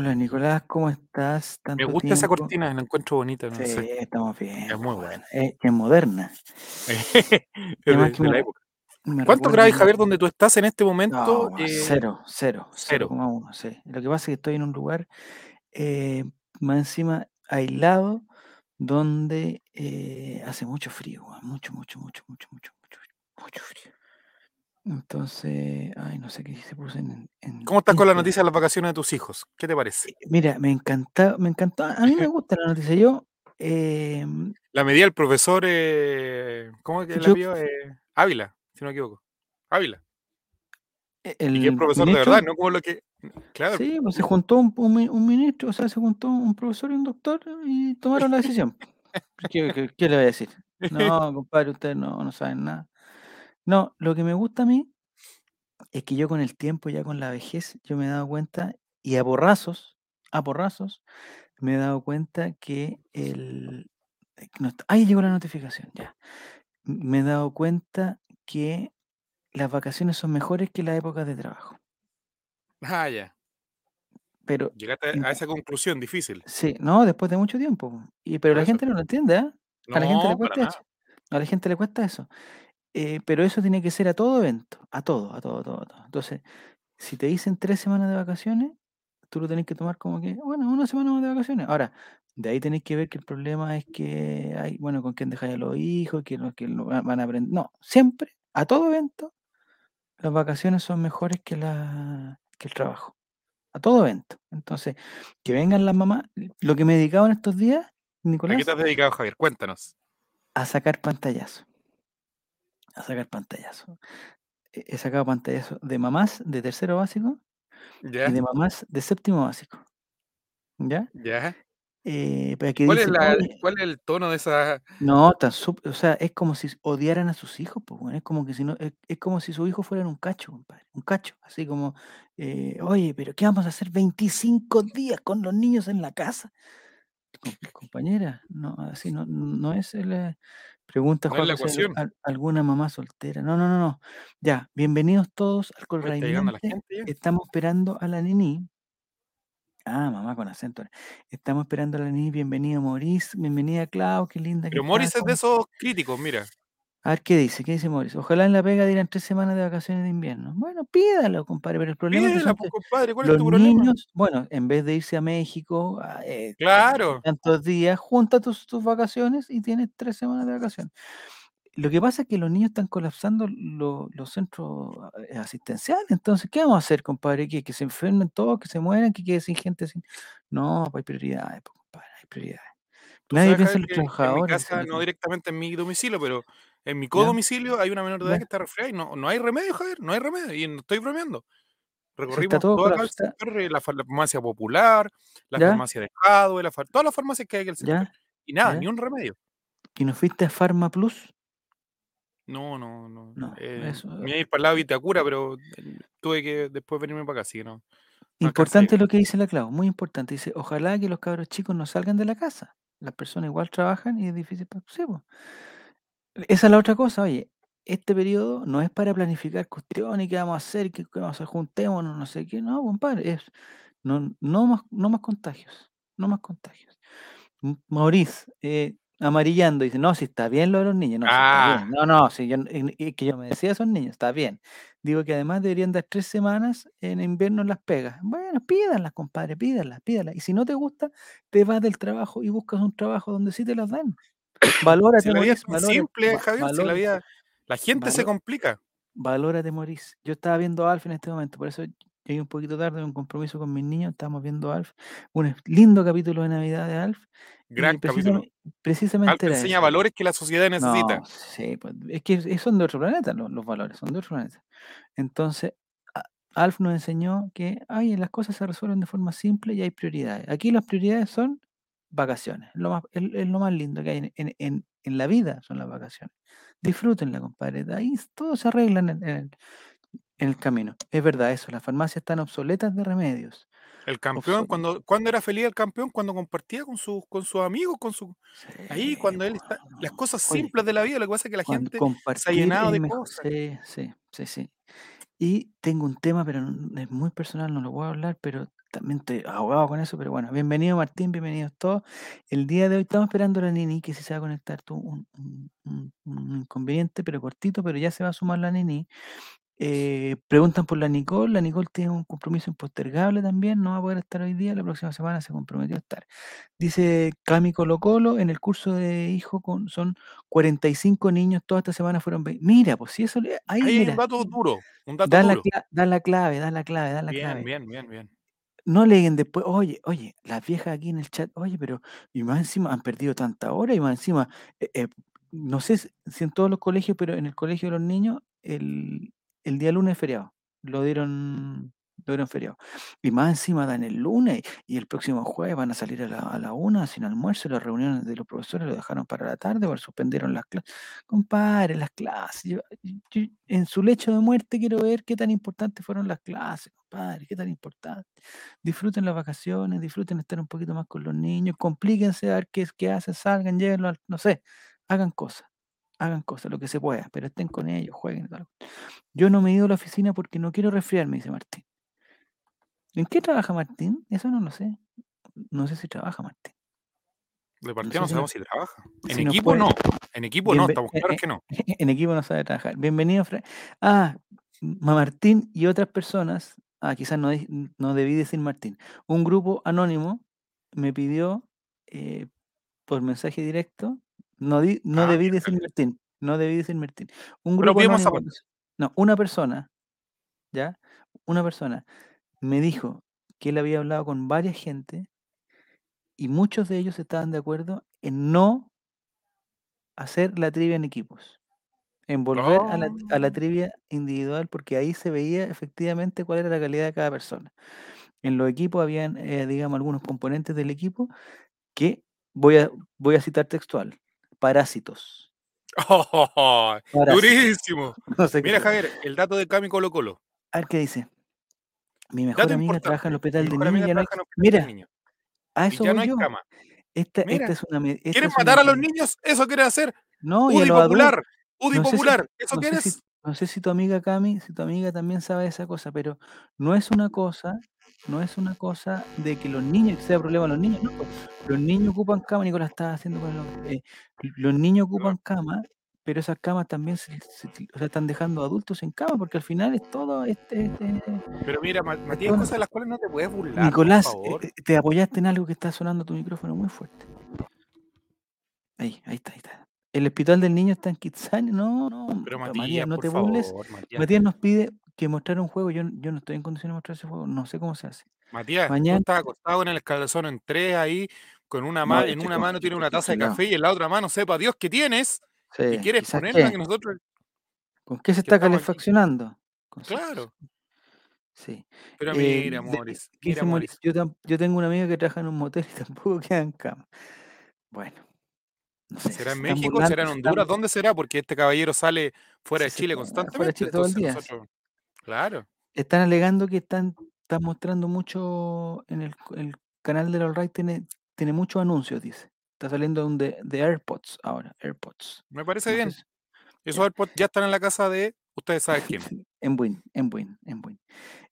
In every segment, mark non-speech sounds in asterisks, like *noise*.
Hola Nicolás, ¿cómo estás? Me gusta esa cortina, la encuentro bonita, no Sí, sé. estamos Es bien, muy pues, buena. Es es moderna. *laughs* Es de, la época. ¿Cuánto mucho. Javier, donde tú estás en este momento? No, Eh, cero, cero, cero. 0,1, sí. Lo que pasa es que estoy en un lugar eh, más encima aislado donde eh, hace mucho frío, mucho, mucho, mucho, mucho, mucho, mucho, mucho frío. Entonces, ay, no sé qué se puso en, en ¿Cómo estás con la noticia de las vacaciones de tus hijos? ¿Qué te parece? Eh, Mira, me encanta, me encantó. A mí me *laughs* gusta la noticia. Yo, eh, La medida del profesor, eh, ¿cómo es que la pidió? Eh, Ávila, si no me equivoco. Ávila. e- Y que es el profesor de verdad, no como lo que... Claro, sí, pues se juntó un, un mi- un ministro, o sea, se juntó un profesor y un doctor y tomaron la decisión. *laughs* ¿Qué, qué- qué le voy a decir? *laughs* No, compadre, ustedes no, no saben nada. No, lo que me gusta a mí es que yo con el tiempo, ya con la vejez, yo me he dado cuenta, y a porrazos, a porrazos, me he dado cuenta que el... eh, no está- Ahí llegó la notificación, ya. Me he dado cuenta que las vacaciones son mejores que las épocas de trabajo. ah, ya. Pero, Llegaste a esa conclusión difícil. sí, no, después de mucho tiempo. po. Y, pero Por la gente no lo entiende, ¿ah? A la gente le cuesta eso. A la gente le cuesta eso. Eh, pero eso tiene que ser a todo evento, a todo, a todo, a todo, a todo. Entonces, si te dicen tres semanas de vacaciones, tú lo tenés que tomar como que, bueno, una semana más de vacaciones. Ahora, de ahí tenés que ver que el problema es que hay, bueno, con quién dejáis a los hijos, que los que lo van a aprender. No, siempre, a todo evento, las vacaciones son mejores que, la, que el trabajo. A todo evento. Entonces, que vengan las mamás. Lo que me he dedicado en estos días, ¿A qué Nicolás, te has dedicado, Javier? Cuéntanos. a sacar pantallazo. A sacar pantallazo. He he sacado pantallazo de mamás de tercero básico y ¿Ya? de mamás de séptimo básico. ¿Ya? ¿Ya? Eh, ¿Cuál es, la, ¿Cuál es el tono de esa...? no, tan o sea, es como si odiaran a sus hijos, pues, bueno, es como que si no, es, es como si sus hijos fueran un cacho, compadre, un cacho, así como, eh, oye, pero ¿qué vamos a hacer 25 días con los niños en la casa? Com- compañera, no, así no, no es el, eh, pregunta Juan la José, ¿al- ecuación. al- alguna mamá soltera. No, no, no, no. Ya, bienvenidos todos al ya. Estamos esperando a la Nini. Ah, mamá con acento. Estamos esperando a la Nini. Bienvenido Maurice, bienvenida Clau, qué linda que Pero. Morris es de ¿cómo- esos críticos, mira. A ver qué dice, qué dice Maurice. Ojalá en la pega dieran tres semanas de vacaciones de invierno. Bueno, pídalo, compadre, pero el problema es que Pídela, pues, que compadre, ¿cuál es los tu problema? niños, bueno, en vez de irse a México, eh, Claro. tantos días, junta tus, tus vacaciones y tienes tres semanas de vacaciones. Lo que pasa es que los niños están colapsando lo- los centros eh, asistenciales. Entonces, ¿qué vamos a hacer, compadre? ¿Que, que se enfermen todos, que se mueran, que quede sin gente? Sin... No, pues hay prioridades, pues, compadre, hay prioridades. Nadie piensa en los en mi trabajadores. se casa, no directamente en mi domicilio, pero en mi codomicilio hay una menor de edad que está resfriada y no, no hay remedio, Javier, no hay remedio. Y no estoy bromeando. Recorrimos el colapsado. sector, eh, la, far- la farmacia popular, la ¿Ya? farmacia de Jadwe, la far- todas las farmacias que hay en el sector. ¿Ya? Y nada, ¿Ya? ni un remedio. ¿Y no fuiste a Pharma Plus? No, no, no. No, Eh, eso. me iba a ir para el lado de Vitacura, pero eh, tuve que después venirme para acá, así que no. Importante lo que dice la Clau, muy importante. Dice, ojalá que los cabros chicos no salgan de la casa. Las personas igual trabajan y es difícil para... Sí, po. Esa es la otra cosa, oye, este periodo no es para planificar cuestiones, qué vamos a hacer, qué, qué vamos a hacer, juntémonos, no sé qué, no, compadre, es no, no, más, no más contagios, no más contagios. Maurice, eh, amarillando, dice, no, si está bien lo de los niños, no, si está bien, Ah, no, no, si yo, es que yo me decía a esos niños, está bien. Digo que además deberían dar tres semanas en invierno en las pegas. Bueno, pídanlas, compadre, pídanlas, pídanlas. Y si no te gusta, te vas del trabajo y buscas un trabajo donde sí te las dan. Si Valórate, la vida es valórate, simple, Javier, si la vida, la gente se complica. valórate, Maurice. Yo estaba viendo Alf en este momento, por eso llegué un poquito tarde, un compromiso con mis niños, estábamos viendo Alf, un lindo capítulo de Navidad de Alf, Gran capítulo. precisamente, precisamente Alto era enseña eso. valores que la sociedad necesita. No, sí, pues, es que son de otro planeta los, los valores, son de otro planeta. Entonces, Alf nos enseñó que ay, las cosas se resuelven de forma simple y hay prioridades. Aquí las prioridades son vacaciones, lo más, es, es lo más lindo que hay en, en- en- en la vida, son las vacaciones. Disfrútenla, compadre. De ahí todo se arregla en el, en el- camino. Es verdad eso, las farmacias están obsoletas de remedios. El campeón, cuando, cuando era feliz el campeón, cuando compartía con sus con sus amigos, con su ahí, Sí, cuando él está, las cosas Oye, simples de la vida, lo que pasa es que la gente se ha llenado de mejor. cosas. Sí, sí, sí, sí. Y tengo un tema, pero es muy personal, no lo puedo hablar, pero también estoy ahogado con eso, pero bueno, bienvenido Martín, bienvenidos todos. El día de hoy estamos esperando a la Nini, que si se va a conectar, un un inconveniente, pero cortito, pero ya se va a sumar la Nini. Eh, preguntan por la Nicole, la Nicole tiene un compromiso impostergable también, no va a poder estar hoy día, la próxima semana se comprometió a estar. Dice Cami Colo Colo, en el curso de hijo con, son 45 niños, toda esta semana fueron 20. Mira, pues si eso, le- ahí hay mira, un dato duro, un dato da la, duro. cla- da la clave, da la clave, da la Bien, clave. bien, bien, bien. No leen después, oye, oye, las viejas aquí en el chat, oye, pero, y más encima han perdido tanta hora, y más encima, eh, eh, no sé si en todos los colegios, pero en el colegio de los niños, el, el día lunes es feriado, lo dieron, lo dieron feriado. Y más encima dan el lunes, y el próximo jueves van a salir a la, una sin almuerzo, las reuniones de los profesores lo dejaron para la tarde, porque suspendieron las clases. Compadre, las clases, en su lecho de muerte quiero ver qué tan importantes fueron las clases, compadre, qué tan importantes disfruten las vacaciones, disfruten estar un poquito más con los niños, complíquense a ver qué, es- qué hacen, salgan, llévenlos, al- no sé, hagan cosas, hagan cosas, lo que se pueda, pero estén con ellos, jueguen. tal. Yo no me he ido a la oficina porque no quiero resfriarme, dice Martín. ¿En qué trabaja Martín? Eso no lo sé. No sé si trabaja Martín. De partida no si sabemos si trabaja. En si equipo no. En equipo no, estamos eh, claros eh, que no. *laughs* En equipo no sabe trabajar. Bienvenido, Fra- Ah, Ma- Martín y otras personas. Ah, quizás no, no debí decir Martín. Un grupo anónimo me pidió eh, por mensaje directo. No, di- no Ah, debí decir. Martín. No debí decir Martín. Un grupo anónimo. No, una persona. ¿Ya? Una persona me dijo que él había hablado con varias gente y muchos de ellos estaban de acuerdo en no hacer la trivia en equipos. En volver a la, a la Oh. trivia individual, porque ahí se veía efectivamente cuál era la calidad de cada persona. En los equipos habían, eh, digamos, algunos componentes del equipo que voy a, voy a citar textual. Parásitos. Parásitos. durísimo. *laughs* No sé qué Mira. Javier, el dato de Cami Colo Colo. A ver qué dice. Mi mejor Dato amiga trabaja en el importante. hospital Mi de mejor niños. amiga ya no hay- trabaja en el hospital de Mira, niños. a Y eso ya voy no hay yo. cama. Esta, Mira, esta es una. esta ¿Quieres es una matar a los niños? ¿Eso quieres hacer? No, y a UDI adultos. popular. UDI No sé si- popular. ¿Eso sé quieres? si- no sé si tu amiga Cami, si tu amiga también sabe esa cosa, pero no es una cosa, no es una cosa de que los niños, que sea problema de los niños, no, los niños ocupan cama, Nicolás estaba haciendo con los, eh, los niños ocupan cama, pero esas camas también se, se- o sea, están dejando adultos en cama, porque al final es todo este, este- Pero mira, Ma- Matías, cosas de las cuales no te puedes burlar. Nicolás, por favor. eh, te apoyaste en algo que está sonando tu micrófono muy fuerte. Ahí, ahí está, ahí está. El hospital del niño está en Kitsania. No, no, Pero Matías, Matías, no por te burles. Matías nos pide que mostrar un juego. Yo, yo no estoy en condiciones de mostrar ese juego. No sé cómo se hace. Matías, Mañana- tú estás acostado en el escalazón en tres ahí, con una No, mano, en una mano tiene una taza de café y en la otra mano sepa Dios que tienes Sí, y quieres ponerla qué. que nosotros. ¿Con qué se está calefaccionando? Claro. Sí. Pero Eh, mira, ¿qué mira. Yo, tengo una amiga que trabaja en un motel y *laughs* tampoco queda en cama. Bueno. No sé, ¿Será en México? burlando, ¿Será en Honduras? ¿Dónde será? Porque este caballero sale fuera de Sí, Chile fuera- fuera de constantemente. Chile todo el entonces día, nosotros. Claro. Están alegando que están, están mostrando mucho en el, el canal de All Right tiene, tiene muchos anuncios, dice. Está saliendo un de, de AirPods ahora, AirPods. Me parece bien. Esos AirPods ya están en la casa de ustedes saben quién. *laughs* En Win, en Win, en Win.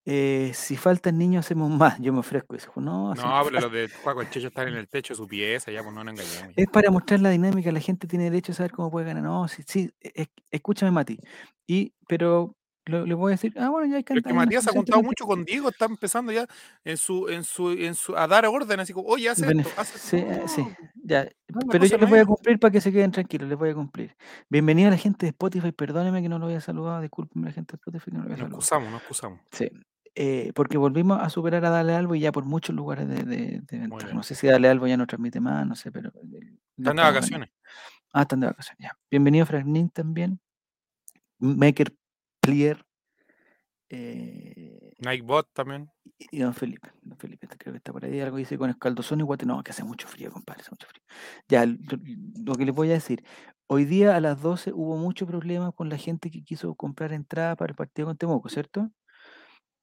Eh, si faltan niños, hacemos más. Yo me ofrezco. No, No, pero falta- los de Juaco el Checho están en el techo de su pieza, ya pues no nos engañemos. Es para mostrar la dinámica, la gente tiene derecho a saber cómo puede ganar. No, sí, sí, e- es- escúchame, Mati. Y, pero lo- le voy a decir, ah, bueno, ya hay que Pero es que hay una Matías ha también. mucho con Diego, está empezando ya en su, en su, en su, a dar orden, así como, oye, haz Benef- esto, esto. sí, eh, sí, ya. no, Pero yo les voy a cumplir para que se queden tranquilos, les voy a cumplir. Bienvenida a la gente de Spotify, perdóneme que no lo había saludado, discúlpenme la gente de Spotify que no lo había Nos saludado. excusamos, nos excusamos. Sí, eh, porque volvimos a superar a Dale Albo y ya por muchos lugares de, de, de ventaja. bien. No sé si Dale Albo ya no transmite más, no sé, pero... eh, Están de vacaciones. Ah, están de vacaciones, ya. Bienvenido Fragnin también. Maker Clear. Eh, Nightbot también. y don Felipe, don Felipe, este creo que está por ahí, algo dice con escaldozón y guate, no, que hace mucho frío, compadre, hace mucho frío. Ya, lo, lo que les voy a decir, hoy día a las 12 hubo mucho problema con la gente que quiso comprar entrada para el partido con Temuco, ¿cierto?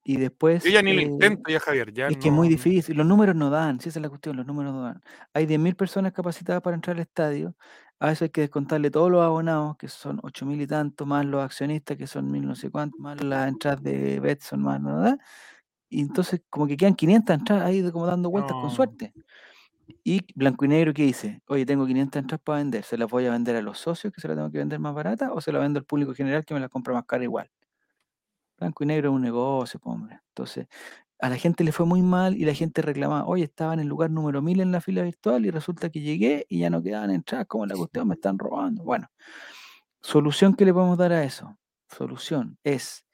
Y después... Yo ya ni lo eh, intento ya, Javier, ya es que es muy no- difícil, los números no dan, si esa es la cuestión, los números no dan. Hay 10.000 personas capacitadas para entrar al estadio, a eso hay que descontarle todos los abonados, que son 8.000 y tanto, más los accionistas, que son mil no sé cuánto, más las entradas de Betson, más nada. Y entonces como que quedan 500 entradas ahí como dando vueltas con No. suerte. Y Blanco y Negro, ¿qué dice? Oye, tengo 500 entradas para vender, ¿se las voy a vender a los socios que se las tengo que vender más barata o se las vendo al público general que me las compra más cara igual? Blanco y Negro es un negocio, hombre. Entonces, a la gente le fue muy mal y la gente reclamaba, oye, estaba en el lugar número 1000 en la fila virtual y resulta que llegué y ya no quedaban entradas, como la cuestión me están robando. Bueno, solución que le podemos dar a eso, solución es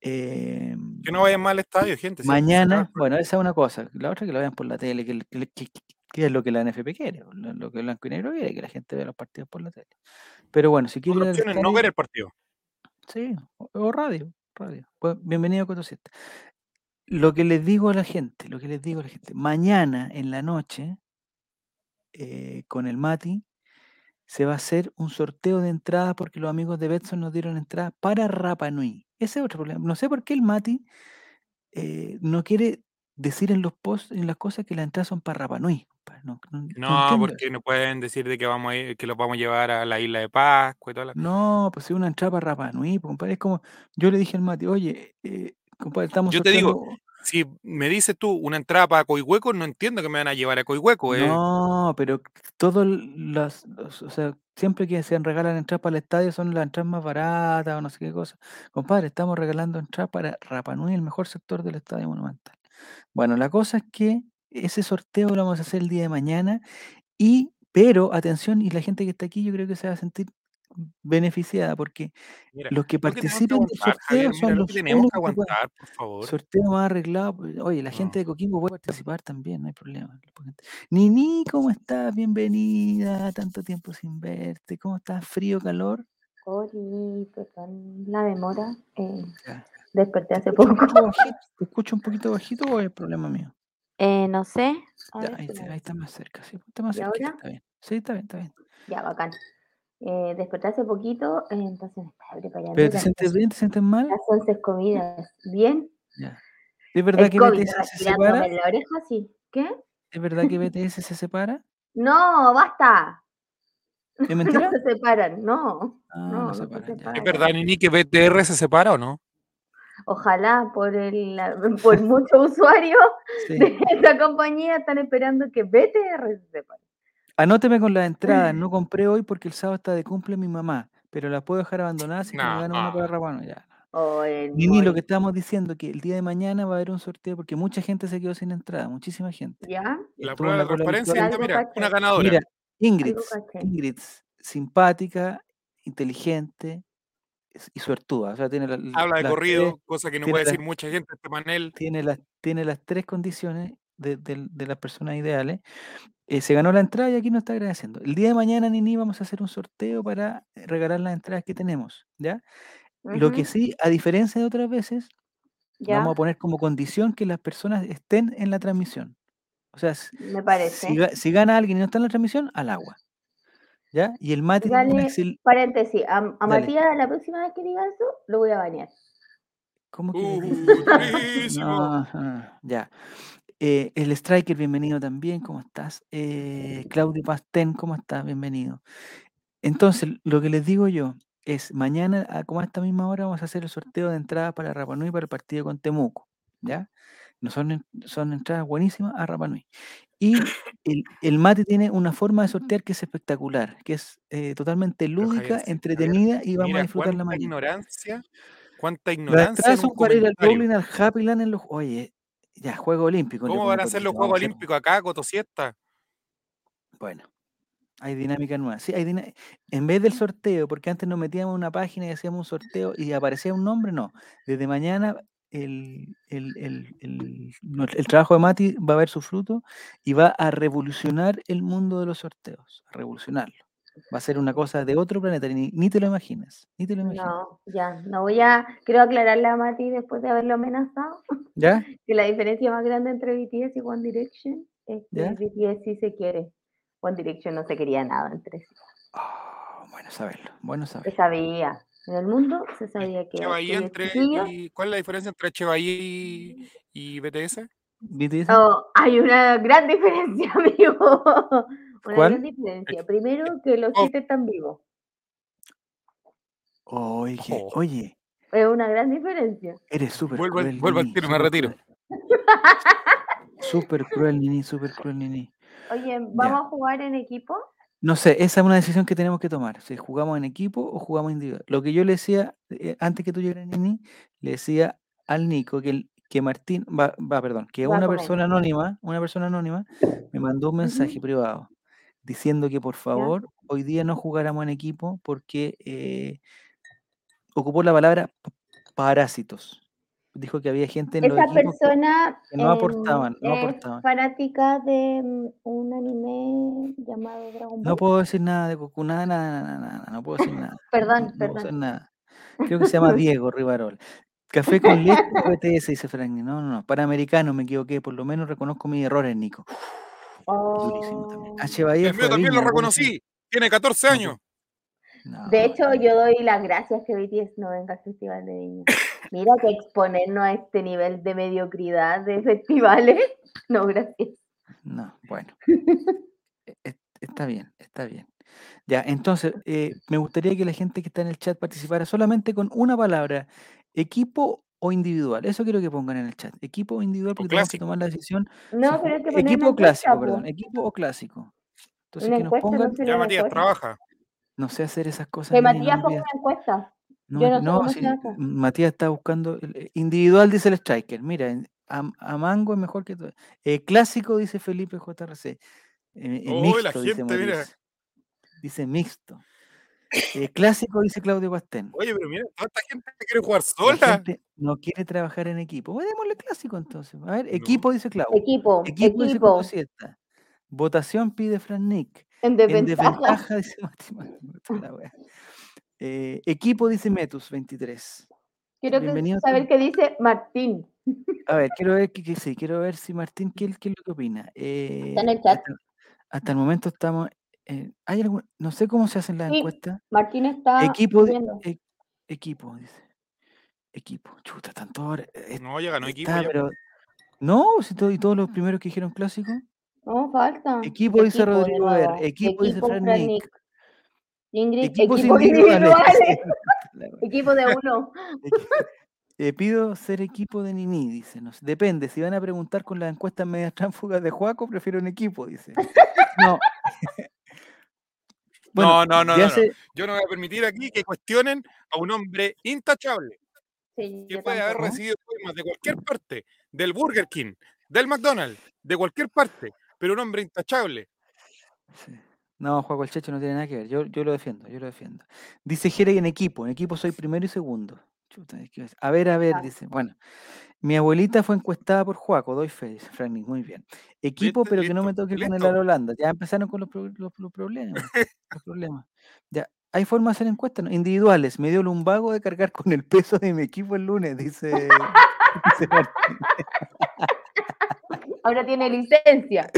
eh, Que no vayan mal al estadio, gente. mañana, bueno, esa es una cosa, la otra que lo vean por la tele, que, que- que- que es lo que la NFP quiere, lo, que Blanco y Negro quiere, que la gente vea los partidos por la tele. Pero bueno, si quiere ir Otra al opción es no ver el partido. Sí, o radio, Pues, bienvenido a Coto Siete. Lo que les digo a la gente, lo que les digo a la gente, mañana en la noche, eh, con el Mati, se va a hacer un sorteo de entradas porque los amigos de Betson nos dieron entradas para Rapa Nui. Ese es otro problema. No sé por qué el Mati eh, no quiere decir en los posts, en las cosas que las entradas son para Rapa Nui. No, porque no pueden decir de que vamos a ir, que los vamos a llevar a la isla de Pascua y toda la... No, pues es una entrada para Rapa Nui, pues, compadre. Es como, yo le dije al Mati, oye, eh, compadre, estamos Yo te digo, Si me dices tú una entrada para Coihueco, no entiendo que me van a llevar a Coihueco. eh. No, pero todos los- o sea, siempre que se regalan entradas para el estadio son las entradas más baratas o no sé qué cosa. Compadre, estamos regalando entradas para Rapa Nui, el mejor sector del estadio monumental. Bueno, la cosa es que ese sorteo lo vamos a hacer el día de mañana y, pero atención, y la gente que está aquí yo creo que se va a sentir beneficiada porque Mira, los que participen del sorteo mira, son lo los que tenemos que aguantar, por favor. Sorteo más arreglado. pues, Oye, la gente de Coquimbo puede participar también, no hay problema. Nini, ¿cómo estás? Bienvenida. Tanto tiempo sin verte. ¿Cómo estás? ¿Frío, calor? Perdón la demora. eh, desperté hace ¿Te escucho un poco. poquito bajito? ¿Te escucho un poquito bajito o es problema mío? Eh, no sé. A Ya, ver ahí, está, ahí está más cerca. Sí, está más ¿Y cerca. ahora? Está bien. Sí, está bien, está bien. Ya, bacán. Eh, desperté hace poquito, eh, entonces me estaba preparando. ¿Pero te sientes bien? ¿Te sientes mal? Las once comidas. ¿Bien? Ya. ¿Es verdad El que COVID BTS se separa? en la oreja, sí. ¿Qué? ¿Es verdad que BTS se separa? No, basta. ¿Es *laughs* mentira? No se separan, no. Ah, no, no no se separan. separan. ¿Es verdad, Nini, que BTR se separa o no? Ojalá por el *laughs* por muchos usuarios *laughs* Sí. de esta compañía están esperando que BTR se separe. Anóteme con las entradas. *laughs* No compré hoy porque el sábado está de cumple mi mamá, pero la puedo dejar abandonada si que me No, gano una para no. Raguano. Ya. O el Nini, lo que estábamos diciendo, que el día de mañana va a haber un sorteo porque mucha gente se quedó sin entrada, muchísima gente. ¿Ya? La prueba de la transparencia mira, una ganadora. Mira, Ingrid. Ingrid, simpática, inteligente y suertuda. O sea, tiene, la- Habla de corrido, tres- cosa que no puede decir mucha gente en este panel. tiene, las, tiene las tres condiciones de, de- de las personas ideales. Eh, se ganó la entrada y aquí nos está agradeciendo. El día de mañana, Nini, vamos a hacer un sorteo para eh, regalar las entradas que tenemos, ¿ya? Lo que sí, a diferencia de otras veces, Ya, vamos a poner como condición que las personas estén en la transmisión. O sea, me parece. si gana alguien y no está en la transmisión, al agua. ¿Ya? Y el tiene excel... paréntesis, a, a. Matías la próxima vez que diga eso, lo voy a banear. ¿Cómo que Uh. *laughs* No, ya. Eh, el Striker, bienvenido también, ¿cómo estás? Eh, Claudio Pastén, ¿cómo estás? Bienvenido. Entonces, lo que les digo yo es, mañana, a como a esta misma hora, vamos a hacer el sorteo de entradas para Rapa Nui para el partido con Temuco, ¿ya? No son, son entradas buenísimas a Rapa Nui. Y el, el mate tiene una forma de sortear que es espectacular, que es eh, totalmente lúdica, Javier, sí, Javier, entretenida y vamos a Mira, disfrutarla cuánta mañana. ignorancia, cuánta Las ignorancia un son al comentario. bowling, al Happyland, en los... Oye, ya, Juego Olímpico. ¿Cómo van a ser los Cotito, Juegos Olímpicos acá, Cotosiesta? Bueno, hay dinámica nueva. Sí, hay dina- En vez del sorteo, porque antes nos metíamos en una página y hacíamos un sorteo y aparecía un nombre, no. Desde mañana el, el- el- el- trabajo de Mati va a ver su fruto y va a revolucionar el mundo de los sorteos, a revolucionarlo. Va a ser una cosa de otro planeta, ni, ni te lo imaginas, ni te lo imaginas. No, ya, no voy a, quiero aclararle a Mati después de haberlo amenazado, *laughs* ¿Ya? que la diferencia más grande entre BTS y One Direction es que ¿Ya? BTS sí se quiere. One Direction no se quería nada entre sí. Ah, bueno saberlo, bueno saberlo. sabía, En el mundo se sabía que, entre, y, ¿Cuál es la diferencia entre Che Bahía y, y BTS? ¿BTS? Oh, hay una gran *laughs* diferencia, amigo. Una ¿Cuál? gran diferencia. Primero, que los Oh. siete están vivos. Oye, Oh. oye, Es una gran diferencia. eres súper Vuelvo al- cruel. vuelvo al tiro, me retiro. cruel. Súper cruel, Nini, súper cruel, Nini. *laughs* Oye, ¿vamos a jugar en equipo? No sé, esa es una decisión que tenemos que tomar. Si jugamos en equipo o jugamos individual. Lo que yo le decía, eh, antes que tú llegaras, Nini, le decía al Nico que, el- que Martín, va, va, perdón, que Va una persona anónima, una persona anónima, me mandó un mensaje privado diciendo que por favor hoy día no jugáramos en equipo porque eh, ocupó la palabra parásitos. Dijo que había gente en los Esa equipos que- persona que no em, aportaban, no es aportaban. fanática de mm, un anime llamado Dragon Ball. No puedo decir nada de Goku, nada, nada, nada, nada, no puedo decir nada. *laughs* Perdón, no, no puedo hacer perdón. nada. Creo que se llama *laughs* Diego Rivarol. Café con leche BTS, dice Franklin. No, no, no. Panamericano, me equivoqué. Por lo menos reconozco mis errores, Nico. Oh. H. Bahía El mío también Viña, lo ¿no? reconocí. Tiene 14 No, años. No, De hecho, yo doy las gracias que BTS no venga al Festival de Viña. Mira que exponernos a este nivel de mediocridad de festivales. *laughs* No, gracias. no, bueno. *laughs* E- e- Está bien, está bien. Ya, entonces, eh, me gustaría que la gente que está en el chat participara solamente con una palabra, equipo o individual. Eso quiero que pongan en el chat. Equipo o individual, porque tenemos que tomar la decisión. si No, pero hay que poner equipo o clásico, encuesta, perdón. po. Equipo o clásico. Entonces, Una que nos pongan, no Ya Matías trabaja. no sé hacer esas cosas. Que Matías ponga una encuesta. No, Yo no no, si. Matías está buscando eh, individual, dice el striker. Mira, a, a Mango es mejor que todo. Eh, clásico, dice Felipe JRC. Eh, eh, la mixto, dice mira. Dice mixto. Eh, clásico, dice Claudio Pastén. Oye, pero mira, toda esta gente quiere jugar La sola. gente no quiere trabajar en equipo. Bueno, démosle clásico entonces. A ver, No. equipo, dice Claudio. Equipo, Equipo. Votación pide Fran Nick. En En desventaja. desventaja, dice Mati Eh, equipo, dice Metus 23. Quiero Bienvenido saber qué dice Martín. A ver, quiero ver que, que sí, quiero ver si Martín, ¿qué, qué es lo que opina? Eh, en el chat. Hasta, hasta el momento estamos. eh, ¿hay algún- no sé cómo se hacen las Sí, encuestas. Martín está Equipo, e- equipo, dice. Equipo. Chuta, tanto ahora. eh, No, ya ganó equipo. está, ya. No, si todo- y todos los primeros que dijeron clásico. No, falta. Equipo, dice Rodrigo R. nuevo. Equipo, dice Fran Fran Nick. Nick. Ingrid, Equipos equipos individuales. *laughs* Equipo de uno. *laughs* Eh, pido ser equipo de Nini, dice. No depende, si van a preguntar con las encuestas medias tránfugas de Juaco, prefiero un equipo, dice. No. *laughs* No, no, no, Yo no voy a permitir aquí que cuestionen a un hombre intachable Sí, que puede haber recibido firmas de cualquier parte, del Burger King, del McDonald's, de cualquier parte, pero un hombre intachable. sí. No, Juaco el Checho no tiene nada que ver. Yo, yo lo defiendo, yo lo defiendo. Dice Jere en equipo. En equipo soy primero y segundo. Chuta, a ver, a ver, Ah. dice. Bueno, mi abuelita fue encuestada por Juaco, doy fe, dice Frank, muy bien. Equipo, Listo, pero que no me toque con el listo. Ala Holanda. Ya empezaron con los, pro- los- los problemas. *laughs* los problemas. Ya, hay forma de hacer encuestas ¿no? individuales. Me dio lumbago de cargar con el peso de mi equipo el lunes, dice, *laughs* dice Martín. *laughs* Ahora tiene licencia.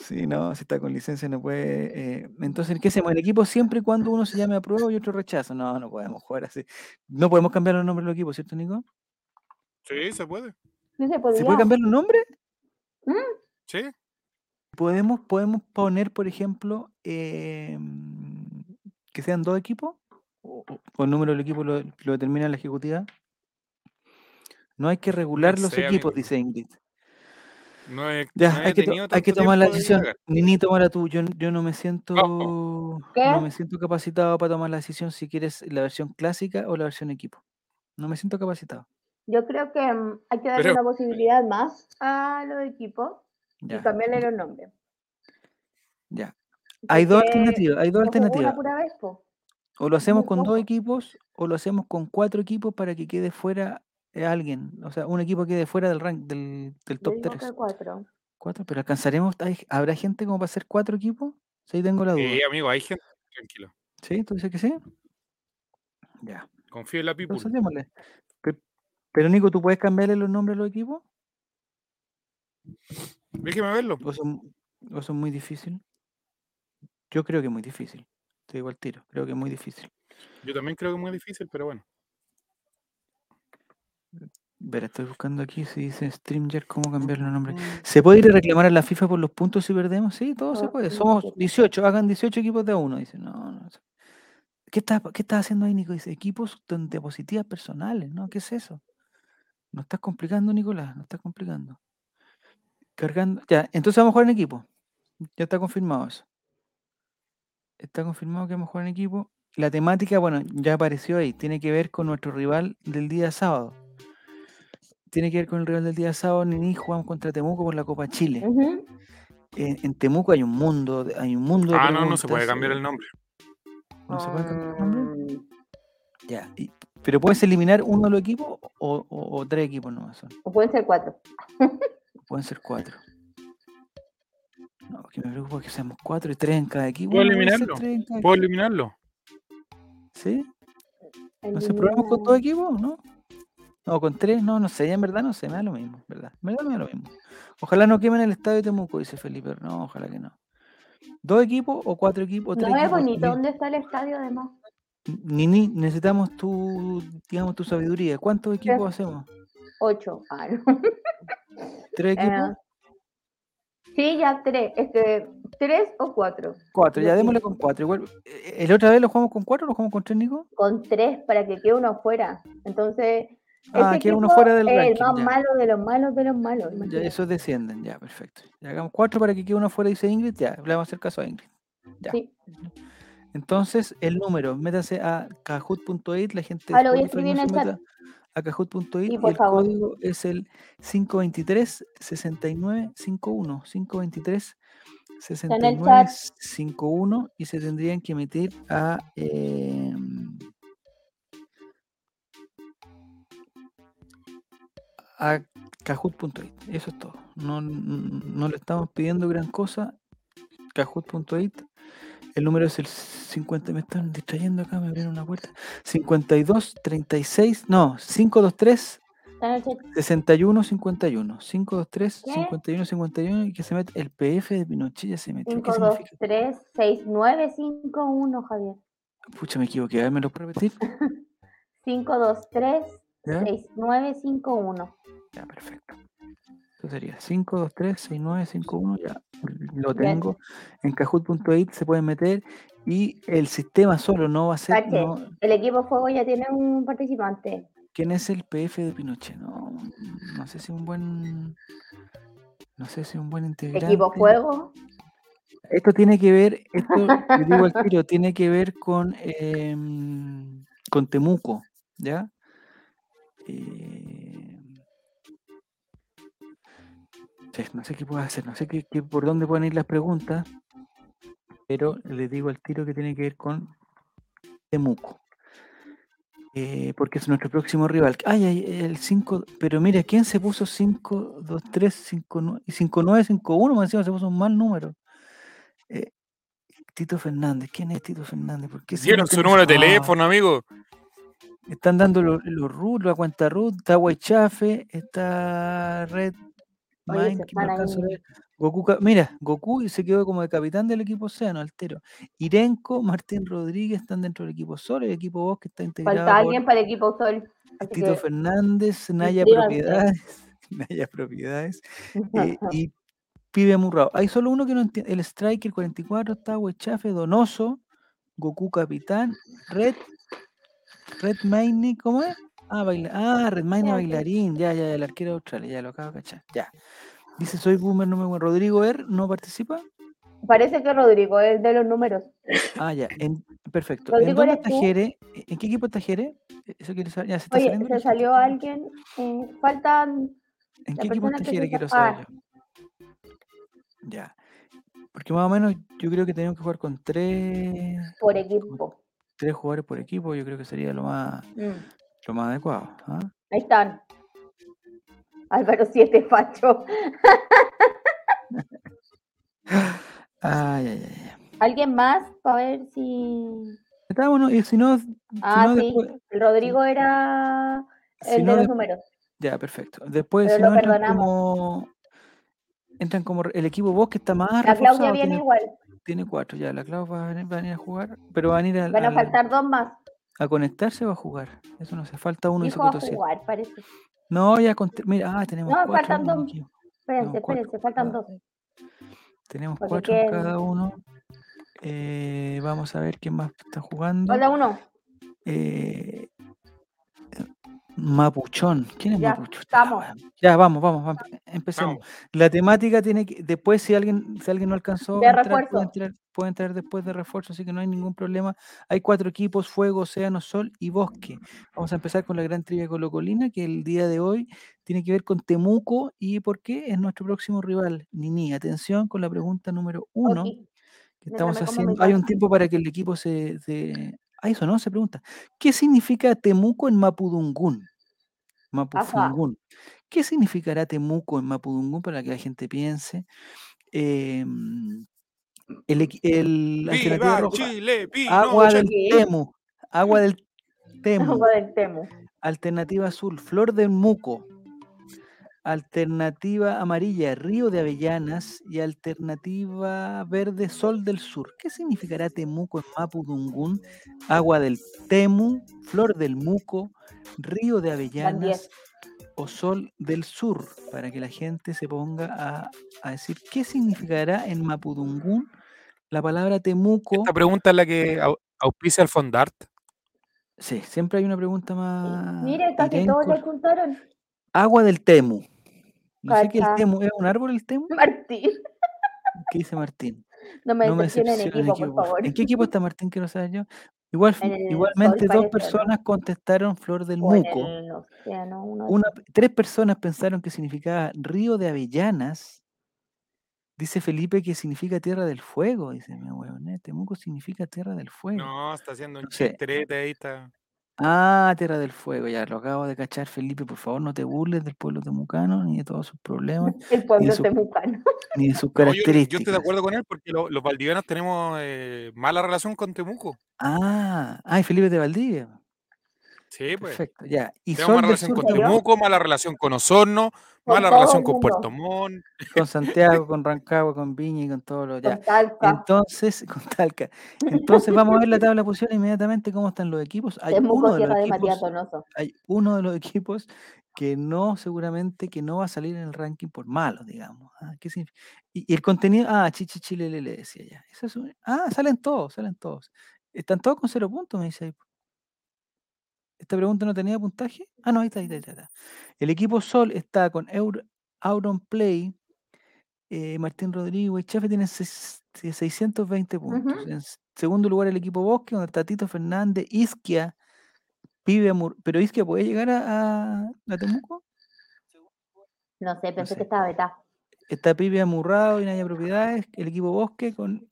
Sí, no, si está con licencia no puede. eh, entonces, ¿qué hacemos? En equipo siempre y cuando uno se llame apruebo y otro rechazo. No, no podemos jugar así. No podemos cambiar los nombres de los equipos, ¿cierto, Nico? Sí, se puede. No se ¿Se podía. puede cambiar los nombres? Sí. Podemos, podemos poner, por ejemplo, eh, que sean dos equipos, o, el número del equipo lo, lo determina la ejecutiva. No hay que regular los sé, equipos, amigo. dice Ingrid. No he, Ya, no he hay que, hay que tomar la de decisión. divagar. Nini, tómala tú. Yo, yo no me siento ¿Qué? no me siento capacitado para tomar la decisión si quieres la versión clásica o la versión equipo. No me siento capacitado. Yo creo que mm, hay que darle Pero- una posibilidad más a los equipos y cambiarle los nombres. ya. Hay dos alternativas, hay dos alternativas. Vez. O lo hacemos con dos equipos o lo hacemos con cuatro equipos para que quede fuera alguien. O sea, un equipo quede fuera del rank del, del top digo 3. que cuatro. Cuatro, pero alcanzaremos. ¿Hay- ¿Habrá gente como para hacer cuatro equipos? Sí, ahí tengo la duda. Sí, amigo, hay gente. Tranquilo. ¿Sí? ¿Tú dices que sí? Ya. Confío en la people. Entonces Pero Nico, ¿tú puedes cambiarle los nombres a los equipos? Déjeme verlo. ¿O son, o son muy difícil? Yo creo que es muy difícil. Te digo al tiro, creo que es muy difícil. Yo también creo que es muy difícil, pero bueno. Ver, estoy buscando aquí si dice Streamyard cómo cambiar los nombres. ¿Se puede ir a reclamar a la FIFA por los puntos si perdemos? Sí, todo se Oh, puede. Somos sí. 18, hagan 18 equipos de uno. Dice, no, no. ¿Qué estás qué estás haciendo ahí, Nico? Dice, equipos con diapositivas personales, ¿no? ¿Qué es eso? No estás complicando, Nicolás, no estás complicando. Cargando. Ya, entonces vamos a jugar en equipo. Ya está confirmado eso. Está confirmado que vamos a jugar en equipo. La temática, bueno, ya apareció ahí. Tiene que ver con nuestro rival del día sábado. Tiene que ver con el rival del día sábado. Nini jugamos contra Temuco por la Copa Chile. En, en Temuco hay un mundo, hay un mundo Ah, no, no se puede cambiar el nombre. ¿No se puede cambiar el nombre? Mm, Ya. y- pero puedes eliminar uno de los equipos o, o- o tres equipos nomás son. O pueden ser cuatro. *laughs* Pueden ser cuatro. No, que me preocupa que seamos cuatro y tres en cada equipo. ¿Puedo eliminarlo? ¿Puedo eliminarlo? ¿Sí? ¿No se probamos con dos Elimina- equipos? ¿No? No, con tres, no, no sé, ya en verdad no sé, me da lo mismo, ¿verdad? Me da, me da lo mismo. Ojalá no quemen el estadio de Temuco, dice Felipe, no, ojalá que no. ¿Dos equipos o cuatro equipos No es equipos? bonito Ni- dónde está el estadio además. Nini, necesitamos tu, digamos, tu sabiduría. ¿Cuántos equipos hacemos? Ocho. Ah, no. *laughs* ¿Tres equipos? Eh, sí, ya tres. Es que tres o cuatro. cuatro, ya démosle con cuatro. Igual, eh, ¿El otra vez lo jugamos con cuatro o lo jugamos con tres, Nico? Con tres para que quede uno fuera. Entonces, Ah, ese queda uno fuera del es el ranking, más ya. malo de los malos de los malos. Ya esos descienden, ya, perfecto. Ya hagamos cuatro para que quede uno fuera, dice Ingrid, ya, le vamos a hacer caso a Ingrid. Ya. Sí. Entonces, el número, métase a kahoot.it, la gente Ah, lo voy a escribir en el chat. a kahoot.it y por el favor. código es el 523 6951 523 en el chat. 6951 y se tendrían que meter a eh, a kahoot.it. Eso es todo. No, no le estamos pidiendo gran cosa. Kahoot.it. El número es el 50. Me están distrayendo acá, me abrieron una puerta. 52 36. No, 523 Está en el chat. 61 51. 523 ¿Qué? 51 51. Y que se mete. El PF de Pinochet ya se metió. ¿Qué 5, 2, significa? 3, 6, 9, 5, 1, Javier. Pucha, me equivoqué. A ver, ¿me lo puedo repetir? 5, 2, 3, ¿Ya? 6, 9, 5, 1. Ya, perfecto. Eso sería 523 6951. Ya lo tengo. En kahoot.it se pueden meter. Y el sistema solo no va a ser. No- El equipo fuego ya tiene un participante. ¿Quién es el PF de Pinochet? No, no sé si un buen. No sé si un buen integrante. Equipo fuego. Esto tiene que ver, esto, digo al *laughs* tiro, tiene que ver con, em, con Temuco, ¿ya? Eh, no sé qué puedo hacer, no sé qué, qué- por dónde pueden ir las preguntas, pero le digo al tiro que tiene que ver con Temuco. Eh, porque es nuestro próximo rival. Ay, ay, el 5, pero mira, ¿quién se puso 5, 2, 3, 5, 9, 5, 9, 5, 1? Más encima se puso un mal número. Eh, Tito Fernández, ¿quién es Tito Fernández? ¿Por qué se Dieron meten su número de teléfono, amigo. Están dando los, los root, la cuenta root, está Guaychafe, está Red Oye, Mind, se que. Goku, mira, Goku se quedó como de capitán del equipo Océano, altero. Irenco, Martín Rodríguez están dentro del equipo Sol, el equipo Vos que está integrado Falta alguien para el equipo Sol. Tito que, Fernández, Naya. Propiedades, *laughs* Naya Propiedades eh, *laughs* y Pibe Murrao. Hay solo uno que no entiende. El Striker 44 está Huechafe, Donoso, Goku Capitán, Red, Red Maine, ¿cómo es? Ah, baila, ah, Red Maine bailarín, ya, ya, el arquero de Australia, ya lo acabo de cachar, ya. Dice soy boomer, no me voy. Rodrigo Er no participa. Parece que Rodrigo es de los números. Ah, ya, en- perfecto. ¿En dónde ¿eres está? Jere? ¿En qué equipo está Jere? Eso quiere saber. Ya se está Oye, saliendo se salió alguien. faltan. ¿En qué equipo está Jere? Quiero sa- saber ah. yo. Ya. Porque más o menos yo creo que tenemos que jugar con tres, por equipo. Tres jugadores por equipo. Yo creo que sería lo más, Mm, lo más adecuado. ¿ah? Ahí están. Álvaro 7, Facho. *laughs* *laughs* Ay, ay, ay. ¿Alguien más? Para ver si. Está bueno, y si no, si Ah, no sí. después, El Rodrigo era si el no de los números. ya, perfecto. Después, Pero si lo no entran como, entran como el equipo vos que está más La Claudia reforzado, viene tiene, igual. Tiene cuatro, ya, la Clau va a venir, va a a jugar, pero van a ir al, Van a al- faltar dos más. ¿A conectarse o a jugar? Eso no sé, falta uno, Dijo a Coto siete. jugar, parece. No, ya conté. Mira, ah, tenemos No, cuatro. faltan dos. Espérense, espérense, faltan Ah, dos. Tenemos Porque cuatro queden- cada uno. Eh, vamos a ver quién más está jugando. Hola, uno. Eh, Mapuchón. ¿Quién es Ya, Mapuchón? estamos. Ya, vamos, vamos, vamos. Empecemos. Vamos. La temática tiene que, después si alguien, si alguien no alcanzó entrar, refuerzo. puede entrar, puede entrar después de refuerzo, así que no hay ningún problema. Hay cuatro equipos, fuego, océano, sol y bosque. Vamos a empezar con la gran trivia colocolina, que el día de hoy tiene que ver con Temuco y por qué es nuestro próximo rival. Nini, atención con la pregunta número uno que estamos haciendo. Hay un tiempo para que el equipo se... se... Ah, eso no, se pregunta. ¿Qué significa Temuco en Mapudungún? Mapufungún. ¿Qué significará Temuco en Mapudungún para que la gente piense? Em, el. Agua del. Temu. Agua del *laughs* Temu. Agua del Temu. Alternativa azul, flor del muco. Alternativa amarilla, río de avellanas. Y alternativa verde, sol del sur. ¿Qué significará Temuco en Mapudungún? Agua del Temu, flor del muco, río de avellanas 10. o sol del sur. Para que la gente se ponga a, a decir qué significará en Mapudungún la palabra Temuco. Esta pregunta es la que au- auspicia el Fondart. Sí, siempre hay una pregunta más. Mire, casi todos le juntaron. Agua del Temu. No sé qué el. Temu. ¿Es un árbol el Temu? Martín. ¿Qué dice Martín? *laughs* No me No me decepcionen decepciona el equipo, por equipo. favor. ¿En qué equipo está Martín? Quiero saber yo. Igual, En igualmente, Sol dos ¿no? personas contestaron Flor del O en Muco. el océano, uno de Una, tres personas pensaron que significaba Río de Avellanas. Dice Felipe que significa Tierra del Fuego. Dice mi huevón. Temuco significa Tierra del Fuego. No, está haciendo un No sé. ahí. Está. Ah, Tierra del Fuego, ya lo acabo de cachar, Felipe. Por favor, no te burles del pueblo temucano, ni de todos sus problemas, *laughs* El pueblo su- temucano. ni de sus No, yo, yo características. estoy de acuerdo con él porque lo- los valdivianos tenemos eh, mala relación con Temuco. Ah, ay, Felipe de Valdivia. Sí, pues. Perfecto, ya. Y Tenemos mala relación Sur con Temuco, mala relación con Osorno, mala relación el con. Puerto Montt. *laughs* con Santiago, con *laughs* Rancagua, con Viña y con todo lo ya. Con Talca. Entonces, *laughs* con Talca. Entonces vamos a ver la tabla de posiciones inmediatamente cómo están los equipos. Hay uno de los de equipos, Donoso. hay uno de los equipos que no, seguramente que no va a salir en el ranking por malo, digamos. Ah, ¿qué? Y, y el contenido, ah, chichi chile le, le decía ya. Eso es un- ah, salen todos, salen todos. Están todos con cero puntos, me dice ahí. ¿Esta pregunta no tenía puntaje? Ah, no, ahí está, ahí está, ahí está. El equipo Sol está con Euro, Auron Play, eh, Martín Rodrigo y Chafe tienen seis- 620 puntos. En segundo lugar el equipo Bosque, donde está Tito Fernández, Isquia, Pibe Amur. ¿Pero Isquia puede llegar a, a, a Temuco? No sé, pensé sé. que estaba vetado. Está Pibe Amurrado y Naya Propiedades, el equipo Bosque con...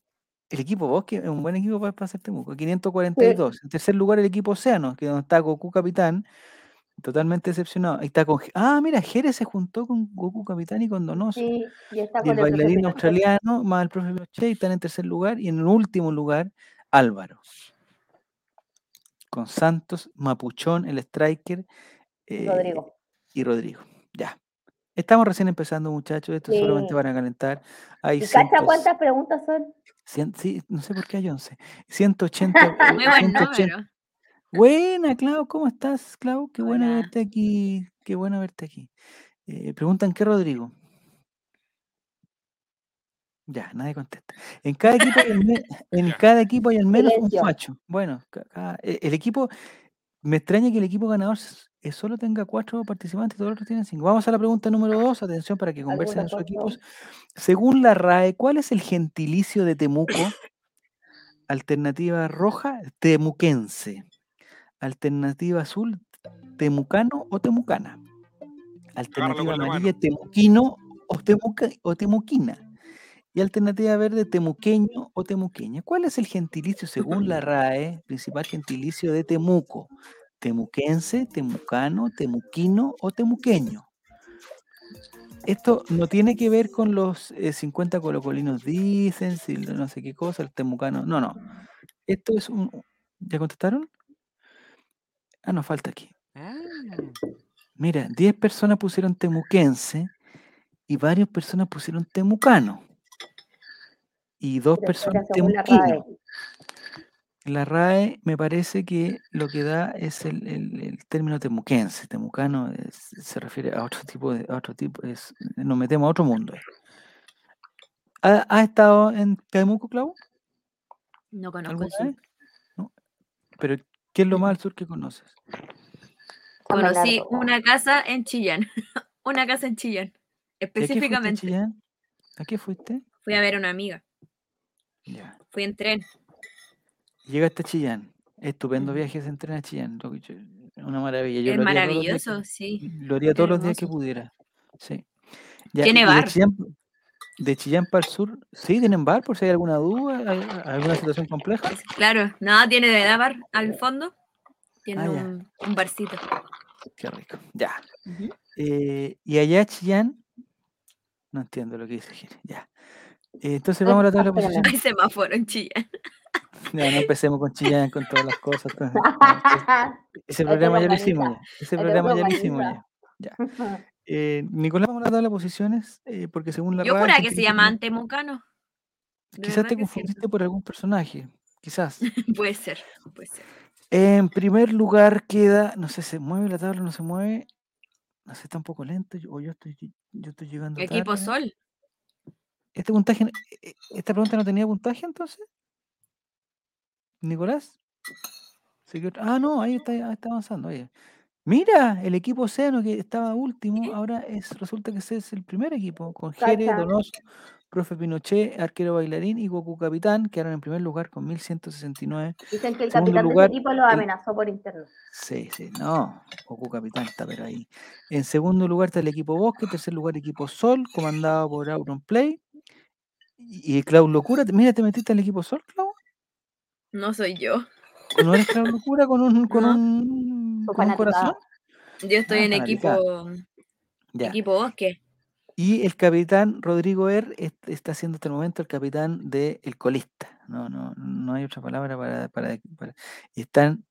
El equipo Bosque es un buen equipo para, para hacer Temuco, 542. En tercer lugar el equipo Océano, que donde está Goku Capitán, totalmente decepcionado. Ahí está con... Ah, mira, Jerez se juntó con Goku Capitán y con Donoso. Sí, y está y con el el bailarín australiano más el profe Pinochet y están en tercer lugar y en el último lugar Álvaro con Santos, Mapuchón, el striker eh, Rodrigo. y Rodrigo. Ya. Estamos recién empezando, muchachos. Esto es solamente Sí. para calentar. Hay ¿Y cacha cuántas preguntas son? cien- sí, no sé por qué hay 11. 180. eh, Muy buen 180. número. Buena, Clau, ¿cómo estás, Clau? Qué bueno Hola. verte aquí. Qué bueno verte aquí. Eh, preguntan qué Rodrigo. Ya, nadie contesta. En cada equipo hay *laughs* en cada equipo hay al menos un facho. Bueno, e- el equipo, me extraña que el equipo ganador eh, solo tenga cuatro participantes y todos los otros tienen cinco. Vamos a la pregunta número dos. Atención para que conversen en sus equipos. Según la RAE, ¿cuál es el gentilicio de Temuco? *coughs* Alternativa roja, temuquense. Alternativa azul, temucano o temucana. Alternativa amarilla, temuquino o, temuca- o temuquina. Y alternativa verde, temuqueño o temuqueña. ¿Cuál es el gentilicio según la *coughs* RAE, principal gentilicio de Temuco? Temuquense, temucano, temuquino o temuqueño. Esto no tiene que ver con los eh, 50 colocolinos dicen, si no sé qué cosa, el temucano. No, no. Esto es un. ¿Ya contestaron? Ah, no, falta aquí. Mm. Mira, 10 personas pusieron temuquense y varias personas pusieron temucano. Y dos Pero personas temuquino. La RAE me parece que lo que da es el, el- el término temuquense. Temucano es- se refiere a otro tipo de, a otro tipo, es, nos metemos a otro mundo. ahí. ¿Ha, ha estado en Temuco, Clau? No conozco ¿Alguna el sur. vez? ¿No? Pero, ¿qué es lo más al sur que conoces? Conocí una casa en Chillán. *laughs* una casa en Chillán. ¿Y a qué fuiste, Específicamente. Chillán? ¿A qué fuiste? Fui a ver a una amiga. Ya. Fui en tren. Llegaste a Chillán. Estupendo viaje en tren a Chillán. Una maravilla. Yo es lo días maravilloso, sí. Lo haría todos los días que pudiera. Sí. Ya, Tiene de bar. Chillán, de Chillán para el sur, ¿sí tienen bar? Por si hay alguna duda, ¿hay alguna situación compleja. Claro, nada tiene de bar al fondo. Tiene Ah, un, un barcito. Qué rico. Ya. Eh, y allá Chillán, no entiendo lo que dice. Ya. Eh, entonces vamos a la tabla de posiciones. Hay *laughs* semáforo en Chillán. Ya, no empecemos con Chillán, con todas las cosas. con- *laughs* Ese programa ya lo hicimos ya. Ese programa ya lo hicimos ya. Eh, Nicolás, vamos a la tabla de posiciones, eh, porque según la Yo hay que se temucanos. De Quizás te confundiste por algún personaje. Quizás. *laughs* Puede ser, puede ser. En primer lugar queda, no sé, se mueve la tabla, no se mueve. No sé, está un poco lento, o yo estoy, yo estoy llegando Equipo tarde. Sol. Este puntaje, eh, eh, esta pregunta no tenía puntaje entonces. Nicolás. Ah, no, ahí está, ahí está avanzando. oye. Mira, el equipo Océano que estaba último, ahora es, resulta que ese es el primer equipo, con Jere. Donoso, Profe Pinochet, arquero bailarín y Goku Capitán, quedaron en primer lugar con 1169. Dicen que el Segundo capitán lugar, de ese equipo el- amenazó por internet. Sí, sí, no, Goku Capitán está pero ahí. En segundo lugar está el equipo Bosque, tercer lugar equipo Sol, comandado por Auron Play. Y, y Clau Locura, mira, te metiste al equipo Sol, Clau. No soy yo. ¿No eres Clau Locura con un, con No. un, Su con un corazón? Yo estoy Ah, en equipo. Ya. equipo Bosque. Y el capitán Rodrigo Er est- está siendo hasta el momento el capitán de El Colista. No, no, no hay otra palabra para. para, para- y están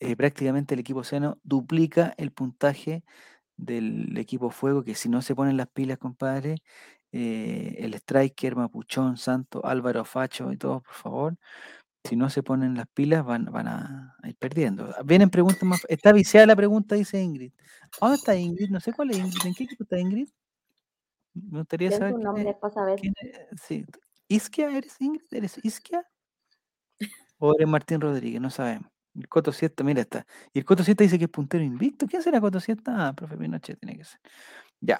eh, prácticamente el equipo Seno duplica el puntaje del equipo Fuego, que si no se ponen las pilas, compadre, eh, el Striker, Mapuchón, Santo, Álvaro Facho y todos, por favor, si no se ponen las pilas, van, van a, a ir perdiendo. Vienen preguntas más. Está viciada la pregunta, dice Ingrid. ¿Dónde está Ingrid? No sé cuál es Ingrid. ¿En qué equipo está Ingrid? Me gustaría saber. sus quién es- saber. sí. ¿Isquia eres Ingrid? ¿Eres Isquia? ¿O eres Martín Rodríguez? No sabemos. El Coto Siesta, mira está. Y el Coto Siesta dice que es puntero invicto. ¿Quién será Coto Siesta? Ah, profe Pinochet tiene que ser. Ya.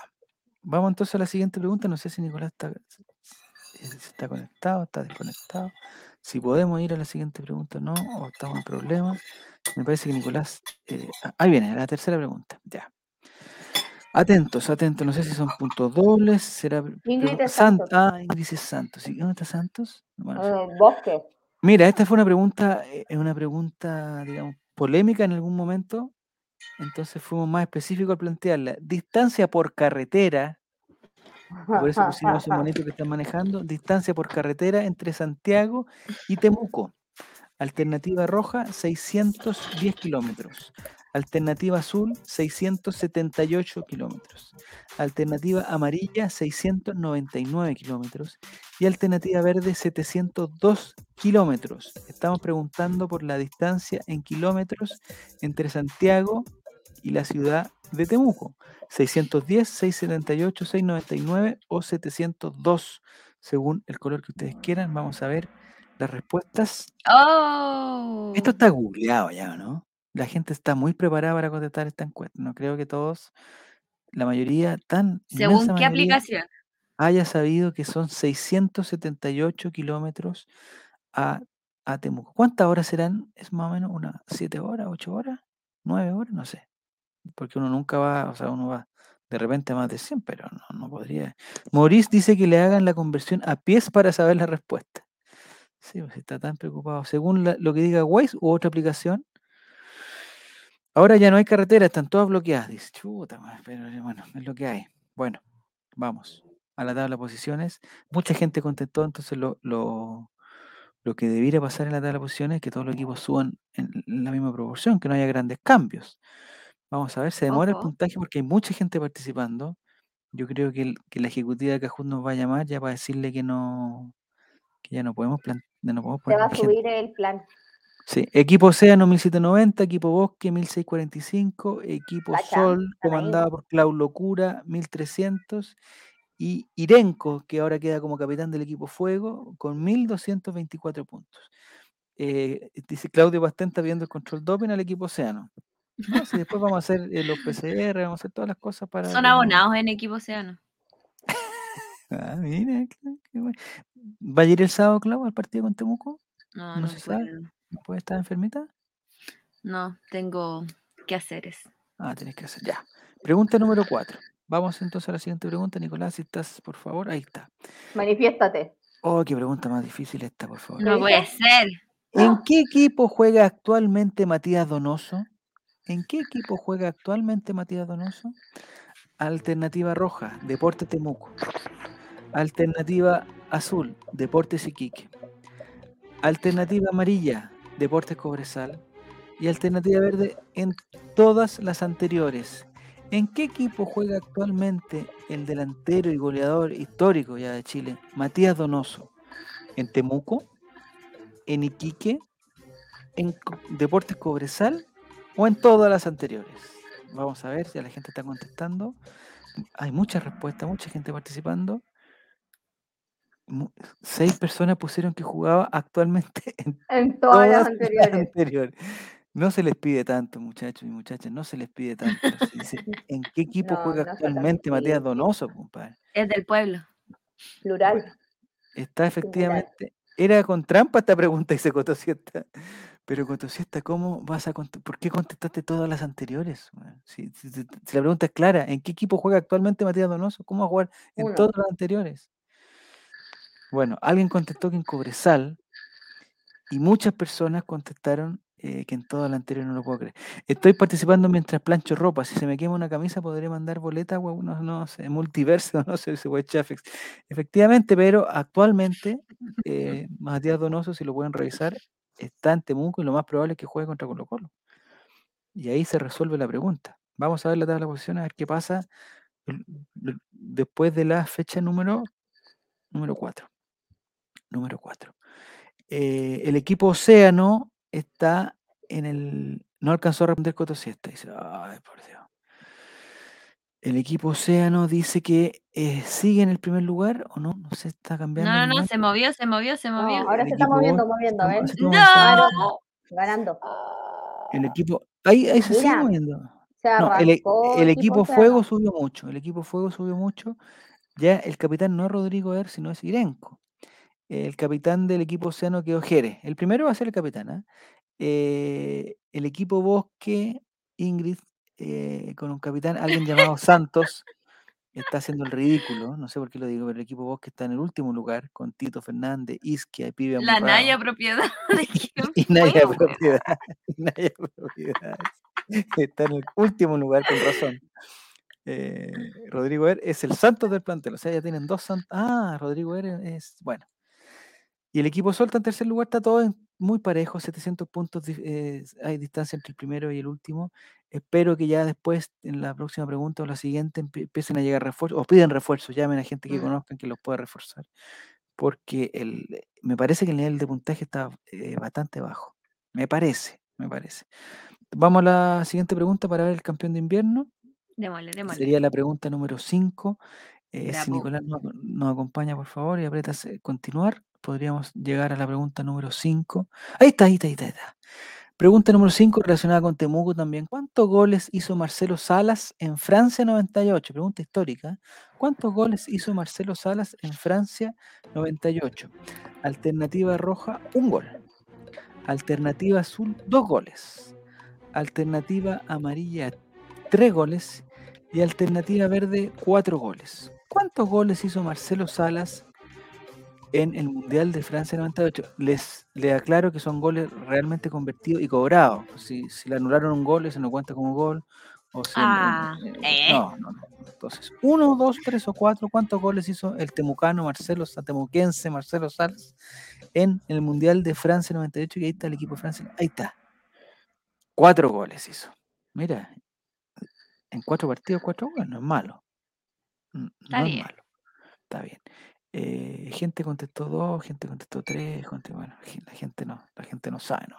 Vamos entonces a la siguiente pregunta. No sé si Nicolás está, está conectado, está desconectado. Si podemos ir a la siguiente pregunta, no, o estamos en problemas. Me parece que Nicolás. eh, ah, ahí viene, la tercera pregunta. Ya. Atentos, atentos. No sé si son puntos dobles. Será. Ingrid es Sant- Santos. ah, Ingrid es Santos. ¿Y ¿Dónde está Santos? Bueno, sí. Eh, bosque. Mira, esta fue una pregunta, eh, es una pregunta, digamos, polémica en algún momento. Entonces fuimos más específicos al plantearla. Distancia por carretera, por eso pusimos un monito que están manejando. Distancia por carretera entre Santiago y Temuco. Alternativa roja, 610 kilómetros. Alternativa azul, 678 kilómetros. Alternativa amarilla, 699 kilómetros. Y alternativa verde, 702 kilómetros. Estamos preguntando por la distancia en kilómetros entre Santiago y la ciudad de Temuco. 610, 678, 699 o 702, según el color que ustedes quieran. Vamos a ver las respuestas. ¡Oh! Esto está googleado ya, ¿no? La gente está muy preparada para contestar esta encuesta. No creo que todos, la mayoría, tan ¿Según qué mayoría, aplicación? haya sabido que son 678 kilómetros a, a Temuco. ¿Cuántas horas serán? ¿Es más o menos unas 7 horas, 8 horas, 9 horas? No sé. Porque uno nunca va, o sea, uno va de repente a más de 100, pero no, no podría. Maurice dice que le hagan la conversión a pies para saber la respuesta. Sí, pues está tan preocupado. Según la- lo que diga Waze u otra aplicación, ahora ya no hay carretera, están todas bloqueadas. Dice, chuta, pero eh, bueno, es lo que hay. Bueno, vamos a la tabla de posiciones. Mucha gente contestó, entonces lo, lo, lo que debiera pasar en la tabla de posiciones es que todos los equipos suban en la misma proporción, que no haya grandes cambios. Vamos a ver, se demora el Ojo. puntaje porque hay mucha gente participando. Yo creo que, el- que la ejecutiva de Cajun nos va a llamar ya para decirle que no, que ya no podemos plan, ya no podemos Se va a más gente. subir el plan. Sí, equipo Océano 1790, equipo Bosque 1645, equipo Cacha, Sol están ahí. comandada por Clau Locura 1300 y Irenco, que ahora queda como capitán del equipo Fuego, con 1224 puntos. Eh, dice Claudio Bastén está viendo el control doping al equipo Océano. No, si después vamos a hacer eh, los PCR, vamos a hacer todas las cosas para. Son abonados en equipo océano. *laughs* Ah, mira, qué- qué bueno. ¿Va a ir el sábado, Clau, al partido con Temuco? No, No no, se sabe. ¿No puede estar enfermita? No, tengo que hacer eso. Ah, tenés que hacer. Ya. Pregunta número 4. Vamos entonces a la siguiente pregunta. Nicolás, si estás, por favor. Ahí está. Manifiéstate. Oh, qué pregunta más difícil esta, por favor. No ¿Qué puede ser. ¿En qué equipo juega actualmente Matías Donoso? ¿En qué equipo juega actualmente Matías Donoso? Alternativa roja, Deporte Temuco. Alternativa azul, Deportes Iquique. Alternativa amarilla, Deportes Cobresal. Y alternativa verde en todas las anteriores. ¿En qué equipo juega actualmente el delantero y goleador histórico ya de Chile, Matías Donoso? ¿En Temuco? ¿En Iquique? ¿En Deportes Cobresal? ¿O en todas las anteriores? Vamos a ver, ya la gente está contestando. Hay muchas respuestas, mucha gente participando. Seis personas pusieron que jugaba actualmente *laughs* en En todas las anteriores. anteriores. No se les pide tanto, muchachos y muchachas, no se les pide tanto. Se dice, ¿En qué equipo No, juega no actualmente Matías. Donoso, compadre? Es del pueblo. Plural. Está efectivamente. Era con trampa esta pregunta, dice Cotosieta. Pero Cotosieta, ¿cómo vas a ¿Por qué contestaste todas las anteriores? Si, si- si- si la pregunta es clara, ¿en qué equipo juega actualmente Matías Donoso? ¿Cómo va a jugar en Uno. todas las anteriores? Bueno, alguien contestó que en Cobresal y muchas personas contestaron eh, que en todas las anteriores no lo puedo creer. Estoy participando mientras plancho ropa. Si se me quema una camisa, podré mandar boleta, o no, no sé, multiverso, *laughs* no sé, ese Chafex. Efectivamente, pero actualmente *laughs* eh, Matías Donoso, si lo pueden revisar, está en Temuco y lo más probable es que juegue contra Colo Colo. Y ahí se resuelve la pregunta. Vamos a ver la tabla de posiciones, a ver qué pasa después de la fecha número número 4. Número 4. el equipo Océano está en el. No alcanzó a responder Coto Siesta. Dice, ay, por Dios. El equipo Océano dice que eh, sigue en el primer lugar o no, no se está cambiando. No, no, no, se movió, se movió, se No, movió. ahora El se está moviendo, moviendo. Moviendo. ¡No! Ganando. El equipo. Ahí, ahí se sigue moviendo. Se No, el, e- el equipo Océano. Fuego subió mucho. El equipo Fuego subió mucho. Ya el capitán no es Rodrigo Er, sino es Irenco. El capitán del equipo Océano quedó Jerez. El primero va a ser el capitán. ¿ah? Eh, el equipo Bosque, Ingrid, eh, con un capitán, alguien llamado Santos, está haciendo el ridículo. No sé por qué lo digo, pero el equipo Bosque está en el último lugar con Tito Fernández, Isquia, Pibe La. Naya *laughs* *laughs* Y Propiedad. y *laughs* Naya Propiedad. Está en el último lugar, con razón. Eh, Rodrigo Er es el Santos del plantel. O sea, ya tienen dos Santos. Ah, Rodrigo Er es. Bueno. Y el equipo Solta en tercer lugar está todo muy parejo, 700 puntos. eh, hay distancia entre el primero y el último. Espero que ya después, en la próxima pregunta o la siguiente, empie- empiecen a llegar refuerzos, o piden refuerzos, llamen a gente que Mm. conozcan que los pueda reforzar. Porque el, me parece que el nivel de puntaje está eh, bastante bajo. Me parece, me parece. Vamos a la siguiente pregunta para ver el campeón de invierno. Démosle, démosle. Sería la pregunta número 5. si. Nicolás nos, nos acompaña, por favor, y apretas eh, continuar, podríamos llegar a la pregunta número 5. Ahí está, ahí está, ahí está. Pregunta número 5 relacionada con Temuco también. ¿Cuántos goles hizo Marcelo Salas en Francia 98? Pregunta histórica. ¿Cuántos goles hizo Marcelo Salas en Francia 98? Alternativa roja, un gol. Alternativa azul, dos goles. Alternativa amarilla, tres goles. Y alternativa verde, cuatro goles. ¿Cuántos goles hizo Marcelo Salas en el Mundial de Francia 98? Les, les aclaro que son goles realmente convertidos y cobrados. Si, si le anularon un gol, eso no cuenta como gol. O si el- Ah, eh, ¿eh? no, no, no. Entonces, uno, dos, tres o cuatro. ¿Cuántos goles hizo el temucano Marcelo, Sa- temuquense Marcelo Salas en el Mundial de Francia 98? Y ahí está el equipo de Francia. Ahí está. Cuatro goles hizo. Mira, en cuatro partidos, cuatro goles, no es malo. Está no es bien. malo. Está bien. Eh, gente contestó dos, gente contestó tres, gente, bueno, la gente no, la gente no sabe, ¿no?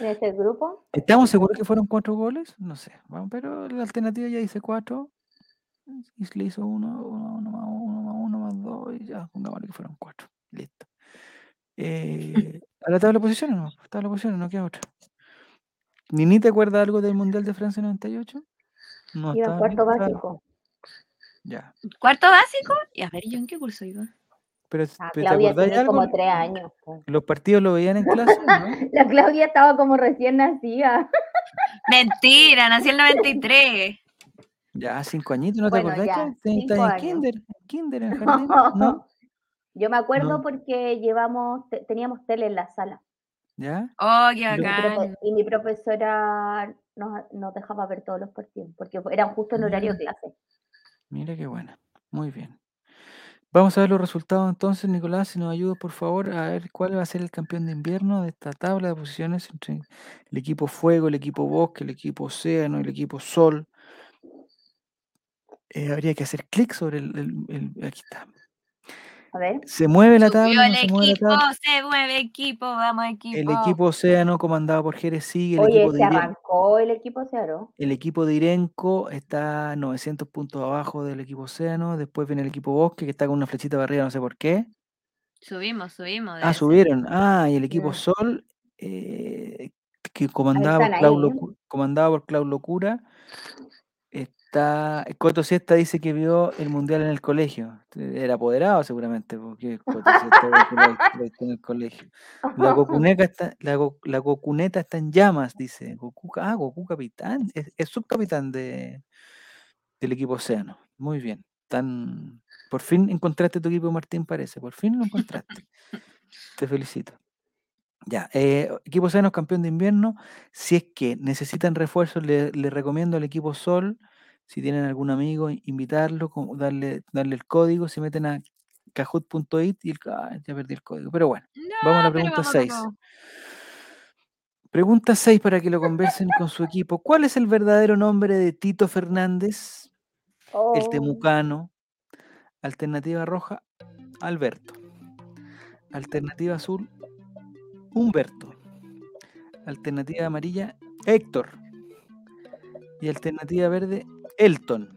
En este grupo. ¿Estamos seguros que fueron cuatro goles? No sé. Vamos, pero la alternativa ya dice cuatro. Y le hizo uno, uno, uno más uno, más uno, más dos, y ya, pongámosle que fueron cuatro. Listo. Eh, *laughs* a la tabla de posiciones, no. Tabla de posiciones, no queda otra. ¿Nini te acuerdas algo del Mundial de Francia 98? No, Iba cuarto básico. Ya. ¿Cuarto básico? Y a ver, ¿yo en qué curso iba? Pero, Ah, ¿te Claudia acordás de tiene algo? como tres años. po. ¿Los partidos lo veían en *laughs* clase? ¿no? *laughs* La Claudia estaba como recién nacida. Mentira, nací el 93. Ya, cinco añitos, ¿no te Bueno, acordás? que en años. kinder, en kinder, en *laughs* jardín, ¿no? Yo me acuerdo No. porque llevamos, te- teníamos tele en la sala. ¿Ya? Oh, qué bacán. y mi profesora nos, nos dejaba ver todos los partidos, porque eran justo en horario de Mm. clase. Mira qué buena. Muy bien. Vamos a ver los resultados entonces, Nicolás, si nos ayuda por favor a ver cuál va a ser el campeón de invierno de esta tabla de posiciones entre el equipo Fuego, el equipo Bosque, el equipo Océano, el equipo Sol. Eh, habría que hacer clic sobre el, el- el- Aquí está. A ver, ¿Se mueve la Subió tabla? el ¿No se mueve la equipo, tabla? se mueve equipo, vamos equipo. El equipo Océano, comandado por Jerez, sigue. El oye, equipo se de arrancó el equipo Searo. El equipo de Irenco está 900 puntos abajo del equipo Océano. Después viene el equipo Bosque, que está con una flechita para arriba, no sé por qué. Subimos, subimos. Ah, subieron. Ah, y el equipo Mm. Sol, eh, que comandado por, Clau comandado por Clau Locura, está. Coto Siesta dice que vio el mundial en el colegio. Era apoderado seguramente, porque Coto Siesta en el colegio. La está, la, la Gocuneta está en llamas, dice. Goku, ah, Goku capitán. Es, es subcapitán de, del equipo Océano. Muy bien. Tan, por fin encontraste tu equipo, Martín, parece. Por fin lo encontraste. Te felicito. Ya, eh, equipo Océano campeón de invierno. Si es que necesitan refuerzos, le, le recomiendo al equipo Sol, si tienen algún amigo, invitarlo, darle, darle el código, se meten a kahoot.it y el, ah, ya perdí el código. Pero bueno, No, vamos a la pregunta vamos, 6. vamos. Pregunta 6 para que lo conversen con su equipo. ¿Cuál es el verdadero nombre de Tito Fernández? El Oh, temucano. Alternativa roja, Alberto. Alternativa azul, Humberto. Alternativa amarilla, Héctor. Y alternativa verde, Elton.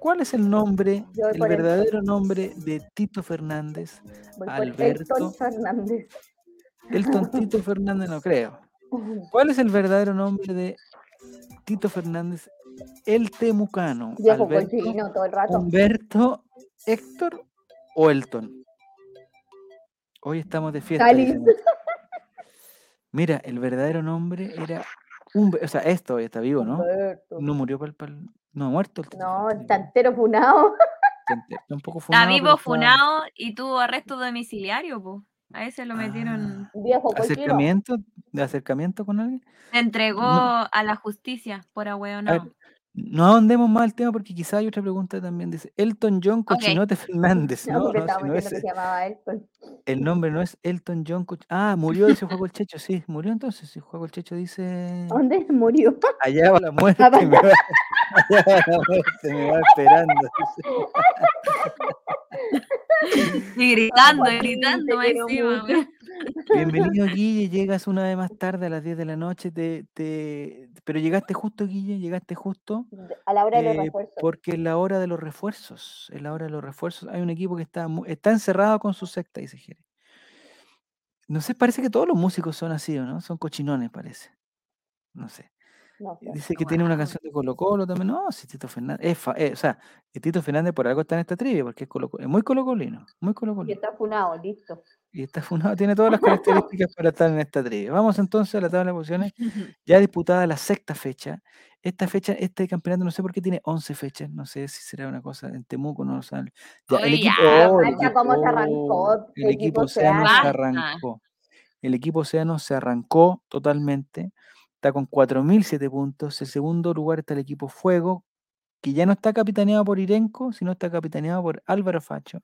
¿Cuál es el nombre, el Elton. verdadero nombre de Tito Fernández? voy Alberto. Elton Fernández. Elton *laughs* Tito Fernández, no creo. ¿Cuál es el verdadero nombre de Tito Fernández, el temucano? Viejo Alberto, todo el rato. Humberto, Héctor o Elton. Hoy estamos de fiesta. *laughs* Mira, el verdadero nombre era Humbe- o sea, esto hoy está vivo, ¿no? Humberto. No murió para el, no ha muerto el No, está entero funado. está ente- está un poco Está funado, pero vivo, está- funado y tuvo arresto domiciliario, po. A ese lo metieron. Ah, Viejo acercamiento, de acercamiento con alguien. Se entregó No. a la justicia por ahueonado. No ahondemos más el tema porque quizá hay otra pregunta también. Dice Elton John Cochinote Fernández. *laughs* No, No, porque no, si estábamos no diciendo es, que se llamaba Elton. el nombre no es Elton John Coch- Ah, murió, dice Juego el Checho, sí, murió entonces. Sí, Juego el Checho dice. ¿Dónde murió? Allá va la muerte, me va, *laughs* allá va la muerte, me va esperando. *laughs* *laughs* Y gritando, Joaquín, gritando encima. *laughs* Bienvenido, Guille. Llegas una vez más tarde a las 10 de la noche, te, te- pero llegaste justo, Guille, llegaste justo. A la hora de los eh, refuerzos. porque es la hora de los refuerzos. Es la hora de los refuerzos. Hay un equipo que está, está encerrado con su secta, dice Jere. No sé, parece que todos los músicos son así, ¿o no? Son cochinones, parece. No sé. No sé. Dice que tiene una canción de Colo Colo también. No, si Tito Fernández. es fa- eh, o sea, Tito Fernández por algo está en esta trivia, porque es, Colo- es muy colocolino. Muy Y colocolino. está funado, listo. Y está funado, tiene todas las características para estar en esta trivia. Vamos entonces a la tabla de posiciones, *laughs* ya disputada la sexta fecha. Esta fecha, este campeonato, no sé por qué tiene 11 fechas, no sé si será una cosa en Temuco, no lo saben. Ya, el equipo, oh, el falta equipo- cómo se arrancó el equipo Océano se arrancó. El equipo Océano se arrancó totalmente, está con 4.007 puntos. El segundo lugar está el equipo Fuego, que ya no está capitaneado por Irenco, sino está capitaneado por Álvaro Facho,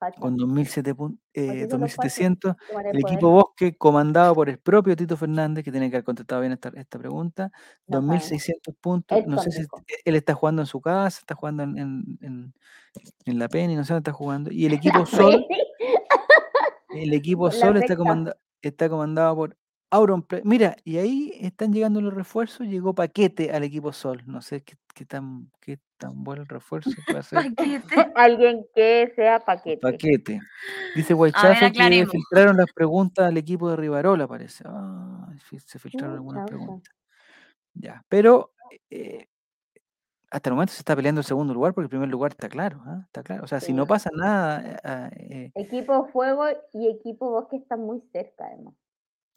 Facha. con 2.007 pun- eh, Así son los fachos, 2.700. tomar El equipo. Bosque, comandado por el propio Tito Fernández, que tiene que haber contestado bien esta, esta pregunta, No sabemos. 2.600 puntos. No sé si él está jugando en su casa, está jugando en, en, en- en la Penny, no sé dónde está jugando. Y el equipo *laughs* Sol, el equipo *laughs* Sol está, secta. comanda- está comandado por Auronplay. Mira, y ahí están llegando los refuerzos. Llegó Paquete al equipo Sol. No sé qué, qué tan, qué tan buen refuerzo puede *laughs* ser. Paquete. *laughs* Alguien que sea paquete. Paquete. Dice Guaychafe que filtraron las preguntas al equipo de Rivarola, parece. Ah, se filtraron algunas preguntas. Ya, pero eh, hasta el momento se está peleando el segundo lugar porque el primer lugar está claro, ¿ah? Está claro. O sea, si no pasa nada, eh, ah, eh, Equipo Fuego y Equipo Bosque están muy cerca, además.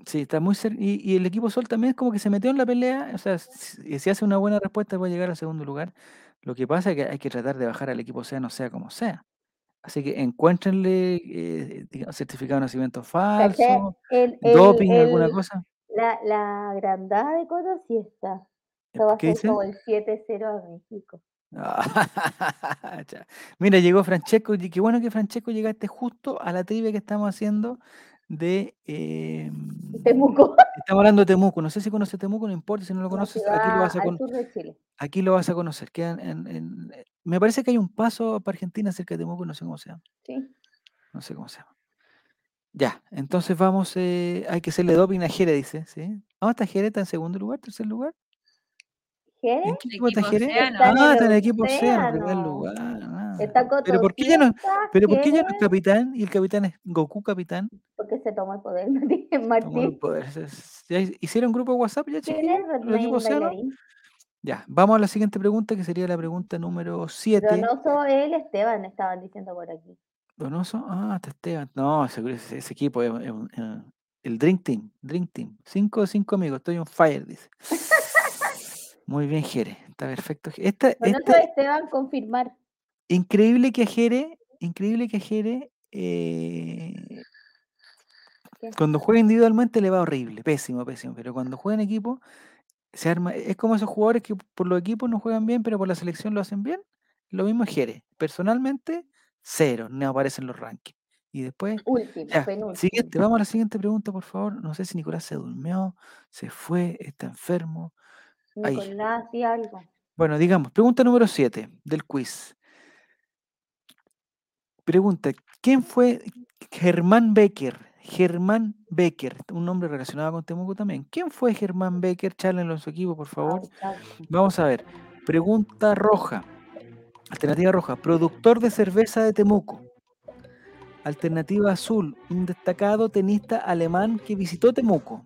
Sí, está muy cerca. Y, y el equipo Sol también es como que se metió en la pelea. O sea, si, si hace una buena respuesta puede llegar al segundo lugar. Lo que pasa es que hay que tratar de bajar al equipo Océano, sea como sea. Así que encuéntrenle eh, certificado de nacimiento falso, El, el, doping, alguna el- cosa. la, la grandada de cosas sí está. Eh, Esto va a ¿Qué ser como el 7-0 a México. *laughs* Ya. Mira, llegó Francesco, y qué bueno que Francesco llegaste justo a la trivia que estamos haciendo de... eh, Temuco, *laughs* estamos hablando de Temuco, no sé si conoces Temuco, no importa, si no lo conoces, aquí lo vas a, con- de aquí lo vas a conocer. en- en- eh, me parece que hay un paso para Argentina cerca de Temuco, no sé cómo se llama, Sí. no sé cómo se llama. Ya, entonces vamos, eh, hay que hacerle doping a Jere, dice, ¿sí? ¿Dónde está Jere? ¿Está en segundo lugar, tercer lugar? ¿Jere? ¿En qué equipo está Jere? En Ah, está en el equipo Océano, primer Océano. lugar. Pero ¿por qué ya no, pero por qué ya no es capitán y el capitán es Goku capitán? porque se tomó el poder *laughs* Martín. El poder. ¿Ya hicieron grupo de WhatsApp ya, bailarín? Ya, vamos a la siguiente pregunta, que sería la pregunta número 7. Donoso, él, Esteban, estaban diciendo por aquí. Donoso, ah, está Esteban. No, ese, ese- equipo es, es un- el Dream Team, Dream Team. Cinco de cinco amigos, estoy on fire, dice. *laughs* Muy bien, Jere, está perfecto. Esta, Donoso, esta, Esteban, confirmar. Increíble que a Jere, increíble que Jere, eh, cuando juega individualmente le va horrible, pésimo, pésimo, pero cuando juega en equipo se arma, es como esos jugadores que por los equipos no juegan bien, pero por la selección lo hacen bien. Lo mismo es Jere. Personalmente, cero, no aparecen los rankings. Y después, Último, ya, siguiente, vamos a la siguiente pregunta, por favor. No sé si Nicolás se durmió, se fue, está enfermo. ahí. Nicolás y algo. Bueno, digamos, pregunta número 7 del quiz. Pregunta, ¿quién fue Germán Becker? Germán Becker, un nombre relacionado con Temuco también. ¿Quién fue Germán Becker? Chálenlo en su equipo, por favor. Vamos a ver. Pregunta roja. Alternativa roja. Productor de cerveza de Temuco. Alternativa azul. Un destacado tenista alemán que visitó Temuco.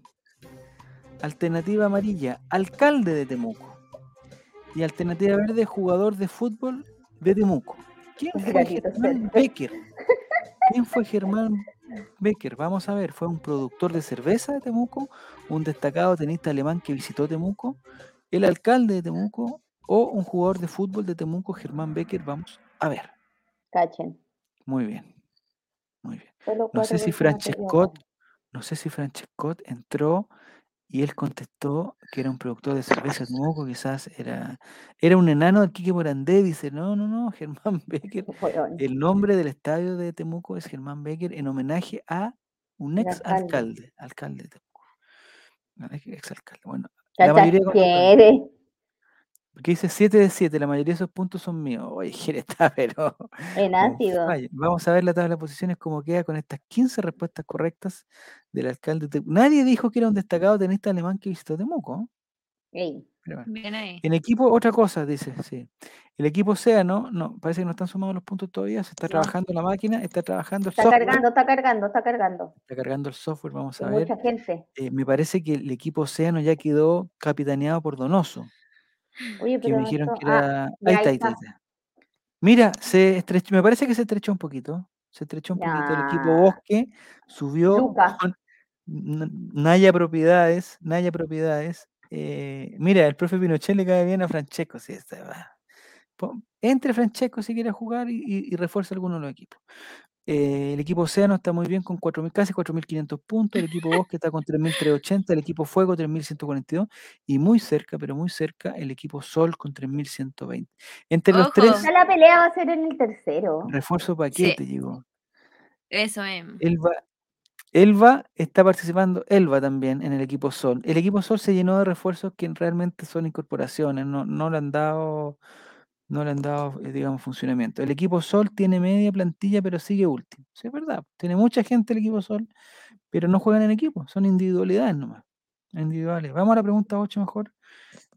Alternativa amarilla. Alcalde de Temuco. Y alternativa verde. Jugador de fútbol de Temuco. ¿Quién fue Germán. Becker? *laughs* ¿Quién fue Germán Becker? Vamos a ver. ¿Fue un productor de cerveza de Temuco? ¿Un destacado tenista alemán que visitó Temuco? ¿El alcalde de Temuco? ¿O un jugador de fútbol de Temuco, Germán Becker? Vamos a ver. Cachen. Muy bien. Muy bien. No sé si Francescot, no sé si Francescot entró y él contestó que era un productor de cerveza de Temuco, quizás era, era un enano del Quique Morandé, dice, no, no, no, *laughs* Germán Becker. *laughs* El nombre del estadio de Temuco es Germán Becker en homenaje a un ex alcalde. alcalde, de Temuco. Un ex alcalde. Bueno, la mayoría. Porque dice 7 de 7, la mayoría de esos puntos son míos. *laughs* Oye, Jere está, pero En ácido. Vamos a ver la tabla de posiciones, cómo queda con estas 15 respuestas correctas del alcalde. de Temuco. Nadie dijo que era un destacado tenista alemán que visitó Temuco. Ey, Pero bueno. Bien ahí. En equipo, otra cosa, dice, sí. El equipo Océano, no, parece que no están sumados los puntos todavía, se está No. trabajando la máquina, está trabajando el está software, cargando, está cargando, está cargando. está cargando el software, vamos Y a ver. mucha gente. Eh, me parece que el equipo Océano ya quedó capitaneado por Donoso, Oye, que pero me dijeron esto- que ah, era... ya, ahí está, ahí está, ahí está. Mira, se estrechó, me parece que se estrechó un poquito, se estrechó un poquito. El equipo. Bosque subió Naya Propiedades, Naya Propiedades. eh, mira, el profe Pinochet le cae bien a Francesco, sí, está, va. Entre Francesco si quiere jugar y, y, y refuerza alguno de los equipos. Eh, el equipo Océano está muy bien con 4.000, casi 4.500 puntos. El equipo *laughs* Bosque está con 3.380. El equipo Fuego 3.142. Y muy cerca, pero muy cerca, el equipo Sol con 3.120. Entre los tres, Ya la pelea va a ser en el tercero. refuerzo paquete llegó. Eso es. Elba, Elba está participando, Elba también en el equipo Sol. El equipo Sol se llenó de refuerzos que realmente son incorporaciones, no, no le han dado, no le han dado, eh, digamos, funcionamiento. El equipo Sol tiene media plantilla, pero sigue último. Sí, es verdad. Tiene mucha gente el equipo Sol, pero no juegan en equipo, son individualidades nomás. Individuales. Vamos a la pregunta 8 mejor.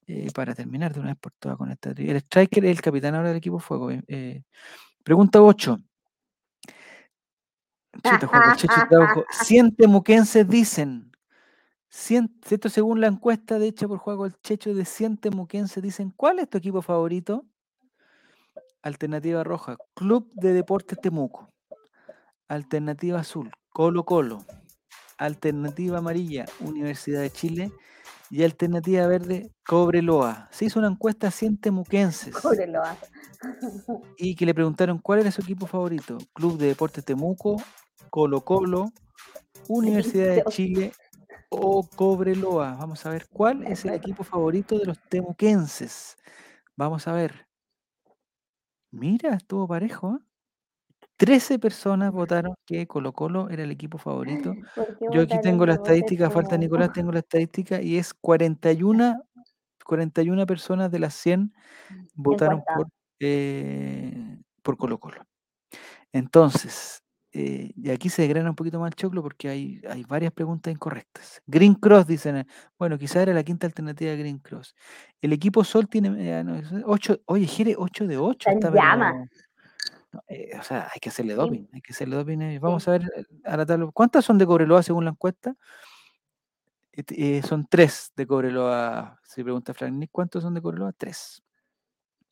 eh, para terminar de una vez por todas con esta. El striker es el capitán ahora del equipo fuego. eh, pregunta 8. Chuta, Juan. 100 temuquenses dicen. 100, esto según la encuesta de hecha por Juego el Checho de 100 temuquenses dicen. ¿Cuál es tu equipo favorito? Alternativa roja. Club de Deportes Temuco. Alternativa azul. Colo Colo. Alternativa amarilla. Universidad de Chile. Y alternativa verde. Cobreloa. Se hizo una encuesta a 100 temuquenses Cóbrelo, ah. y que le preguntaron cuál era su equipo favorito. Club de Deportes Temuco, Colo Colo, Universidad de. Chile o Cobreloa. Vamos a ver cuál es el equipo favorito de los temuquenses. Vamos a ver. Mira, estuvo parejo. ¿eh? 13 personas votaron que Colo Colo era el equipo favorito. *gasps* ¿Por qué Yo aquí tengo la estadística, falta? Nicolás, tengo la estadística y es 41, 41 personas de las 100 votaron por, eh, por Colo Colo. Entonces, eh, y aquí se desgrana un poquito más el choclo porque hay, hay varias preguntas incorrectas. Green Cross, dicen, eh, bueno, quizá era la quinta alternativa de Green Cross. El equipo Sol tiene eh, no, es 8, oye, Jere, 8 de 8. Está en llamas. o sea, hay que hacerle doping, hay que hacerle doping. eh, Vamos a ver eh, a la tabla. ¿Cuántas son de Cobreloa según la encuesta? Eh, eh, son tres de Cobreloa. Si pregunta Frank Nick, ¿cuántos son de Cobreloa? Tres.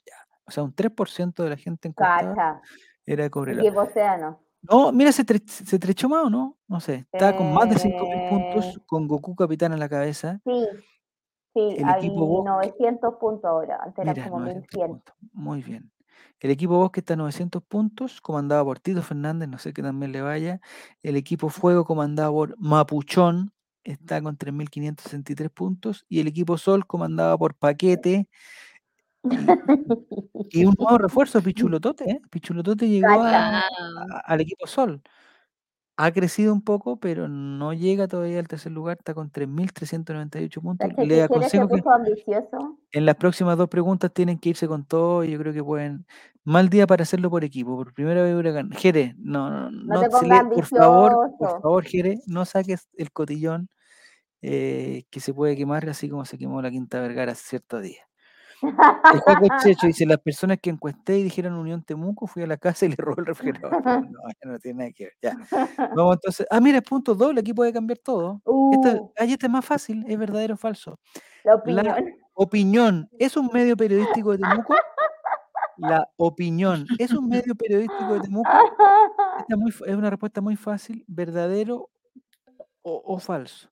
Ya. O sea, un 3% de la gente encuestada Cacha. era de Cobreloa. Océano. No, mira, se, tre- se trechó más o no, no sé. Está con más de 5.000 puntos, Eh. con Goku capitán a la cabeza. Sí, sí, El hay equipo Bosque- 900 puntos ahora, antes era como 900 1100. puntos. Muy bien. El equipo Bosque está a 900 puntos, comandado por Tito Fernández, no sé qué también le vaya. El equipo Fuego, comandado por Mapuchón, está con 3.563 puntos. Y el equipo Sol, comandado por Paquete. *laughs* Y un nuevo refuerzo, Pichulotote. ¿eh? Pichulotote llegó Cacha. a- a- al equipo Sol. Ha crecido un poco, pero no llega todavía al tercer lugar, está con 3.398 puntos. Le aconsejo que en las próximas dos preguntas tienen que irse con todo y yo creo que pueden. Mal día para hacerlo por equipo, por primera vez Huracán. Jere, no, no, no, te le- por favor, por favor, Jere, no saques el cotillón eh, que se puede quemar así como se quemó la Quinta Vergara cierto día. El Juaco Checho dice, las *laughs* personas que encuesté y dijeron Unión Temuco, fui a la casa y le robé el refrigerador. *laughs* No, no tiene nada que ver. Ya. Vamos entonces. Ah, mira, punto doble, aquí puede cambiar todo. Esta, Uh, ahí este es más fácil, es verdadero o falso. la opinión. Opinión, ¿es un medio periodístico de Temuco? *laughs* La opinión, ¿es un medio periodístico de Temuco? Esta muy es una respuesta muy fácil, verdadero o, o falso.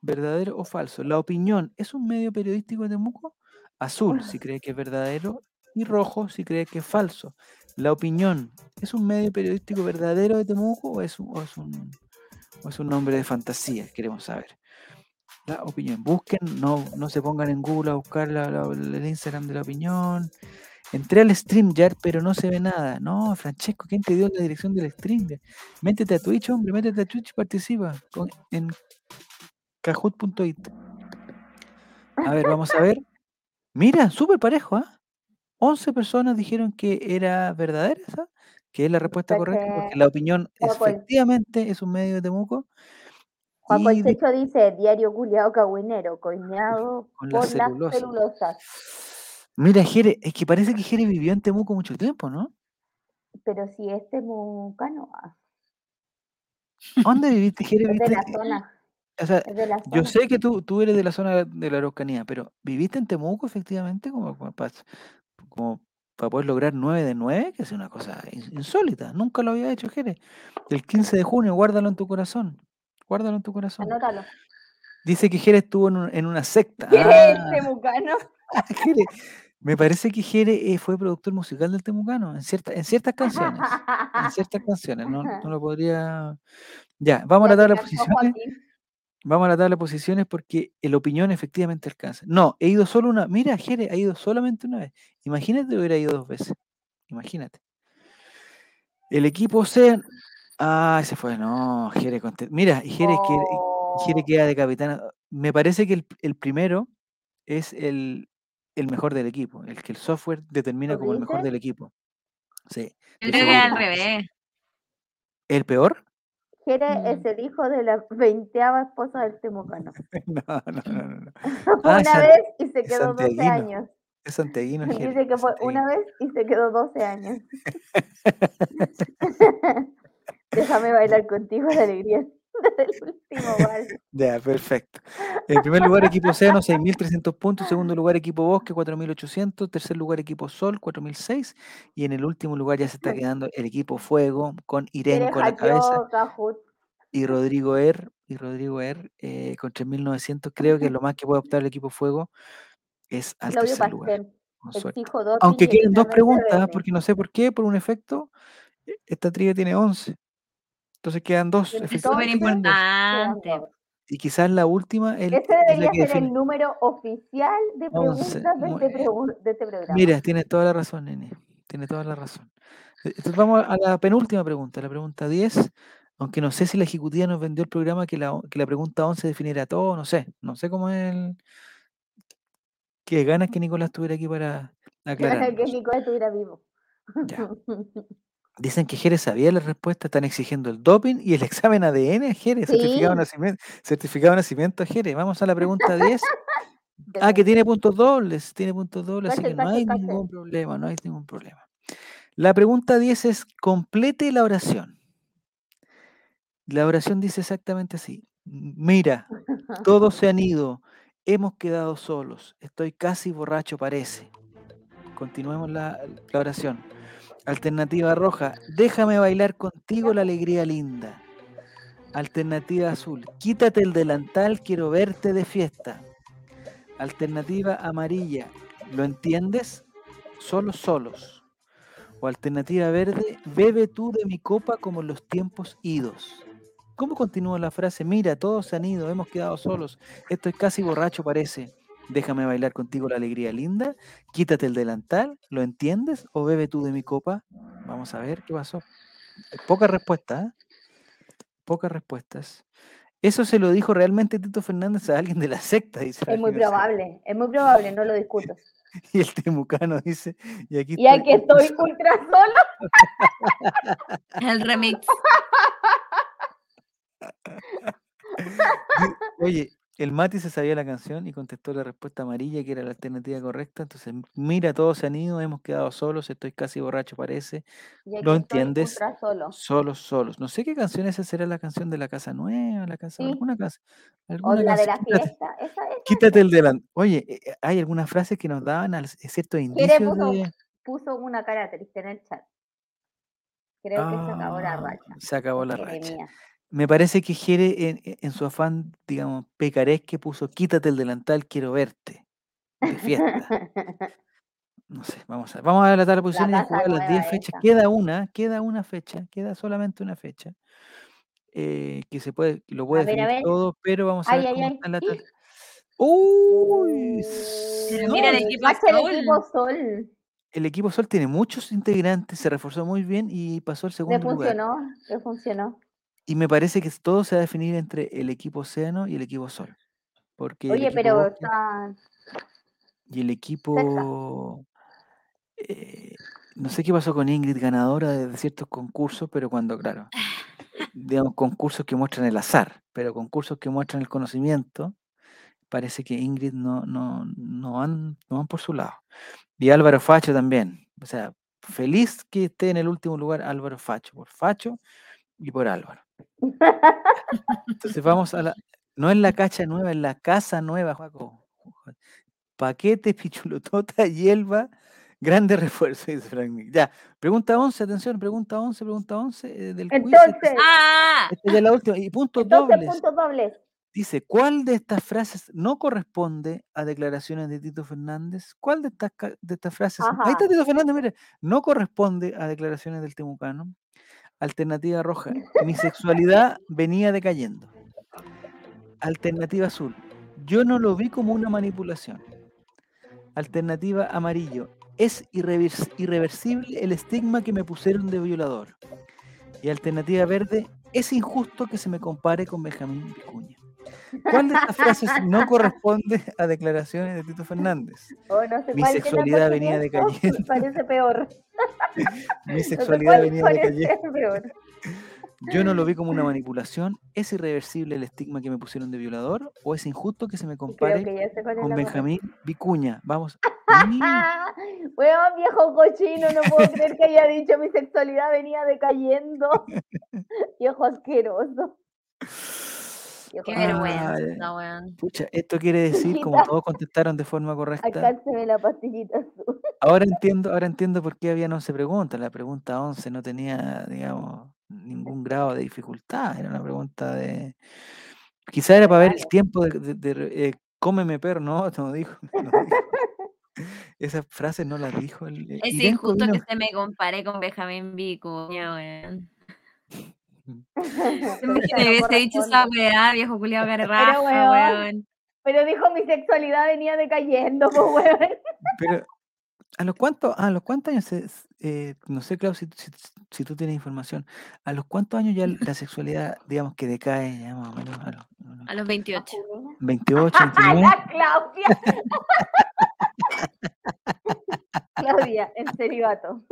Verdadero o falso. La opinión, ¿es un medio periodístico de Temuco? Azul, si cree que es verdadero, y rojo, si cree que es falso. La opinión, ¿es un medio periodístico verdadero de Temuco o es un, o es un, o es un nombre de fantasía? Queremos saber. La opinión. Busquen, no, no se pongan en Google a buscar la- la- el Instagram de la opinión. Entré al StreamYard, pero no se ve nada. No, Francesco, ¿quién te dio la dirección del StreamYard? Métete a Twitch, hombre, métete a Twitch y participa con- en kahoot.it. A ver, vamos a ver. Mira, súper parejo, ¿ah? 11 personas dijeron que era verdadera esa, que es la respuesta correcta, porque la opinión Juaco efectivamente es un medio de Temuco. Di- Checho dice, diario culiado cagüinero, coñado *laughs* por las celulosa. celulosas. Mira, Jere, es que parece que Jere vivió en Temuco mucho tiempo, ¿no? Pero si es temucano, ah, ¿Dónde viviste, Jere? *laughs* es de la eh, zona, O sea, la yo sé que tú, tú eres de la zona de la Araucanía, pero ¿viviste en Temuco efectivamente como, para, como para poder lograr 9 de 9? Que es una cosa ins- insólita. Nunca lo había hecho, Jere. El 15 de junio, guárdalo en tu corazón. Guárdalo en tu corazón. Anótalo. Dice que Jere estuvo en, un- en una secta. ¿Quién es Ah, el temucano? *laughs* Jere. Me parece que Jere eh, fue productor musical del Temucano en, cierta, en ciertas canciones. En ciertas canciones, no, no *laughs* lo podría. Ya, vamos a Ya la te tabla de posiciones. Joaquín. Vamos a la tabla de posiciones porque el opinión efectivamente alcanza. No, he ido solo una. Mira, Jere ha ido solamente una vez. Imagínate hubiera ido dos veces. Imagínate. El equipo C. Ah, se fue. No, Jere. conte- Mira, Jere, y Jere Oh, queda de capitán. Me parece que el, el primero es el, el mejor del equipo. El que el software determina ¿Tú como el mejor del equipo. Sí. Yo creo que al revés. ¿El peor? Jere Mm. es el hijo de la veinteava esposa del Temucano. *laughs* No, no, no, no. *laughs* Ah, una *laughs* vez y se quedó 12 santiaguino. años. Es santiaguino, Dice que fue una vez y se quedó 12 años. Déjame bailar contigo la alegría *laughs* del último vals. *laughs* Ya, perfecto. En primer lugar, equipo Océano, 6.300 puntos. Segundo lugar, equipo Bosque, 4.800. Tercer lugar, equipo Sol, 4.006. Y en el último lugar ya se está *laughs* quedando el equipo Fuego con Irenco a la cabeza Cajut. y Rodrigo Er. Y Rodrigo Er eh, con 3.900. Creo que lo más que puede optar el equipo Fuego es al Claudio tercer lugar. Pastel. con Aunque queden dos preguntas, porque no sé por qué, por un efecto, e- esta trivia tiene 11. Entonces quedan dos. Súper importante. Y quizás la última el- Ese es la debería que ser define. el número oficial de preguntas de este, de este programa. Mira, tiene toda la razón, nene. Tiene toda la razón. E- Entonces vamos a la penúltima pregunta, la pregunta 10. Aunque no sé si la ejecutiva nos vendió el programa que la, que la pregunta 11 definiera todo, no sé. No sé cómo es el... Qué ganas que Nicolás estuviera aquí para *laughs* que aclararnos. Nicolás estuviera vivo. Ya. *laughs* Dicen que Jerez sabía la respuesta, están exigiendo el doping y el *laughs* examen ADN a Jerez, certificado, de nacimiento, certificado de nacimiento a Jerez. Vamos a la pregunta 10. De *laughs* Ah, que tiene puntos dobles, tiene puntos dobles, así que no hay ningún problema, no hay ningún problema. La pregunta 10 es, complete la oración. La oración dice exactamente así. "M- Mira, todos se han ido, hemos quedado solos, estoy casi borracho parece. Continuemos la, la oración. Alternativa roja, déjame bailar contigo la alegría linda. Alternativa azul, quítate el delantal, quiero verte de fiesta. Alternativa amarilla, ¿lo entiendes? Solos, solos. O alternativa verde, bebe tú de mi copa como en los tiempos idos. ¿Cómo continúa la frase? Mira, todos se han ido, hemos quedado solos. Estoy casi borracho, parece. Déjame bailar contigo la alegría linda. Quítate el delantal, ¿lo entiendes? O bebe tú de mi copa. Vamos a ver qué pasó. Pocas respuestas, ¿eh? Pocas respuestas. Eso se lo dijo realmente Tito Fernández a alguien de la secta, dice. Es muy probable, es muy probable, no lo discuto. *laughs* Y el temucano dice, y aquí Y aquí estoy estoy ultra solo. *laughs* El remix. *laughs* Oye, el Mati se sabía la canción y contestó la respuesta amarilla, que era la alternativa correcta. Entonces, mira, todos se han ido, hemos quedado solos, estoy casi borracho, parece. ¿Lo entiendes? solo. Solos, solos. No sé qué canción esa será la canción de la casa nueva, la casa, Sí. alguna casa. O la de la fiesta. Esa, esa. quítate el delantal. Oye, eh, eh, hay algunas frases que nos daban al- eh, ciertos indicios puso- de. Puso una cara triste en el chat. Creo que se acabó la Ah, racha. Se acabó la racha. Me parece que Jere, en, en su afán, digamos, pecaresque, puso quítate el delantal, quiero verte. De fiesta. *laughs* No sé, vamos a, vamos a ver la de posiciones y jugar las 10 nueva fechas. Queda una, queda una fecha, queda solamente una fecha. eh, que se puede, lo puede ver, definir todo, pero vamos a Ay, ver ay, cómo ay. está la tabla. *gasps* Uy, Pero no, mira el equipo Cacha el equipo Sol. el equipo Sol tiene muchos integrantes, se reforzó muy bien y pasó al Le segundo lugar. funcionó, le funcionó. Y me parece que todo se va a definir entre el equipo Océano y el equipo Sol. Porque Oye, pero Bosque está. y el equipo. eh, no sé qué pasó con Ingrid, ganadora de ciertos concursos, pero cuando, claro, digamos, concursos que muestran el azar, pero concursos que muestran el conocimiento, parece que Ingrid no, no, no, van, no van por su lado. Y Álvaro Facho también. O sea, feliz que esté en el último lugar Álvaro Facho, por Facho y por Álvaro. Entonces vamos a la. No es la cacha nueva, es la casa nueva, Juaco. Paquete, *laughs* pichulotota, hierba, grande refuerzo, dice Frank Nick. Ya, pregunta 11, atención, pregunta 11, pregunta 11 eh, del quiz. Esta Entonces, es- Ah, esta es ya la última. Y puntos entonces dobles. puntos dobles. Dice, ¿cuál de estas frases no corresponde a declaraciones de Tito Fernández? ¿Cuál de estas, de estas frases? Ahí está. Tito Fernández, mire, no corresponde a declaraciones del Temucano. Alternativa roja, mi sexualidad venía decayendo. Alternativa azul, yo no lo vi como una manipulación. Alternativa amarillo, es irrevers- irreversible el estigma que me pusieron de violador. Y alternativa verde, es injusto que se me compare con Benjamín Vicuña. ¿Cuál de estas frases no corresponde a declaraciones de Tito Fernández? Oh, no sé Mi sexualidad venía decayendo. *laughs* Parece peor. Mi *laughs* sexualidad venía decayendo. peor. Yo no lo vi como una *laughs* manipulación. ¿Es irreversible el estigma que me pusieron de violador? ¿O es injusto que se me compare con Benjamín Vicuña? Vamos. *laughs* Weón, viejo cochino, no puedo creer que haya dicho mi sexualidad venía decayendo. Viejo asqueroso. Qué Ah, vergüenza, weón. Pucha, esto quiere decir, como todos contestaron de forma correcta, la pastillita azul. ahora entiendo, ahora entiendo por qué habían 11 preguntas. La pregunta 11 no tenía, digamos, ningún grado de dificultad. Era una pregunta de... Quizá era para ver el tiempo de, de- de eh, cómeme perro, no, *laughs* no dijo. no dijo. Esas frases no las dijo el... eh, Es Irenco injusto que se me compare con Benjamín Vicuña, weón. Pero *laughs* Me hubiese dicho esa weá, viejo culiao garrafa, *laughs* weón. weón. Pero dijo mi sexualidad venía decayendo, *laughs* pues weón. Pero, ¿a los cuántos, a los cuántos años, eh, no sé, Clau, si, si- si tú tienes información, ¿a los cuántos años ya la sexualidad, digamos, que decae, ya más o menos, a los, a los A los 28. 28, ¡A 29? la Claudia! Claudia, en celibato.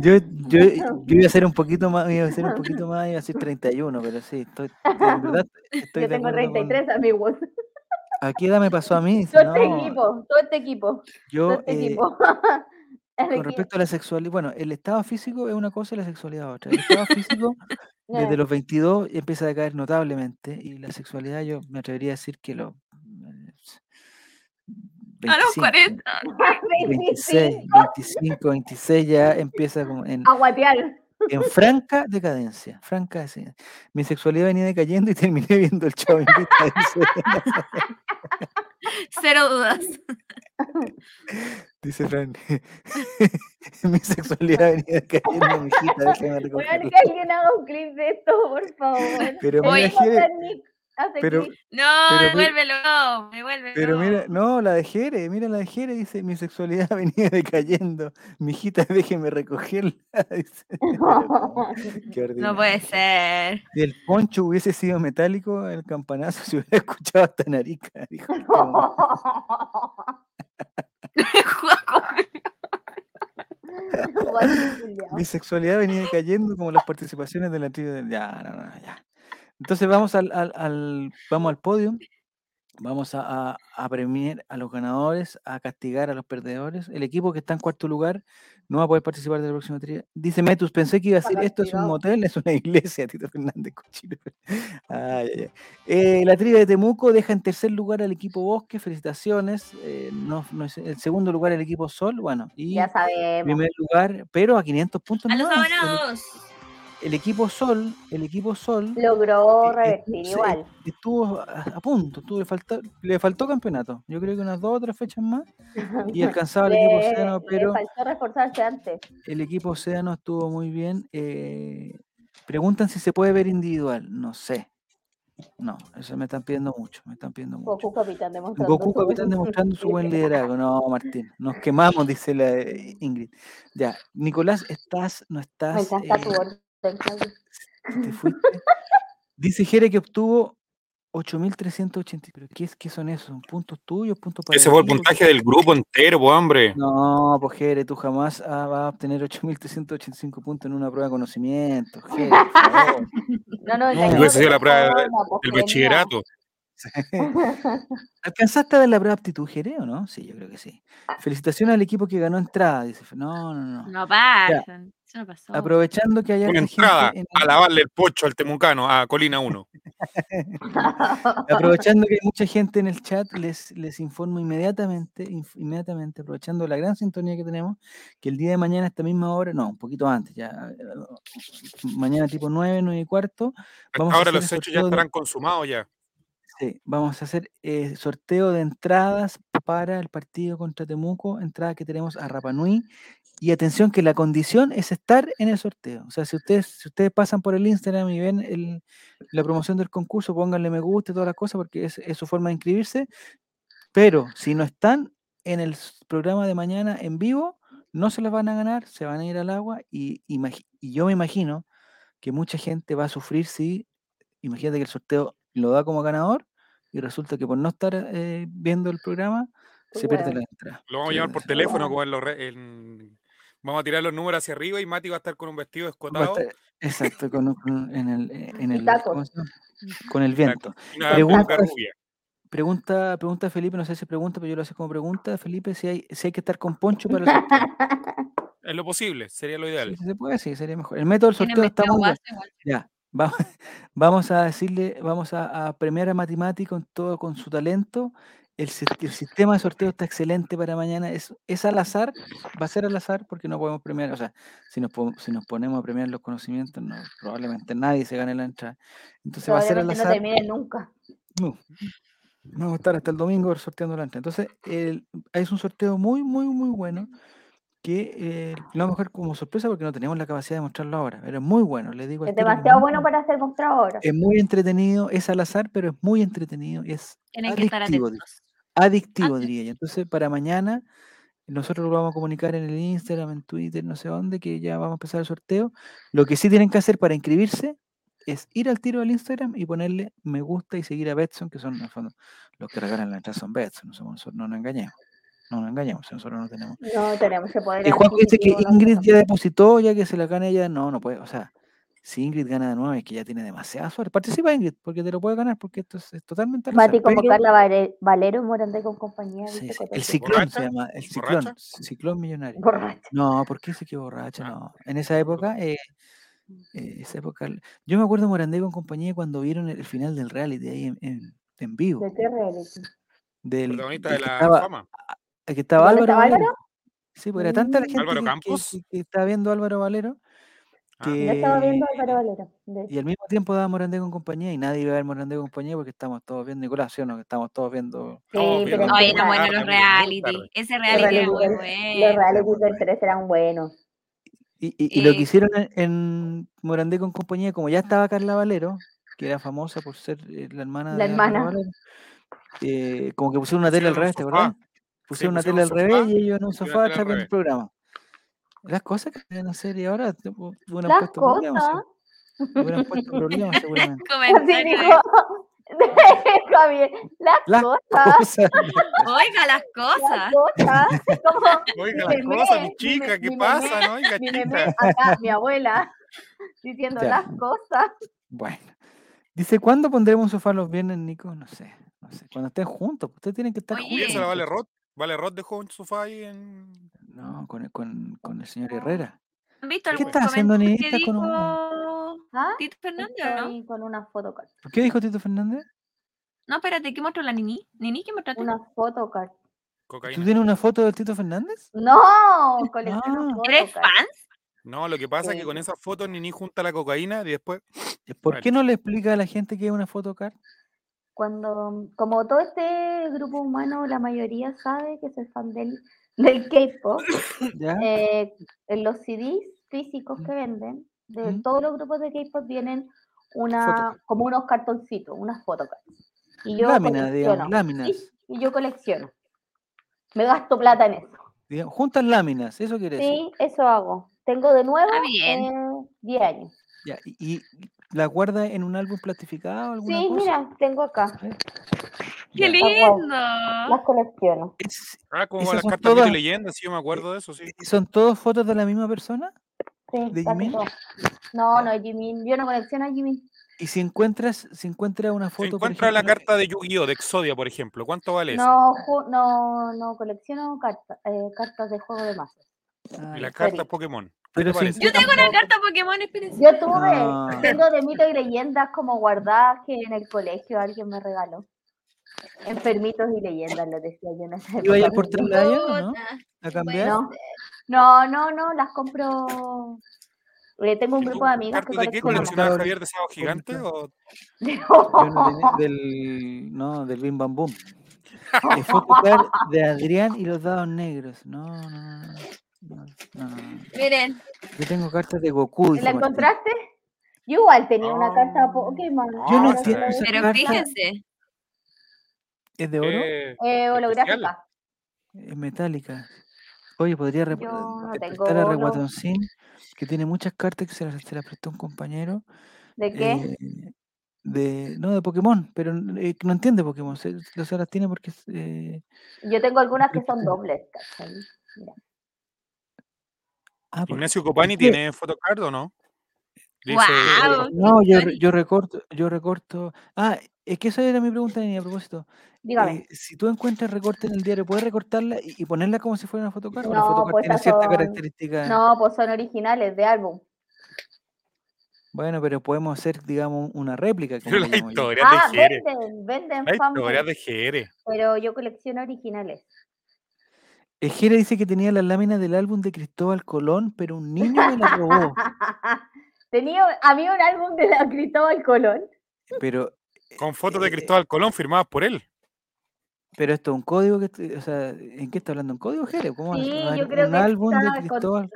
Yo, yo, *laughs* yo iba a ser un poquito más, iba a ser un poquito más, iba a ser 31, pero sí, estoy, en verdad, estoy Yo de tengo acuerdo con- 33 amigos. ¿A qué edad me pasó a mí? *laughs* Todo este No, equipo, todo este equipo, todo yo, este eh, equipo. *laughs* Con respecto a la sexualidad, bueno, el estado físico es una cosa y la sexualidad otra. El estado físico desde los 22 empieza a decaer notablemente y la sexualidad yo me atrevería a decir que los A los 25, 40. 26, 25 25, 26 ya empieza como en, a guatear. en franca decadencia, franca decadencia. Mi sexualidad venía decayendo y terminé viendo el chavo *laughs* Cero dudas. dice Fran. *laughs* Mi sexualidad venía decayendo, mijita, déjame Weón, recogerlo. que alguien haga un clip de esto, por favor. Pero mismo Jere, hace pero-. No, Pero, devuélvelo, no, devuélvelo. Pero mira, no, la de Jere, mira la de Jere, dice, mi sexualidad *laughs* venía decayendo, mijita, déjeme recogerla. *laughs* dice. *laughs* Qué No puede ser. Si el poncho hubiese sido metálico, el campanazo se hubiera escuchado hasta narica, dijo. culiao. Mi sexualidad venía decayendo como las participaciones de la tribu del... Ya, no, no, ya. Entonces vamos al, al, al- vamos al podio, vamos a, a, a premiar a los ganadores, a castigar a los perdedores. El equipo que está en cuarto lugar no va a poder participar de la próxima trivia. Dice Metus, pensé que iba a decir esto es un motel, es una *laughs* iglesia, Tito Fernández Cochino. *laughs* Ay, ay, ay. Eh, la trivia de Temuco deja en tercer lugar al equipo Bosque, felicitaciones. eh, no, no es, el segundo lugar el equipo Sol, bueno, y Ya sabemos. primer lugar, pero a 500 puntos A los abonados. El equipo Sol, el equipo Sol Logró eh, revertir se- igual. estuvo a, a punto, estuvo, le, faltó, le faltó campeonato. Yo creo que unas dos o tres fechas más y *laughs* alcanzaba el equipo Le, Océano, le pero faltó reforzarse antes. el equipo Océano estuvo muy bien. eh, preguntan si se puede ver individual, no sé. No, eso me están pidiendo mucho, me están pidiendo mucho. Goku Capitán demostrando Goku su- Capitán *laughs* demostrando su buen liderazgo. No, Martín, nos quemamos, dice la eh, Ingrid. Ya, Nicolás, estás, no Me estás. encanta tu eh, *laughs* Dice Jere que obtuvo 8.380. ¿Pero qué, es, qué son esos? ¿Puntos tuyos? ¿Puntos para Ese fue el puntaje del grupo entero, pues, hombre. No, pues Jere, tú jamás ah, vas a obtener 8.385 puntos en una prueba de conocimiento. Jere, por favor. *laughs* No, no, No, hubiese sido la prueba del pues, El que venía. bachillerato. ¿Alcanzaste a dar la prueba de aptitud, Jere, o no? Sí, yo creo que sí. Felicitaciones al equipo que ganó entrada. Dice, no, no, no. No pasa. Eso no pasó. Aprovechando que hay Una entrada gente en a el- lavarle el pocho al temucano, a Colina 1. *laughs* Aprovechando que hay mucha gente en el chat, les, les informo inmediatamente, inf- inmediatamente, aprovechando la gran sintonía que tenemos, que el día de mañana a esta misma hora, no, un poquito antes, ya, mañana tipo 9, 9 y cuarto, Vamos a Ahora hacer los hechos ya sorteo de- estarán consumados ya. sí, vamos a hacer eh, sorteo de entradas para el partido contra Temuco, entradas que tenemos a Rapanui. Y atención que la condición es estar en el sorteo. O sea, si ustedes, si ustedes pasan por el Instagram y ven el- la promoción del concurso, pónganle me gusta y todas las cosas porque es, es su forma de inscribirse. Pero si no están en el programa de mañana en vivo, no se las van a ganar, se van a ir al agua y, y yo me imagino que mucha gente va a sufrir si, imagínate que el sorteo lo da como ganador y resulta que por no estar eh, viendo el programa se pierde la entrada. Lo vamos a llamar por teléfono como en los en- Vamos a tirar los números hacia arriba y Mati va a estar con un vestido escotado. estar- exacto, con, un- con- en el, en Y el con el viento. Una Pregunta-. Pregunta, pregunta Felipe, no sé si pregunta, pero yo lo hago como pregunta, Felipe, si hay, si hay que estar con poncho para el sorteo. *laughs* En lo posible, sería lo Sí, ideal. si se puede, sí, sería mejor. El método del sorteo está muy bien. Ya, vamos, *laughs* vamos a decirle, vamos a, a premiar a Matemático en todo con su talento. El, el sistema de sorteo está excelente para mañana. Es, es al azar, va a ser al azar porque no podemos premiar. O sea, si nos, po- si nos ponemos a premiar los conocimientos, no, probablemente nadie se gane la entrada. Entonces va a ser al Probablemente no azar. terminen nunca. No. Vamos a estar hasta el domingo sorteando la entrada. Entonces, el- es un sorteo muy, muy, muy bueno que eh, lo vamos a dejar como sorpresa porque no tenemos la capacidad de mostrarlo ahora. Pero es muy bueno, le digo. Es que demasiado bueno para ser mostrado ahora. es muy entretenido, es al azar, pero es muy entretenido y es Tienen que estar adictivo, atentos. Adictivo diría yo. Entonces, para mañana, nosotros lo vamos a comunicar en el Instagram, en Twitter, no sé dónde, que ya vamos a empezar el sorteo. Lo que sí tienen que hacer para inscribirse es ir al tiro del Instagram y ponerle me gusta y seguir a Betson, que son en el fondo, los que regalan la entrada son Betson, no, somos nosotros, no nos engañemos. No nos engañemos, nosotros no tenemos. No tenemos poder. Y Juan dice que Ingrid ya depositó, ya que se la gana ella, no, no puede, o sea, si Ingrid gana de nuevo es que ya tiene demasiada suerte. Participa Ingrid, porque te lo puede ganar, porque esto es, es totalmente Mati como pero- Carla Vale- Valero Morandé con compañía. sí, sí, el ciclón se llama, el ciclón, ¿Borracha? ciclón millonario. Borracha. No, ¿por qué se quedó borracha? Ah, No, en esa época, eh, eh, esa época, yo me acuerdo de Morandé con compañía cuando vieron el, el final del reality ahí en, en, en vivo, ¿De qué reality? del, Protagonista de que la estaba, fama. el que estaba ¿Dónde Álvaro estaba Valero. Sí, pues era tanta la gente Álvaro que- que, que- que estaba viendo a Álvaro Valero Ah. Que Yo estaba viendo a Álvaro Valero. Y al mismo tiempo daba Morandé con compañía y nadie iba a ver Morandé con compañía porque estamos todos viendo Nicolás, ¿sí o no? Que estamos todos viendo. Sí, No, pero que buenos tarde, los reality. tarde. Ese reality era muy del- los bueno. reality del 3 eran buenos. Y, y- y lo que hicieron en, en Morandé con compañía, como ya estaba Carla Valero, que era famosa por ser eh, la hermana La de hermana. Valero, eh, como que pusieron una tele al Pusieron revés, ¿te sofá. acordás? Pusieron una pusieron tele al revés y ellos en un sofá viendo el programa. Las cosas que deben hacer y ahora te- hu- hubieran Las puesto problemas. cosas. se- Hubieran puesto problemas *laughs* seguramente. *laughs* Javier. Las Las cosas. cosas. *laughs* Oiga, las Las cosas. cosas. Como Oiga, mi las meme, cosas, mi chica, ¿qué mi pasa? meme, No, oiga, mi meme chica. acá, mi abuela, diciendo Ya. las cosas. Bueno. Dice, ¿cuándo pondremos un sofá los viernes, Nico? No sé, no sé. Cuando estén juntos, ustedes tienen que estar Oye. ¿Quién se la juntos. Vale Rod? Vale Rod dejó un sofá ahí en. No, con, el- con, con el señor Herrera. ¿Han visto ¿Qué estás haciendo, que niñita, con un- dijo ¿Ah? Tito Fernández o no? Con una photocard. ¿Qué dijo Tito Fernández? No, espérate, ¿qué mostró la Nini? ¿Nini qué mostraste? Una photocard. ¿Tú Cocaína. tienes una foto de Tito Fernández? No, colecciono Ah. ¿Eres photocard. fan? No, lo que pasa es que con esas fotos Nini junta la cocaína y después. Eh, ¿Por qué no le explica a la gente que es una photocard? Cuando, como todo este grupo humano, la mayoría sabe que soy fan del, del K-pop, *coughs* eh, en los CDs físicos que venden, de Mm. todos los grupos de K-pop vienen una, como unos cartoncitos, unas. Y yo láminas, digamos, láminas. sí, y yo colecciono. Me gasto plata en eso. Digamos, juntan láminas, eso quiere decir. Sí, eso hago. Tengo de nuevo Está bien. eh, 10 años. Ya, ¿Y, y la guarda en un álbum plastificado? Alguna Sí, cosa? mira, tengo acá. ¿Eh? ¡Qué Ya. lindo! Las colecciono. Es- Ah, como las cartas de todas- leyenda, sí, yo me acuerdo de eso, sí. ¿Son todas fotos de la misma persona? Sí, ¿De Jimin? No, no, Jimin. Yo no colecciono a Jimin. Y si encuentras, si encuentras una foto, por encuentra la ejemplo, carta de Yu-Gi-Oh! de Exodia, por ejemplo. ¿Cuánto vale eso? No, no, no colecciono cartas, eh, cartas de juego de mazos. Ah, Y cartas serio. Pokémon. ¿Qué Pero parece? Yo tengo una carta Pokémon, espérense. Yo tuve, No. tengo de mito y leyendas como guardadas que en el colegio alguien me regaló. Enfermitos y leyendas, lo decía yo en esa ¿Iba a época. por Trelaya o no? Puta, ¿A sí, cambiar? No, no, no, no, las compro. eh, tengo un ¿Y grupo de amigas que ¿Cartas de qué coleccionaba Javier de Sábado Gigante? O... No del, no, del Bim Bam Boom. Eh, photocard de Adrián y los dados negros. No, no, no, no, no. Miren, Yo tengo cartas de Goku. ¿La Martín. encontraste? Yo igual tenía una carta Ah. Pokémon. Yo no esa ve, pero carta- fíjense. ¿Es de oro? Eh, eh, holográfica. Es metálica. Oye, podría rep- no eh, tengo prestar a. Reguatoncín, que tiene muchas cartas que se las, se las prestó un compañero. ¿De qué? eh, de, no, de Pokémon, pero eh, no entiende Pokémon. Se, se las tiene porque eh, Yo tengo algunas que son dobles, ¿cachai? Mira. Ah, Ignacio Copani tiene photocard o no? Dice. No, yo, recorto, yo recorto. Ah, es que esa era mi pregunta, Nini, a propósito. Dígame. Eh, si tú encuentras recorte en el diario, ¿puedes recortarla y, y ponerla como si fuera una photocard? ¿O la No, photocard pues tiene esas cierta son- característica? No, pues son originales de álbum. Bueno, pero podemos hacer, digamos, una réplica. Como pero *laughs* la yo. historia Ah, de Jerez. venden, venden La historia de Jerez. pero yo colecciono originales. El Jere dice que tenía las láminas del álbum de Cristóbal Colón, pero un niño me la robó. *laughs* Tenía a mí un álbum de la Cristóbal Colón. Pero, Con fotos de Eh, Cristóbal Colón firmadas por él. pero esto es un código que, estoy- o sea, ¿en qué está hablando? ¿Un código, Jere? ¿Cómo Sí, yo creo un que álbum de con- Cristóbal,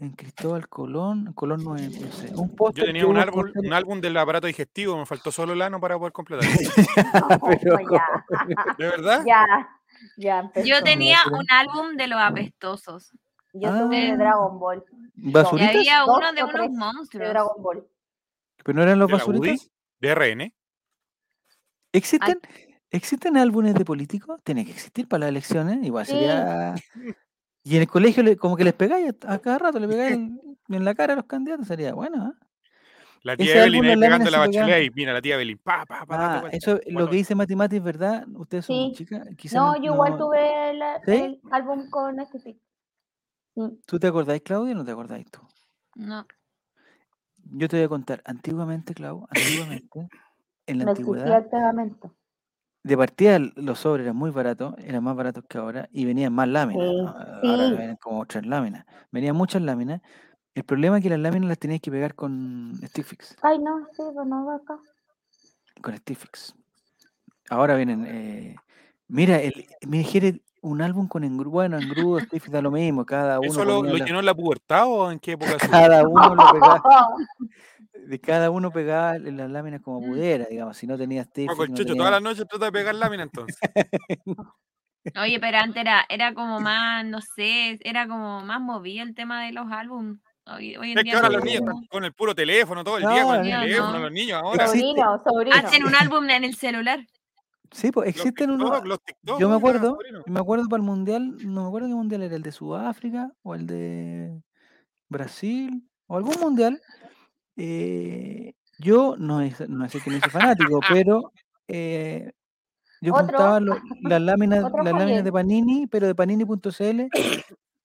en Cristóbal Colón, Colón no es, no sé, un Yo tenía un álbum, un álbum del aparato digestivo, me faltó solo el ano para poder completar. *laughs* pero, *laughs* Oh, ya, ¿De verdad? ya, ya empezó. Yo tenía un álbum de los apestosos. Yo tuve de Ah. Dragon Ball. Y ¿Basuritas? había Dos uno de unos tres de monstruos. Dragon Ball. ¿Pero no eran los basuritas? ¿De RN? ¿Existen, ¿Existen álbumes de políticos? Tiene que existir para las elecciones, igual Sí. sería... *laughs* Y en el colegio le- como que les pegáis a, cada rato, le pegáis en, en la cara a los candidatos, sería bueno, ¿ah? La tía Evelyn ahí pegando la pegaban. ahí, mira, la tía Evelyn, pa, pa, pa, Ah, eso, lo Bueno, que dice Mati Mati es verdad, ustedes son Sí. chicas, No, no, yo igual no- tuve el, ¿Sí? el álbum con este sí. ¿Tú te acordáis, Claudia, o no te acordáis tú? No. Yo te voy a contar, antiguamente, Clau, antiguamente, *coughs* en la No antigüedad, de partida los sobres eran muy baratos, eran más baratos que ahora, y venían más láminas. Sí, ¿no? Ahora sí. vienen como tres láminas. Venían muchas láminas. El problema es que las láminas las tenías que pegar con stick fix, Ay, no, sí, pues no va acá. con stick fix. Ahora vienen, eh, mira, el, me Jere, un álbum con engrudo, bueno, engrudo, *laughs* stick fix da lo mismo, cada uno ¿Eso lo, lo la- llenó en la pubertad o en qué época? cada uno lo pegaba, *laughs* de cada uno pegaba en las láminas como pudiera, digamos, si no tenía stick fix, el no Checho tenía- toda la noche trata de pegar lámina entonces. *laughs* Oye, pero antes era, era como más, no sé, era como más movido el tema de los álbumes. Hoy, hoy en Es día que ahora no los niños están con el puro teléfono todo el día, con el teléfono, no. los niños ahora. Sobrino, sobrino. hacen un álbum en el celular. Sí, pues Los existen unos, TikTok, los TikTok, Yo me acuerdo, me acuerdo para el mundial, no me acuerdo qué mundial era, el de Sudáfrica o el de Brasil o algún mundial. eh, yo no es, no es que me hice fanático, *laughs* pero eh, yo Otro. juntaba lo- las *laughs* láminas, las láminas de Panini, pero de panini.cl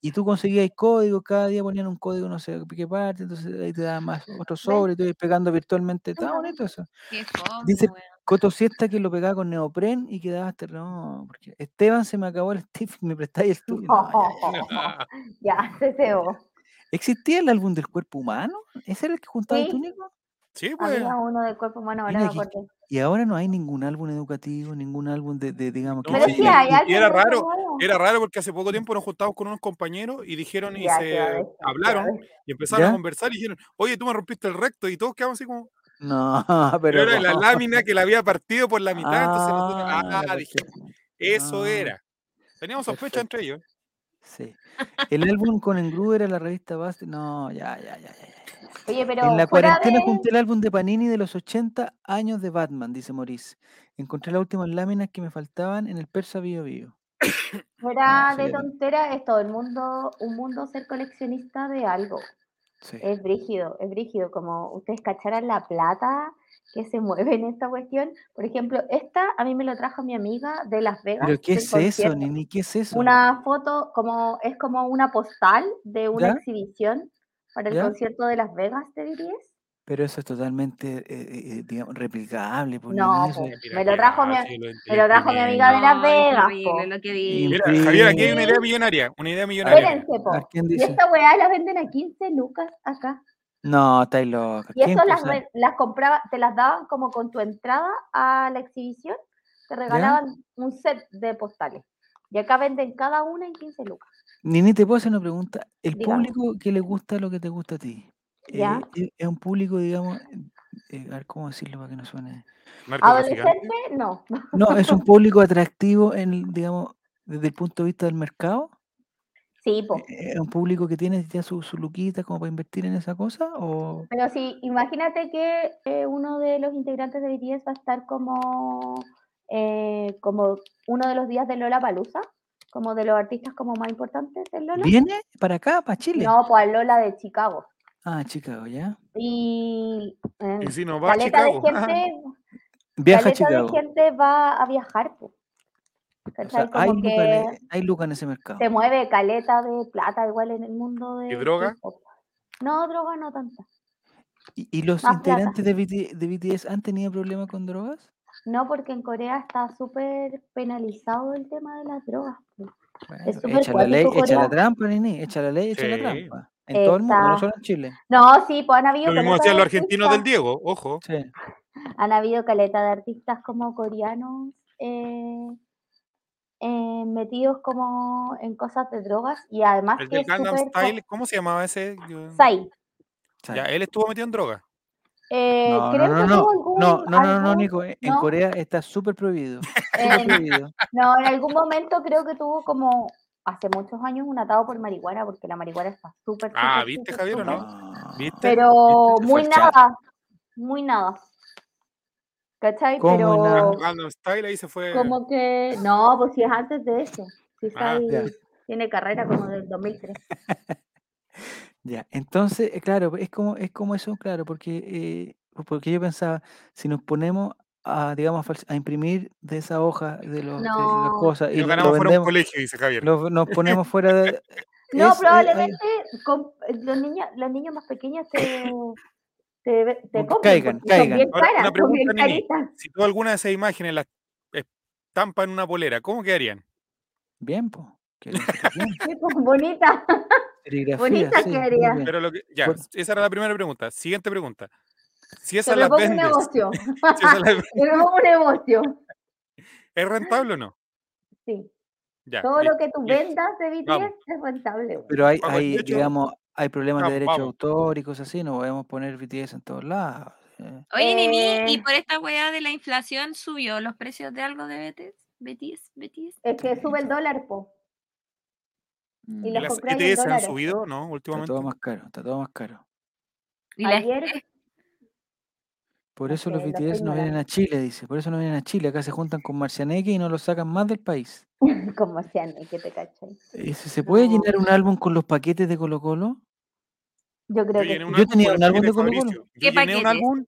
y tú conseguías códigos, cada día ponían un código, no sé qué parte, entonces ahí te daban más otro sobre, tú ibas pegando virtualmente, Ajá. bonito eso. Qué fome, Dice- weón. Coto Siesta que lo pegaba con neopren y quedaba hasta no, porque Esteban se me acabó el Steve, *laughs* me prestáis el tuyo. No, ya, ya. *laughs* Ya, se cebó. ¿Existía el álbum del cuerpo humano? ¿Ese era el que juntaba el túnico? Sí, pues. Había uno del cuerpo humano, ahora. Y ahora no hay ningún álbum educativo, ningún álbum de, de, digamos que No, Pero sí, sí y- hay y era raro. Era raro porque hace poco tiempo nos juntamos con unos compañeros y dijeron y Ya, se hablaron y empezaron ¿Ya? a conversar y dijeron, oye, tú me rompiste el recto y todos quedamos así como, No, *laughs* pero pero. era la lámina que la había partido por la mitad, entonces nosotros, Ah, ah, dije, cuestión. eso Ah, era. Teníamos sospecha entre ellos. Sí. El álbum con engrudo era la revista Basti. No, ya, ya, ya, ya. Oye, pero En la fuera cuarentena de... junté el álbum de Panini de los 80 años de Batman, dice Maurice. Encontré las últimas láminas que me faltaban en el Persa Bio Bio. Fuera Ah, sí, de tontera, es todo el mundo, un mundo ser coleccionista de algo. Sí. Es brígido, es brígido. Como ustedes cacharan la plata que se mueve en esta cuestión. Por ejemplo, esta a mí me lo trajo mi amiga de Las Vegas. ¿Pero qué es eso, concierto. Nini? ¿Qué es eso? Una foto, como es como una postal de una ¿Ya? exhibición para el ¿Ya? concierto de Las Vegas, ¿te dirías? Pero eso es totalmente, eh, eh, digamos, replicable. Pues, No, Nini, eso po. es- Me lo trajo mi- me lo trajo mi amiga de No, Las Vegas, lo que dice. Mira, Javier, aquí hay una idea millonaria, una idea millonaria. Espérense, po. A ver, ¿quién Y esta weá la venden a 15 lucas acá. No, estáis loca. Y ¿Quién eso las, las compraba, te las daban como con tu entrada a la exhibición, te regalaban un set de postales. Y acá venden cada una en 15 lucas. Nini, te puedo hacer una pregunta. ¿El Dígame. público que le gusta lo que te gusta a ti? Ya. eh, es- es un público, digamos, eh, a ver cómo decirlo para que no suene. Adolescente, no. No, es un público atractivo, en, digamos, desde el punto de vista del mercado. Sí, po. Eh, ¿Es un público que tiene ya su, su luquita como para invertir en esa cosa? ¿O Pero sí, imagínate que eh, uno de los integrantes de BTS va a estar como, eh, como uno de los días de Lola Palusa, como de los artistas como más importantes del Lola. ¿Viene para acá, para Chile? No, pues al Lola de Chicago. Ah, Chicago, ya. Y, eh, Y si nos va a caleta de Chicago. gente, *laughs* Viaja a Chicago. de gente va a viajar. pues. O ¿Cachai? sea, hay en- hay lucas en ese mercado. se mueve caleta de plata igual en el mundo de ¿Y droga? No, droga no tanta. ¿Y, y los Más integrantes de, BT de BTS han tenido problemas con drogas? No, porque en Corea está súper penalizado el tema de las drogas. pues. Bueno, echa la ley, echa la trampa, Nini, echa la ley, echa la trampa. En todo el mundo, no solo en Chile. No, sí, pues han habido Lo mismo los argentinos del Diego, ojo. Sí. Han habido caleta de artistas como coreanos eh, eh, metidos como en cosas de drogas y además El que del Gangnam Style, ¿cómo se llamaba ese? Yo- Psy. Ya, él estuvo metido en droga. Eh, No, creo no, que no, algún- no, no, no, no, Nico, en en ¿no? Corea está súper prohibido. *laughs* Eh. No, en algún momento creo que tuvo como hace muchos años un atado por marihuana, porque la marihuana está súper. Ah, súper, ¿viste, Javier, o no? ¿Viste? Pero ¿Viste? muy nada, muy nada. ¿Cachai? ¿Cómo muy Pero? Gangnam Style ahí se fue. como que, no, pues si es antes de eso. Si Ah, Psy ya. tiene carrera como del 2003. *laughs* Ya, entonces, eh, claro, es como, es como eso, claro, porque, eh, porque yo pensaba, si nos ponemos a, digamos, a, imprimir de esa hoja de, los, de las cosas Y y nos lo, lo ganamos fuera un vendemos, colegio, dice Javier. lo- nos ponemos *laughs* fuera de... No, es, eh, probablemente los niños, los niños más pequeños te, te, te compren, caigan, caigan. bien Ahora, caras, una son bien pregunta, Nini. Si tú alguna de esas imágenes las estampas en una polera, ¿cómo quedarían? Bien, pues. *laughs* Bien. Sí, pues, bonita. Bonita sí, quedaría. Pero lo que, ya, Por- esa era la primera pregunta. Siguiente pregunta. Si las me pongo un vendes, negocio. *laughs* si *laughs* un negocio. ¿es rentable o no? Sí. Ya. Todo lo que tú vendas de BTS Vamos. es rentable. Pero hay, hay digamos, hay problemas de derecho de vamos. autor y cosas así, no podemos poner BTS en todos lados. eh. Oye, Nini, ¿y Eh. por esta weá de la inflación subió los precios de algo de BTS? ¿BTS? ¿BTS? Es que sube el dólar, po. Y Mm. ¿Y las ETS han subido, no? Está Últimamente. todo más caro, está todo más caro. ¿Y la Ayer, Por eso los BTS no vienen a Chile, dice. Por eso no vienen a Chile. Acá se juntan con Marcianeque y no los sacan más del país. *laughs* como sean, que te cachai. Eh, ¿Se se puede No. llenar un álbum con los paquetes de Colo Colo? Yo creo Yo que un. Yo álbum tenía con un el álbum paquete de. Yo ¿Qué llené un paquete? álbum,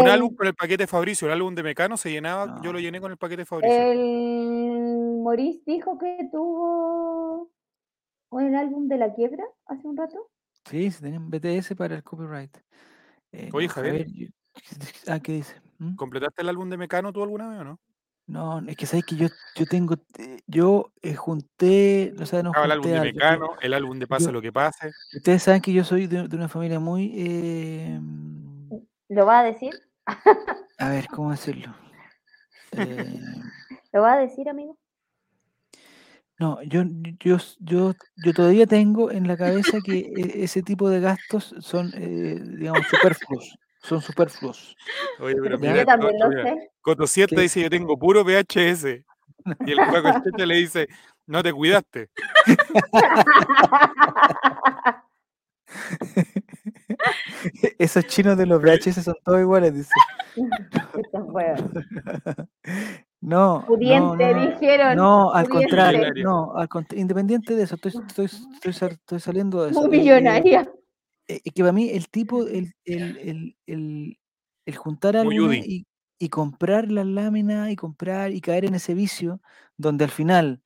un álbum con el paquete Fabricio, el álbum de Mecano se llenaba, yo lo llené con el paquete Fabricio. El Maurice dijo que tuvo un álbum de la quiebra hace un rato. Sí, se tenían BTS para el copyright. Eh, Oye, no, Javier. yo- *laughs* ah, ¿qué dice? ¿Mm? ¿Completaste el álbum de Mecano tú alguna vez o no? No, es que sabes que yo, yo tengo, eh, yo eh, junté, o sea, no Estaba el álbum junté de algo. Mecano, el álbum de Pase yo- lo que pase. ustedes saben que yo soy de, de una familia muy, eh, ¿Lo va a decir? *laughs* a ver, ¿cómo decirlo? Eh, ¿Lo va a decir, amigo? no, yo, yo, yo, yo todavía tengo en la cabeza que e- ese tipo de gastos son, eh, digamos, superfluos. Son superfluos. Oye, pero mira, Yo también Coto, lo mira, sé. Coto Siete ¿Qué? dice, yo tengo puro VHS. Y el Juaco el Cheche le dice, no te cuidaste. *laughs* Esos chinos de los VHS son todos iguales, dice. *laughs* No, no, Pudiente, no, no. dijeron. No, al pudiente. contrario, no, al independiente de eso, estoy, estoy, estoy, estoy saliendo de eso. Muy millonaria. Eh, que para mí el tipo, *laughs* el, el, el, el, juntar Udi. y, y comprar las láminas y comprar y caer en ese vicio donde al final...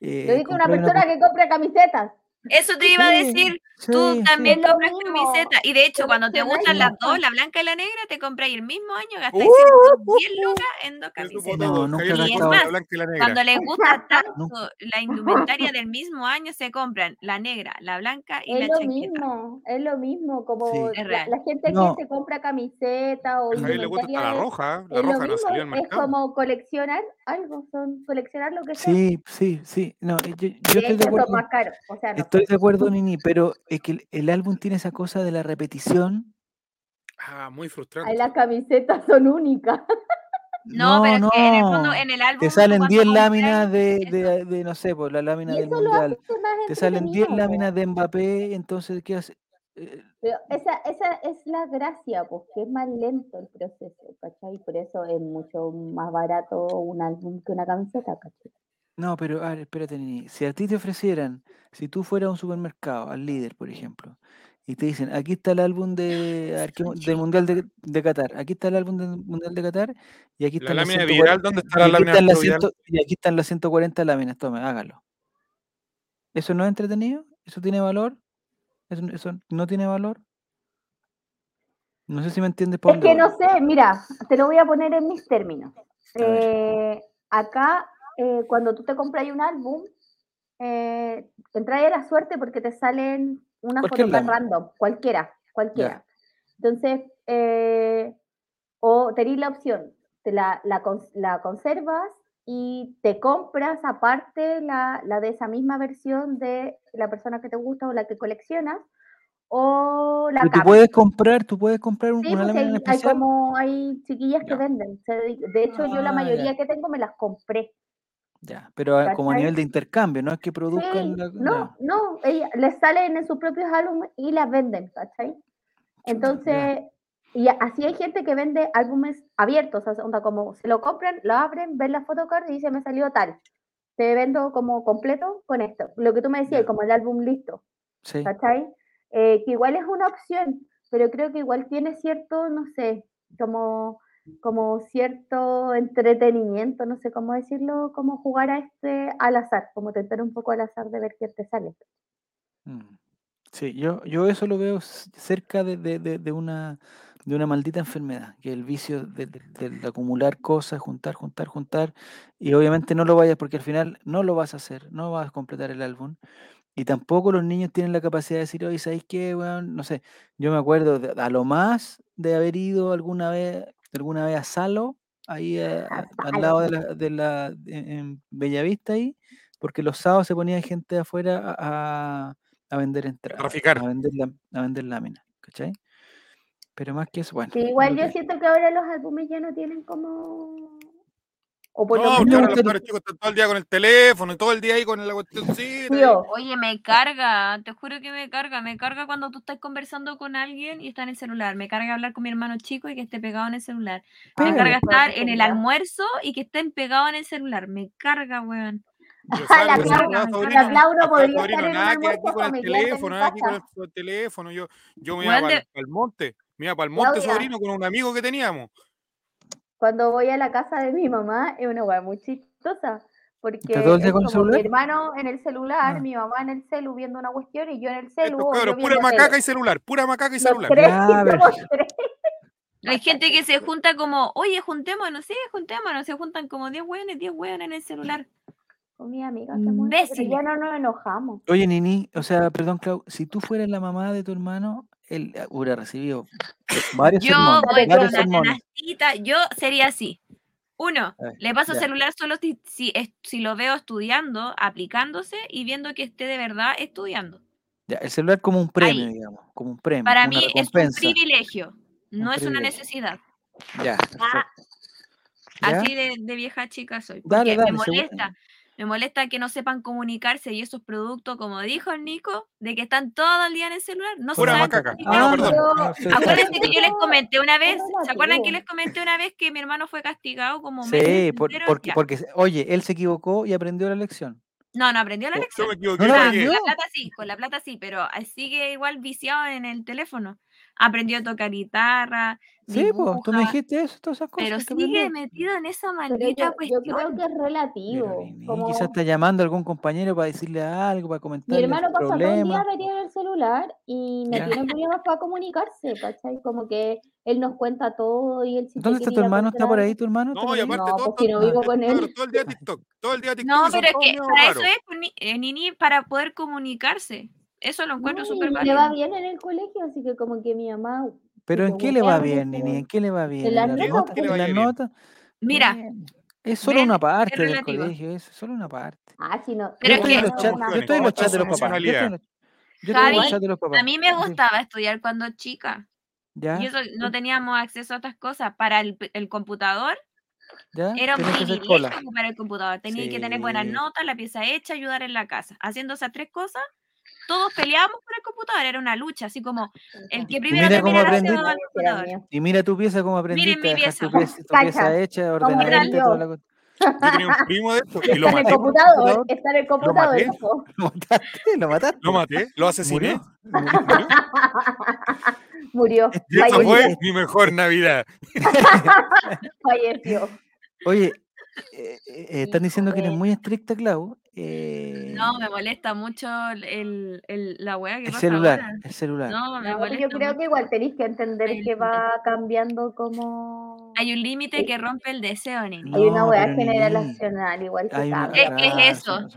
Yo Eh, dije una persona que compra camisetas. Eso te iba a Sí, decir. sí, Tú sí. también Es lo compras mismo, camiseta. Y de hecho, cuando te gustan las dos, la blanca y la negra, te compras el mismo año, gastáis Uh, 10 lucas en dos camisetas. No, nunca Y es gastado- la y la negra. Cuando les gusta tanto la indumentaria del mismo año, se compran la negra, la blanca y Es la lo chaqueta. mismo, es lo mismo, como Sí. Es la, la gente No. que se compra camiseta o A le gusta hasta la roja. La es roja no salió al es mercado. como coleccionar algo, son coleccionar lo que sea. Sí, sí, sí. No, yo, yo estoy de acuerdo. más caros. O sea, no Estoy de acuerdo, Nini, pero es que el, el álbum tiene esa cosa de la repetición. Ah, muy Ay, frustrante. las camisetas son únicas. No, pero es que en el fondo, en el álbum. Te salen cuando 10 compras- láminas de, de, de, no sé, pues la lámina Y del mundial. Te salen 10 entretenido, po. láminas de Mbappé, entonces, ¿qué hace? Eh, Pero esa, esa es la gracia, pues que es más lento el proceso, ¿cachai? Por eso es mucho más barato un álbum que una camiseta, ¿cachai? No, pero a ver, espérate, Nini. Si a ti te ofrecieran, si tú fueras a un supermercado, al líder, por ejemplo, y te dicen, aquí está el álbum de, a ver, ¿qué mu- del *laughs* Mundial de, de Qatar, aquí está el álbum del Mundial de Qatar, y aquí La están las lámina 140 viral, ¿dónde está y la aquí lámina están las viral? 100 y aquí están las 140 láminas, tome, hágalo. ¿Eso no es entretenido? ¿Eso tiene valor? ¿Eso, eso no tiene valor? No sé si me entiendes por Es dónde que no sé, mira, te lo voy a poner en mis términos. A ver. Eh, acá, eh, cuando tú te compras un álbum, eh, entras a la suerte porque te salen una Cualquier foto más lámina. random, cualquiera, cualquiera. Entonces, eh, o tenéis la opción, te la, la, cons- la conservas y te compras aparte la, la de esa misma versión de la persona que te gusta o la que coleccionas, o la tú puedes comprar, tú puedes comprar un- Sí, pues hay, hay como hay chiquillas que venden. De hecho, yo la Ah, mayoría que tengo me las compré. Ya, pero como a nivel de intercambio, no es que produzcan Sí, la. no, ya. no, ella, les salen en sus propios álbumes y las venden, ¿cachai? Entonces, y así hay gente que vende álbumes abiertos, o sea, onda como se lo compran, lo abren, ven la photocard y dice me salió tal. Te vendo como completo con esto. Lo que tú me decías, Ya. como el álbum listo. Sí. ¿cachai? Eh, que igual es una opción, pero creo que igual tiene cierto, no sé, como, como cierto entretenimiento, no sé cómo decirlo, como jugar a este al azar, como tentar un poco al azar de ver qué te sale. Mm. Sí, yo, yo eso lo veo cerca de, de- de- de una, de una maldita enfermedad, que es el vicio de, acumular cosas, juntar, juntar, juntar, y obviamente no lo vayas porque al final no lo vas a hacer, no vas a completar el álbum, y tampoco los niños tienen la capacidad de decir, oye, ¿sabéis qué, weón? No sé, yo me acuerdo a lo más de haber ido alguna vez, alguna vez a Salo, ahí a- a- al lado de la, de la en, Bellavista ahí, porque los sábados se ponía gente de afuera a, a- vender entradas, traficar. a vender, la- a vender láminas, ¿cachai? Pero más que eso, bueno. Sí, igual yo que siento que ahora los álbumes ya no tienen como... O por No, lo menos... los chicos están todo el día con el teléfono y todo el día ahí con la cuestioncita. Oye, me carga, te juro que me carga, me carga cuando tú estás conversando con alguien y está en el celular, me carga hablar con mi hermano chico y que esté pegado en el celular, me carga estar en el almuerzo y que estén pegados en el celular, me carga, weón. Yo, *laughs* la ¿sabes lo que Claudia- me pasa, la sobrino? La Laura Acá, podría sobrino, estar en un nada que aquí almuerzo con el teléfono, nada aquí con el, casa. con el teléfono. Yo, yo me iba para el monte, me iba para el monte, Claudia. sobrino, con un amigo que teníamos. Cuando voy a la casa de mi mamá es una weá muy chistosa. Porque ¿Está todo el día es con el como mi hermano en el celular, Ah. mi mamá en el celu viendo una cuestión y yo en el celu. Estos o yo cabros, pura macaca tele. y celular, pura macaca y celular. tres. Hay gente que se junta como, oye, juntémonos, sí, juntémonos, se juntan como 10 weones, 10 weones en el celular. Con mi amiga eso, pero ya no nos enojamos. Oye, Nini, o sea, perdón, Clau, si tú fueras la mamá de tu hermano, él eh, hubiera recibido *laughs* varios Yo sermones, voy con varios sermones. canastita, yo sería así. Uno, A ver, le paso ya. celular solo si, si, lo veo estudiando, aplicándose y viendo que esté de verdad estudiando. Ya, el celular como un premio, Ahí. digamos, como un premio, Para una mí es un privilegio, no es una necesidad. Ya, Ah. Así de, de vieja chica soy. Dale, Porque dale, me seguro- molesta. Me molesta que no sepan comunicarse y esos productos, como dijo el Nico, de que están todo el día en el celular. No Pura saben macaca. Ah, Ah, sí, Acuérdense que yo les comenté una *laughs* vez, ¿se acuerdan que les comenté una vez que mi hermano fue castigado como Sí, por- porque, porque, oye, él se equivocó y aprendió la lección. No, no aprendió la lección. Yo me equivoqué. No la con la plata sí, con la plata sí, pero sigue igual viciado en el teléfono. Aprendió a tocar guitarra, Sí, pues, tú me dibuja, dijiste eso, todas esas cosas. pero que sigue aprendió. metido en esa Pero maldita yo, yo cuestión. creo que es relativo. Como quizás está llamando a algún compañero para decirle algo, para mi comentarle hermano el pasa todo el día problema. metido en el celular y no Ya. tiene problemas para comunicarse, ¿cachai? Como que él nos cuenta todo y él si te ¿Dónde está quiere tu ir a hermano? ¿Está por ahí tu hermano? ¿Está No, por y ahí? aparte No, todo, pues si no vivo con él. todo el día TikTok, todo el día TikTok. No, y son pero es todos que para eso raros. es, pues, ni- eh, Nini, para poder comunicarse. Eso lo encuentro No, y súper le va válido. bien en el colegio, así que como que mi mamá ¿Pero en qué le va bien, Nini? ¿En qué le va bien? En las las notas, notas? ¿Qué le ¿En vaya las bien? notas? Mira, es solo una parte del colegio, es solo una parte. Ah, si no. Pero Yo es estoy en que- los chats, una yo estoy en los Otra chats de los papás. Yo Javi, chats de los papás. a mí me Sí, gustaba estudiar cuando chica. ¿Ya? Y eso no teníamos acceso a estas cosas. Para el, el computador ¿Ya? era un privilegio ocupar el computador. Tenía que tener buenas Sí. notas, la pieza hecha, ayudar en la casa. Haciendo esas tres cosas, todos peleábamos por el computador. Era una lucha, así como el que *laughs* primero mira cómo terminara se aprendiste. daba el computador. Y mira tu pieza cómo aprendiste mi a dejar tu pieza. pieza, tu pieza hecha, ordenadita y toda la cosa. *laughs* Yo tenía un primo de esto y Está lo en el computador, está en el computador. maté. *laughs* Lo mataste, lo mataste. Lo maté, lo asesiné. Murió. murió. Murió, Y esa fue mi mejor Navidad. falleció. Oye, eh, eh, están diciendo que eres muy estricta, Clau. eh, No, me molesta mucho el, el- la weá que el pasa celular, ahora. el celular. No, me No, molesta yo creo mucho. que igual tenéis que entender que va cambiando como... Hay un límite que rompe el deseo, nene. Hay una No, weá generacional, igual que Hay una-. Es eso.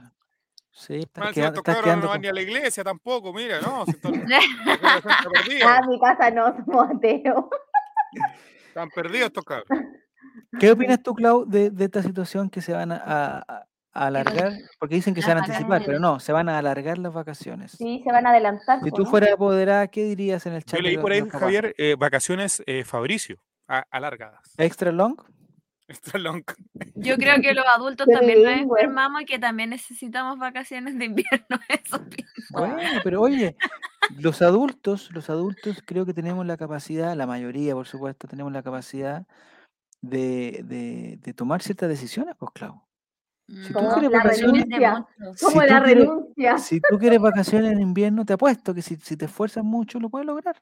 sí, Más encima quedando, estás cabros quedando no van con- ni a la iglesia tampoco, mira, no. si Están. *laughs* Ah, mi casa no, somos ateos. Están perdidos estos cabros. ¿Qué *laughs* opinas tú, Clau, de, de esta situación que se van a, a- a alargar? Porque dicen que se van a anticipar, pero no, se van a alargar las vacaciones. Sí, se van a adelantar. Si tú ¿no? fueras apoderada, ¿qué dirías en el chat? Yo leí por ahí? Javier, eh, vacaciones eh, Fabricio, a- alargadas. ¿Extra long? *laughs* Extra long. Yo creo que los adultos también nos enfermamos y que también necesitamos vacaciones de invierno. *laughs* Eso. Bueno, pero oye, los adultos, los adultos creo que tenemos la capacidad, la mayoría por supuesto, tenemos la capacidad de, de, de tomar ciertas decisiones, pues Clau. Si tú Como quieres la vacaciones, renuncia. Como si la tú quieres- renuncia. si tú quieres vacaciones en invierno, te apuesto que si, si te esfuerzas mucho lo puedes lograr.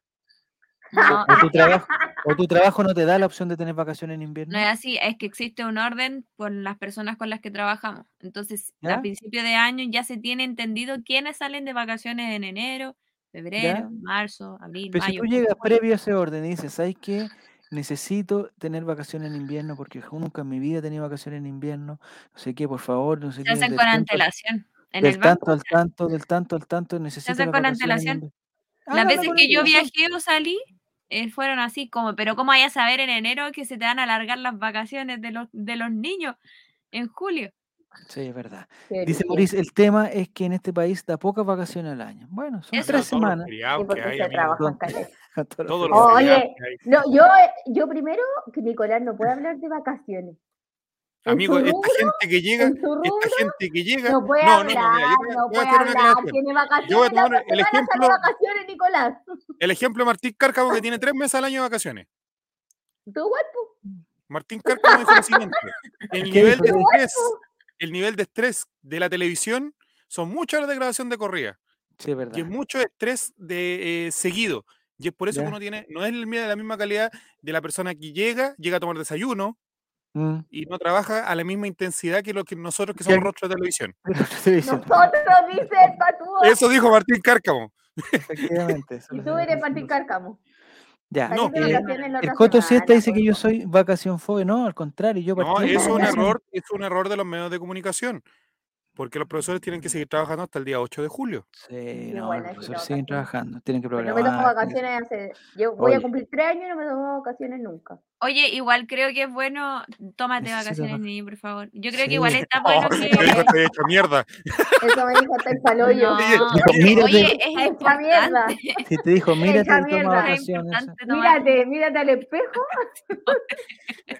No, O tu, trabajo, *laughs* o tu trabajo no te da la opción de tener vacaciones en invierno. no es así, es que existe un orden por las personas con las que trabajamos. Entonces, ¿Ya? a principio de año ya se tiene entendido quiénes salen de vacaciones en enero, febrero, ¿Ya? marzo, abril, Pero si mayo. tú llegas previo a ese orden y dices, ¿sabes qué? Necesito tener vacaciones en invierno porque nunca en mi vida he tenido vacaciones en invierno. No sé qué, por favor, no sé Se qué. hacen del con tanto al- antelación. En del el banco, tanto al tanto, del tanto al tanto, necesito hacen las con antelación. invierno. las veces que yo viajé o salí, eh, fueron así como, pero ¿cómo vayas a saber en enero que se te van a alargar las vacaciones de los, de los niños en julio? Sí, es verdad. Qué Dice. Maurice, el tema es que en este país da pocas vacaciones al año. Bueno, son Eso. tres semanas. que porque hay, se todos los Oye. No, yo, yo primero, que Nicolás no puede hablar de vacaciones. Amigo, esta rubro, gente que llega, rubro, esta gente que llega. no puede no, no, no, mira, yo no voy a puede hacer una hablar. aclaración. Tiene Yo voy a vacaciones, la tomar otra el ejemplo- vacaciones, Nicolás. El ejemplo de Martín Cárcamo que tiene tres meses al año de vacaciones. Martín Cárcamo dijo lo siguiente: el ¿Qué nivel de ¿Qué estrés, el nivel de estrés de la televisión son muchas horas de grabación de corrida Sí, es verdad. y es mucho estrés de eh, seguido. Y es por eso Ya. que uno tiene, no es el miedo de la misma calidad de la persona que llega, llega a tomar desayuno Mm. y no trabaja a la misma intensidad que lo que nosotros que somos *laughs* rostros de televisión. Nosotros, dice el patúo. Eso dijo Martín Cárcamo. efectivamente. eso *laughs* Y tú eres Martín. Cárcamo. Ya. No, eh, El Coto Siesta dice que yo soy vacación fobia. No, al contrario, yo No, es un error, es un error de los medios de comunicación. Porque los profesores tienen que seguir trabajando hasta el día 8 de julio. Sí, no, bueno, los profesores no, siguen trabajando, tienen que Yo programar. me tomo vacaciones hace. Yo voy a cumplir tres años y no me tomo vacaciones nunca. Oye, igual creo que es bueno, tómate Necesito vacaciones, vac- niño, por favor. Yo creo Sí. que igual está *laughs* Oh, bueno digo, que... *laughs* estoy hecho mierda. *laughs* Eso me dijo hasta el paloyo. No, oye, es Esta mierda. importante, si te dijo, mírate, Esa toma vacaciones. Mírate, mírate al espejo.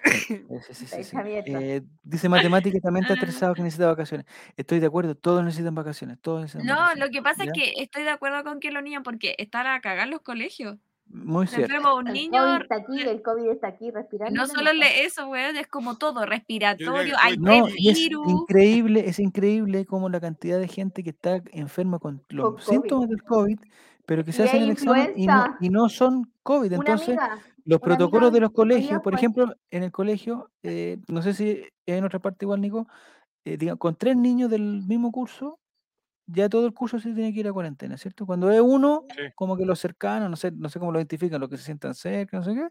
Sí, sí, sí, sí, Esa sí. mierda. Eh, dice matemática también está Ah. estresado que necesita vacaciones. Estoy de acuerdo, todos necesitan vacaciones, todos necesitan No, vacaciones. lo que pasa ¿Ya? es que estoy de acuerdo con que los niños, porque están a cagar los colegios. Muy Se cierto. enferma un El niño, COVID está aquí, el COVID está aquí respirando. no solo le eso, weón, es como todo, respiratorio, hay No, tres y es virus. increíble, es increíble como la cantidad de gente que está enferma con los Con COVID. síntomas del COVID, pero que se Y hacen el examen y no, y no son COVID. Entonces, amiga. los protocolos de los colegios, por ejemplo, en el colegio, eh, no sé si en otra parte igual, Nico, eh, diga, con tres niños del mismo curso, ya todo el curso se tiene que ir a cuarentena, ¿cierto? Cuando es uno, Sí. como que los cercanos, no sé, no sé cómo lo identifican, los que se sientan cerca, no sé qué,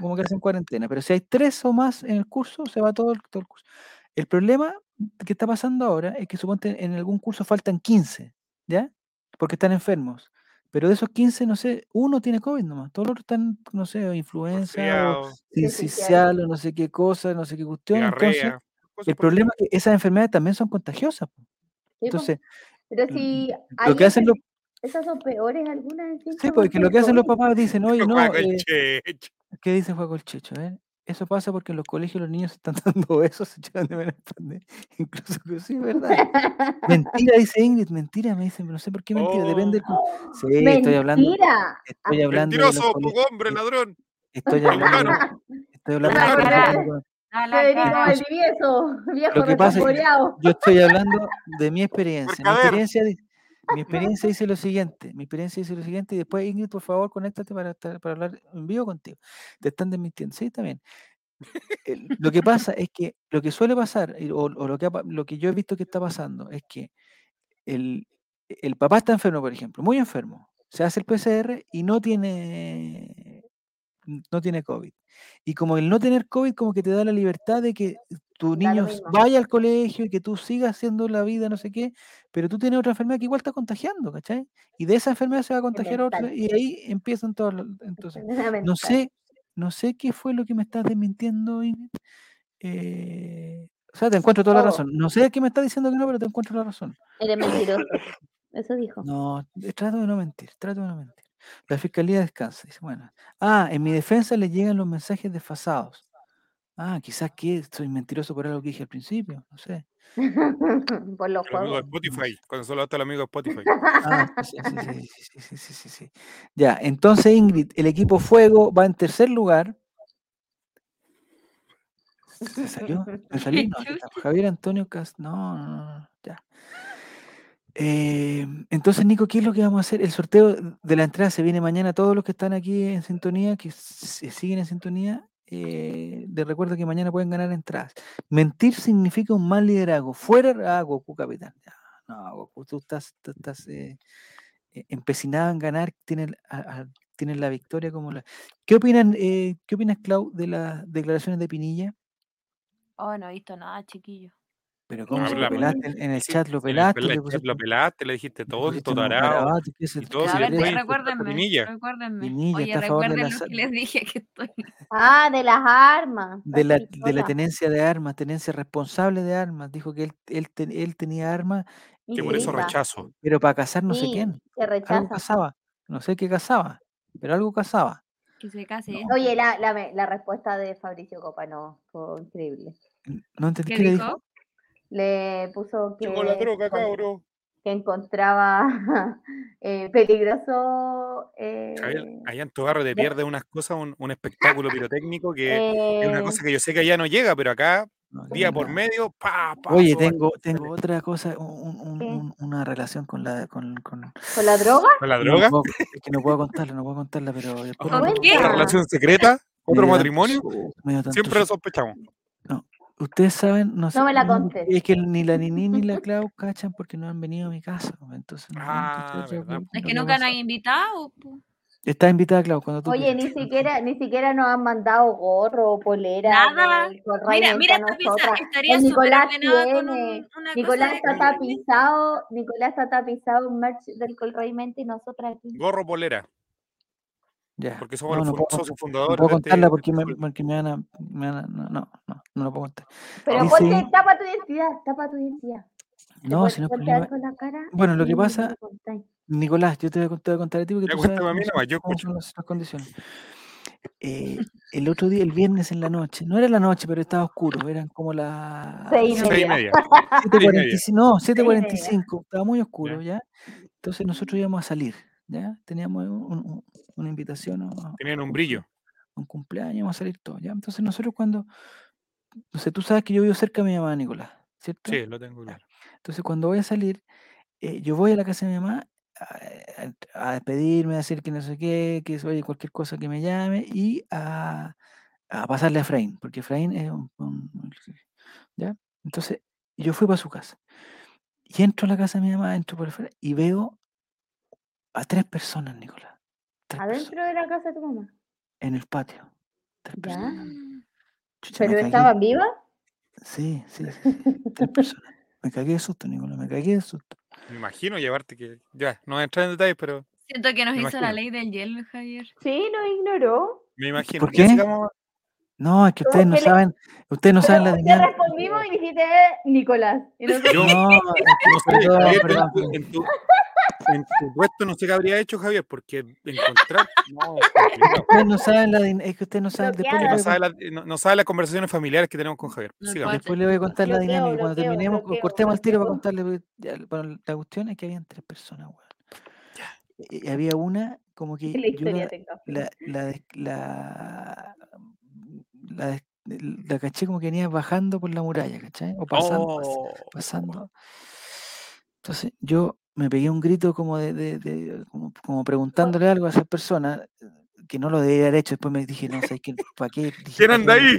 como que hacen cuarentena. Pero si hay tres o más en el curso, se va todo el, todo el curso. El problema que está pasando ahora es que suponte en algún curso faltan 15, ¿ya? Porque están enfermos. Pero de esos 15, no sé, uno tiene COVID nomás. Todos los otros están, no sé, influenza o sincicial o no sé qué cosa, no sé qué cuestión. Entonces, diarrea. el problema es que esas enfermedades también son contagiosas. po. Entonces, pero si lo que hacen los, esas son peores algunas sí, porque lo que hacen los papás dicen, oye, *laughs* no, eh. ¿qué dice Juego el Checho? A ver, eso pasa porque en los colegios los niños se están *laughs* dando besos, se llevan de menos. *laughs* Incluso que sí, ¿verdad? Mentira, dice Ingrid, mentira, me dicen, pero no sé por qué mentira, depende del cu- Sí, estoy hablando, Mentira. estoy hablando de los Mentiroso, poco hombre, ladrón. Estoy hablando, estoy hablando Federico. Valdivieso, *laughs* viejo Lo que pasa es que recongoleado. yo estoy hablando de mi experiencia. Mi experiencia, mi experiencia dice lo siguiente. Mi experiencia dice lo siguiente. Y después, Ingrid, por favor, conéctate para, estar- para hablar en vivo contigo. Te están desmintiendo. Sí, está bien. El- Lo que pasa es que lo que suele pasar, o, o lo, que lo que yo he visto que está pasando, es que el, el papá está enfermo, por ejemplo, muy enfermo. Se hace el PCR y no tiene, no tiene COVID. Y como el no tener COVID, como que te da la libertad de que tu Da niño vaya al colegio y que tú sigas haciendo la vida, no sé qué, pero tú tienes otra enfermedad que igual está contagiando, ¿cachai? Y de esa enfermedad se va a contagiar otra y ahí empiezan todos los... Entonces, no sé, no sé qué fue lo que me estás desmintiendo, Ingrid. Eh, o sea, te encuentro toda la Todo. razón. No sé qué me estás diciendo que no, pero te encuentro la razón. Eres mentiroso. Eso dijo. No, trato de no mentir, trato de no mentir. La fiscalía descansa. Dice, bueno, ah, en mi defensa le llegan los mensajes desfasados. Ah, quizás que soy mentiroso por algo que dije al principio, no sé. *laughs* por los el amigo de Spotify, cuando solo hasta el amigo de Spotify. Ah, sí sí sí, sí, sí, sí, sí. Ya, entonces Ingrid, el equipo Fuego va en tercer lugar, ¿Se salió? ¿Me salió? *laughs* No, Javier Antonio Cast. No, no, no, ya. Eh, entonces, Nico, ¿qué es lo que vamos a hacer? El sorteo de la entrada se viene mañana. Todos los que están aquí en sintonía, que siguen en sintonía, eh, les recuerdo que mañana pueden ganar entradas. Mentir significa un mal liderazgo. Fuera, ah, Goku, capitán. No, Goku, tú estás, tú estás eh, eh, empecinado en ganar, tienes, a- a- tienes la victoria como la. ¿Qué opinan, eh, qué opinas, Clau, de las declaraciones de Pinilla? Oh, no he visto nada, chiquillo. Pero ¿Qué cómo No, se pero lo la- pelaste en, en el chat, lo en el pelaste, chat lo pelaste, le dijiste tonto, tarado. garabatos, ¿qué se- y todo, a ver, después recuérdenme, Pinilla. recuérdenme. Pinilla Oye, recuerden la lo que les dije que estoy. Ah, de las armas. de la, de la tenencia de armas, tenencia responsable de armas. Dijo que él, él, ten- él tenía armas, Que por eso rechazo. pero para cazar no sé quién. que Algo cazaba. No sé qué cazaba, pero algo cazaba. Que se case No. Oye, la, la, me- la respuesta de Fabricio Copa no fue increíble. No entendí ¿Qué qué le dijo? dijo. Le puso que, la droga, que encontraba *laughs* eh, peligroso. eh, allá en tu barrio te pierdes unas cosas, un, un espectáculo pirotécnico que es una eh, cosa que yo sé que allá no llega, pero acá, No, día no, por medio, pa, pa. Oye, tengo, tengo otra cosa, un- un- una relación con la, con, con, ¿Con la droga? ¿Con la no droga? es que no puedo contarla, no puedo contarla, pero. *laughs* ¿Una relación secreta? ¿Otro matrimonio? tanto Siempre lo sospechamos. Ustedes saben, no sé. me la no, contes. Es que ni la Nini ni la *laughs* Clau cachan porque no han venido a mi casa. pues, Entonces, no, Ah, Es que nunca nos han invitado. Está invitada Clau cuando tú Oye, quieras. ni siquiera, ni siquiera nos han mandado gorro o polera. Nada. Mira, mira a esta pizza. Estaría súper Nicolás con un- una Nicolás cosa está de tapizado, Nicolás está tapizado en merch del Colrey Mente y nosotras aquí. Gorro polera, Ya. porque somos No, no puedo, socios no fundadores puedo de este- contarla porque este me, sueldo. porque me van a. me van a- no, no, no, no lo puedo contar. Pero Dice- ponte, tapa tu identidad, tapa tu identidad. ¿Te No, si no problema. la cara Bueno, lo que pasa. Nicolás, yo te voy a contar, te voy a, contar a ti porque Ya tú sabes a mí nomás, yo cómo son las, las condiciones. Eh, el otro día, el viernes en la noche, no era la noche, pero estaba oscuro, eran como las Seis y Seis y media. *laughs* media. 7:45, no, Seis y media. 7.45, estaba muy oscuro, ¿ya? Entonces nosotros íbamos a salir, ¿ya? Teníamos un- un- una invitación a, Tenían un brillo. un cumpleaños, íbamos a salir todos, ¿ya? Entonces nosotros cuando, no sé, tú sabes que yo vivo cerca de mi mamá, Nicolás, ¿cierto? Sí, lo tengo claro. Entonces cuando voy a salir, eh, yo voy a la casa de mi mamá a, a- a despedirme, a decir que no sé qué, que oye, cualquier cosa que me llame y a, a pasarle a Efraín, porque Efraín es un, un- ¿ya? Entonces yo fui para su casa y entro a la casa de mi mamá, entro por afuera y veo a tres personas, Nicolás. tres personas, Adentro de la casa de tu mamá. en el patio. Tres Ya. personas. Chucha, ¿Pero estaban vivas? Sí, sí, sí, sí, tres personas. *laughs* Me cagué de susto, Nicolás, me cagué de susto. Me imagino llevarte que. Ya, no voy a entrar en detalles, pero Siento que nos Me hizo la ley del hielo, Javier. Sí, nos ignoró. me imagino. por qué? No, es que ¿Cómo ustedes no que le- saben, ustedes no saben la dinámica. respondimos y dijiste eh, Nicolás. Y No, No sé, perdón, Javier, perdón, en, tu, en, tu, en tu puesto no sé qué habría hecho Javier, porque encontrar. No, *laughs* no saben la es que ustedes no saben, después voy no, a sabe la- no- no sabe las conversaciones familiares que tenemos con Javier. Sigamos. después les voy a contar la dinámica. y Cuando terminemos, bloqueo, cortemos el tiro para contarle. ya, bueno, la cuestión es que habían tres personas, weón. Y, había una como que *laughs* la yo historia la, tenga. la, la, la, caché como que venía bajando por la muralla, ¿cachai? O pasando, pas- Oh, pasando. Entonces yo me pegué un grito como de, de- de- como, como preguntándole *laughs* algo a esa persona que no lo debía haber hecho. Después me dije, no sé, ¿para qué? Dije, ¿Quién ¿para anda ahí?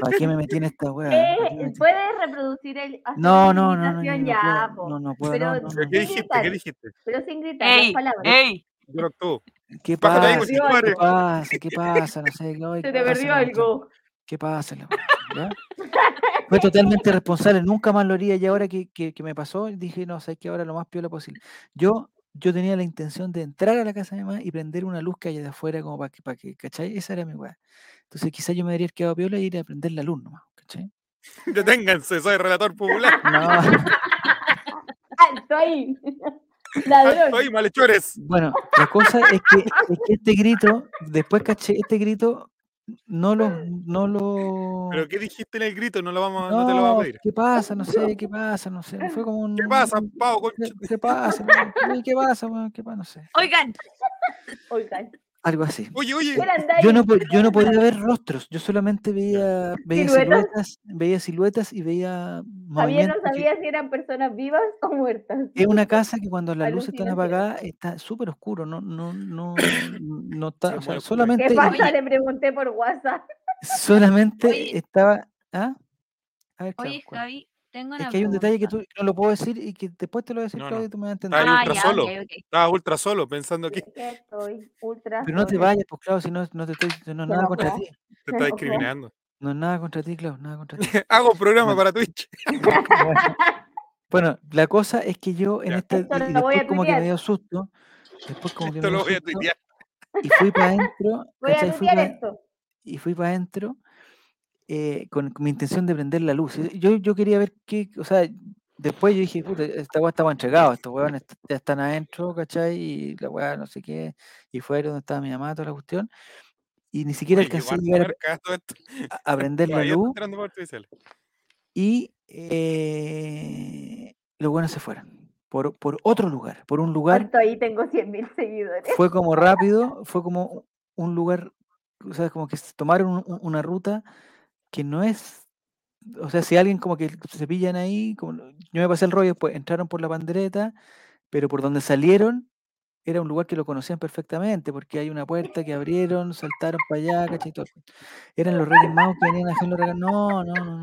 ¿Para qué me metí en *laughs* esta weá? ¿Para qué me Eh? ¿Puedes reproducir el No, no, no, no, no, ya, puedo, no, no puedo, pero no, no, ¿Pero no. ¿Qué dijiste? ¿Qué dijiste? pero sin gritar las ¡Ey! palabras. ¡Ey! Tú. ¿Qué pasa? ¿Qué pasa? ¿Qué pasa? No sé, ¿qué, *laughs* Se ¿qué te pasa? perdió algo. ¿Qué pasa? ¿Ya? Fue totalmente responsable, nunca más lo haría y ahora que, que, que me pasó, dije, no, sé que ahora lo más piola posible. Yo, yo tenía la intención de entrar a la casa de mi mamá y prender una luz que haya de afuera como para que, para que, ¿cachai? Esa era mi weá. Entonces quizás yo me habría quedado piola y ir a prender la luz nomás, ¿cachai? *laughs* Deténganse, soy relator popular. *laughs* No, *laughs* Alto ahí. Ladrón. Soy malhechores. bueno, la cosa es que, es que este grito, después caché, este grito no lo, no lo, ¿Pero qué dijiste en el grito? No, lo vamos, a- no te lo vamos no, a pedir. ¿qué pasa? No sé, ¿qué *laughs* pasa? No sé, fue como un... ¿Qué pasa, pavo, ¿Qué, pasa? ¿Qué- ¿Qué pasa? ¿Qué pasa? No sé. Oigan, Oigan. Algo así. Oye, oye. Yo no, yo no podía ver rostros, yo solamente veía, *laughs* veía ¿Siluetas? siluetas, veía siluetas y veía Javier no que- sabía si eran personas vivas o muertas. Es una casa que cuando las luces están apagadas está súper oscuro, no, no, no, no está, o sea, solamente, ¿Qué pasa? Le pregunté por WhatsApp. solamente Oye. estaba, ¿ah? A ver, oye. Javi, tengo Es una que hay un detalle que tú no lo puedo decir y que después te lo voy a decir, No, Claudio, no. y tú me vas a entender. Está Ah, ultra ya, solo. ok, ok. Estaba ultra solo pensando que estoy ultra Pero no te vayas, pues Claudio, si no, no te estoy, no *laughs* es nada contra ti. te está discriminando. No es nada contra ti, Claudio, *laughs* nada contra ti. Hago un programa para Twitch. *laughs* Bueno, la cosa es que yo en Ya. este, Esto y, y lo voy a después como que me dio susto, después como que Esto me lo dio voy a susto, tuitear. y fui para adentro, Voy a tuitear esto. y fui para adentro eh, con, con mi intención de prender la luz. Yo, yo quería ver qué, o sea, después yo dije, puta, esta weá estaba entregado, estos *laughs* weones ya están adentro, ¿cachai? Y la weá no sé qué, y fue donde estaba mi mamá, toda la cuestión, y ni siquiera alcancé a a, prender la luz, y eh, los buenos se fueron, por, por otro lugar, por un lugar ahí tengo 100 mil seguidores. fue como rápido, fue como un lugar, o sea, como que tomaron un- una ruta que no es, o sea, si alguien como que se pillan ahí, como, yo me pasé el rollo, pues entraron por la pandereta, pero por donde salieron era un lugar que lo conocían perfectamente, porque hay una puerta que abrieron, saltaron para allá, ¿cachai? Eran los Reyes Magos que venían a hacer los regalos. No, no, no,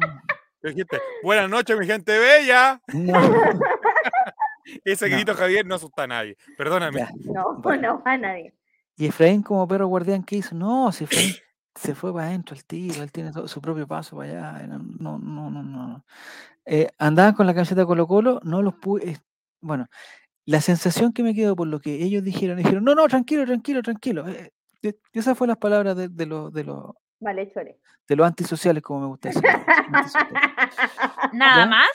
dijiste, buenas noches, mi gente bella. *laughs* No, *laughs* Ese No. grito, Javier, no asusta a nadie. Perdóname. ya. No, no va a nadie. Y Efraín como perro guardián, ¿qué hizo? No, si Efraín se fue para adentro el tiro, él tiene todo su propio paso para allá. No, no, no, no. no. Eh, andaban con la camiseta Colo Colo, no los pude... eh, bueno, la sensación que me quedó por lo que ellos dijeron, dijeron, no, no, tranquilo, tranquilo, tranquilo. eh, eh, esas fueron las palabras de, de los de los Vale, chore. de los antisociales, como me gusta decir. antisociales. *laughs* ¿Nada ¿Ya? más?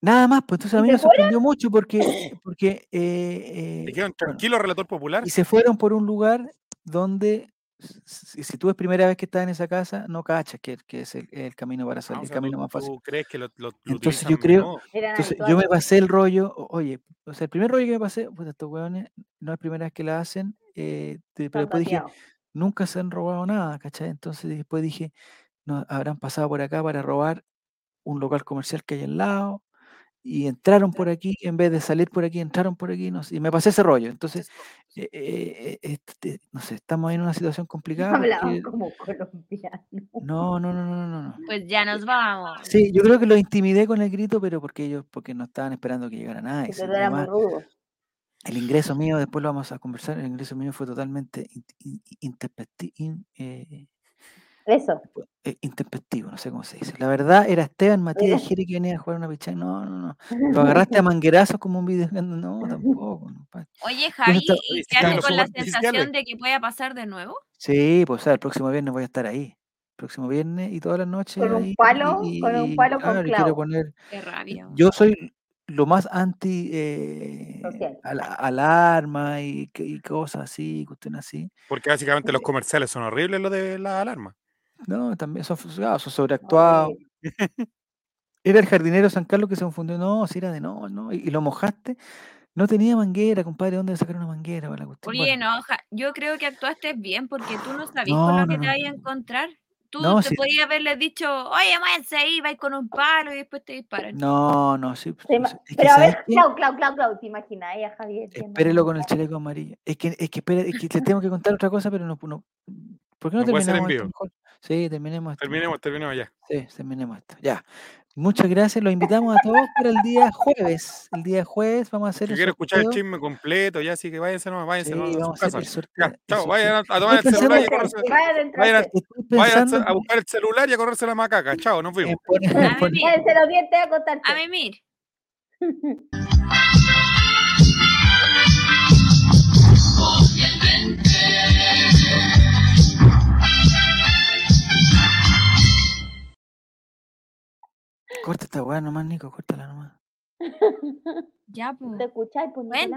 Nada más, pues entonces a ¿Y mí se me sorprendió mucho porque, *clears throat* porque eh, eh, Dijeron, bueno, tranquilo, relator popular. y se fueron por un lugar donde si, si tú es primera vez que estás en esa casa, no cachas que, que es el, el camino para Ah, salir, el sea, camino tú, más fácil. tú crees que lo, lo, lo Entonces yo creo- Entonces yo me pasé el rollo, o- oye, o sea, el primer rollo que me pasé, pues estos hueones no es primera vez que la hacen, eh, te- pero después dije, nunca se han robado nada, ¿cachai? Entonces después dije, no, habrán pasado por acá para robar un local comercial que hay al lado y entraron por aquí, en vez de salir por aquí, entraron por aquí, no sé, y me pasé ese rollo. Entonces, eh, eh, eh, este, no sé, estamos en una situación *laughs* complicada. Hablaban porque- como colombiano. No, no, no, no, no, no. Pues ya nos vamos. Sí, yo creo que los intimidé con el grito, pero porque ellos, porque no estaban esperando que llegara eras muy además, rudo. el ingreso mío, después lo vamos a conversar, el ingreso mío fue totalmente in- in- intempesti- in- eh, Eso. eh, intempestivo, no sé cómo se dice. La verdad era Esteban Matías Jere que venía a jugar una pichanga. No, no, no. Lo *laughs* agarraste a manguerazos como un video. No, tampoco. no, pa- Oye, Javi, ¿y Oye, qué haces los con la sensación de que pueda pasar de nuevo? Sí, pues o sea, el próximo viernes voy a estar ahí. Próximo viernes y todas las noches. Con un palo, y- con un palo con clavo. poner. Qué rabia. Yo soy lo más anti eh, al- alarma y, cosas así, cuestiones así. Porque básicamente los comerciales son horribles, lo de la alarma. No, también son, claro, son sobreactuados. Era el jardinero San Carlos que se confundió. No, si era de no, no. Y, y lo mojaste. No tenía manguera, compadre. ¿Dónde sacar una manguera para la cuestión? Oye, Bueno, no, Ja- yo creo que actuaste bien porque tú no sabías No, con lo no, que te no. a encontrar. Tú No, te sí. podías haberle dicho, oye, muévense ahí, vais con un palo y después te disparan. No, no, sí. Te o ima- sea, es que, Pero a ¿sabes ver? Clau, Clau, Clau, Clau, ¿te imaginas a Javier? Espérelo con el chaleco amarillo. Es que, es que, espera, es que le tengo que contar otra cosa, pero no. no ¿Por qué no, No puede ser en terminamos esto mejor? Sí, terminemos esto. Terminemos, terminemos ya. Sí, terminemos esto. Ya. Muchas gracias. Los invitamos a todos para el día jueves. El día jueves vamos a hacer Yo el quiero escuchar el chisme completo, ya, así que váyanse nomás, váyanse Sí, nomás a sus vamos a hacer casas. el sorteo. Ya, el chao, sorteo. vayan a, a tomar el celular y a correrse, Vayan a- vayan a- buscar el celular y a correrse la macaca. Chao, nos vemos. Váyanse los dientes a acostarse. A mimir. *laughs* Corta esta weá nomás, Nico, córtala nomás. *laughs* Ya, pues. ¿Te escucháis? Pues no te Bueno.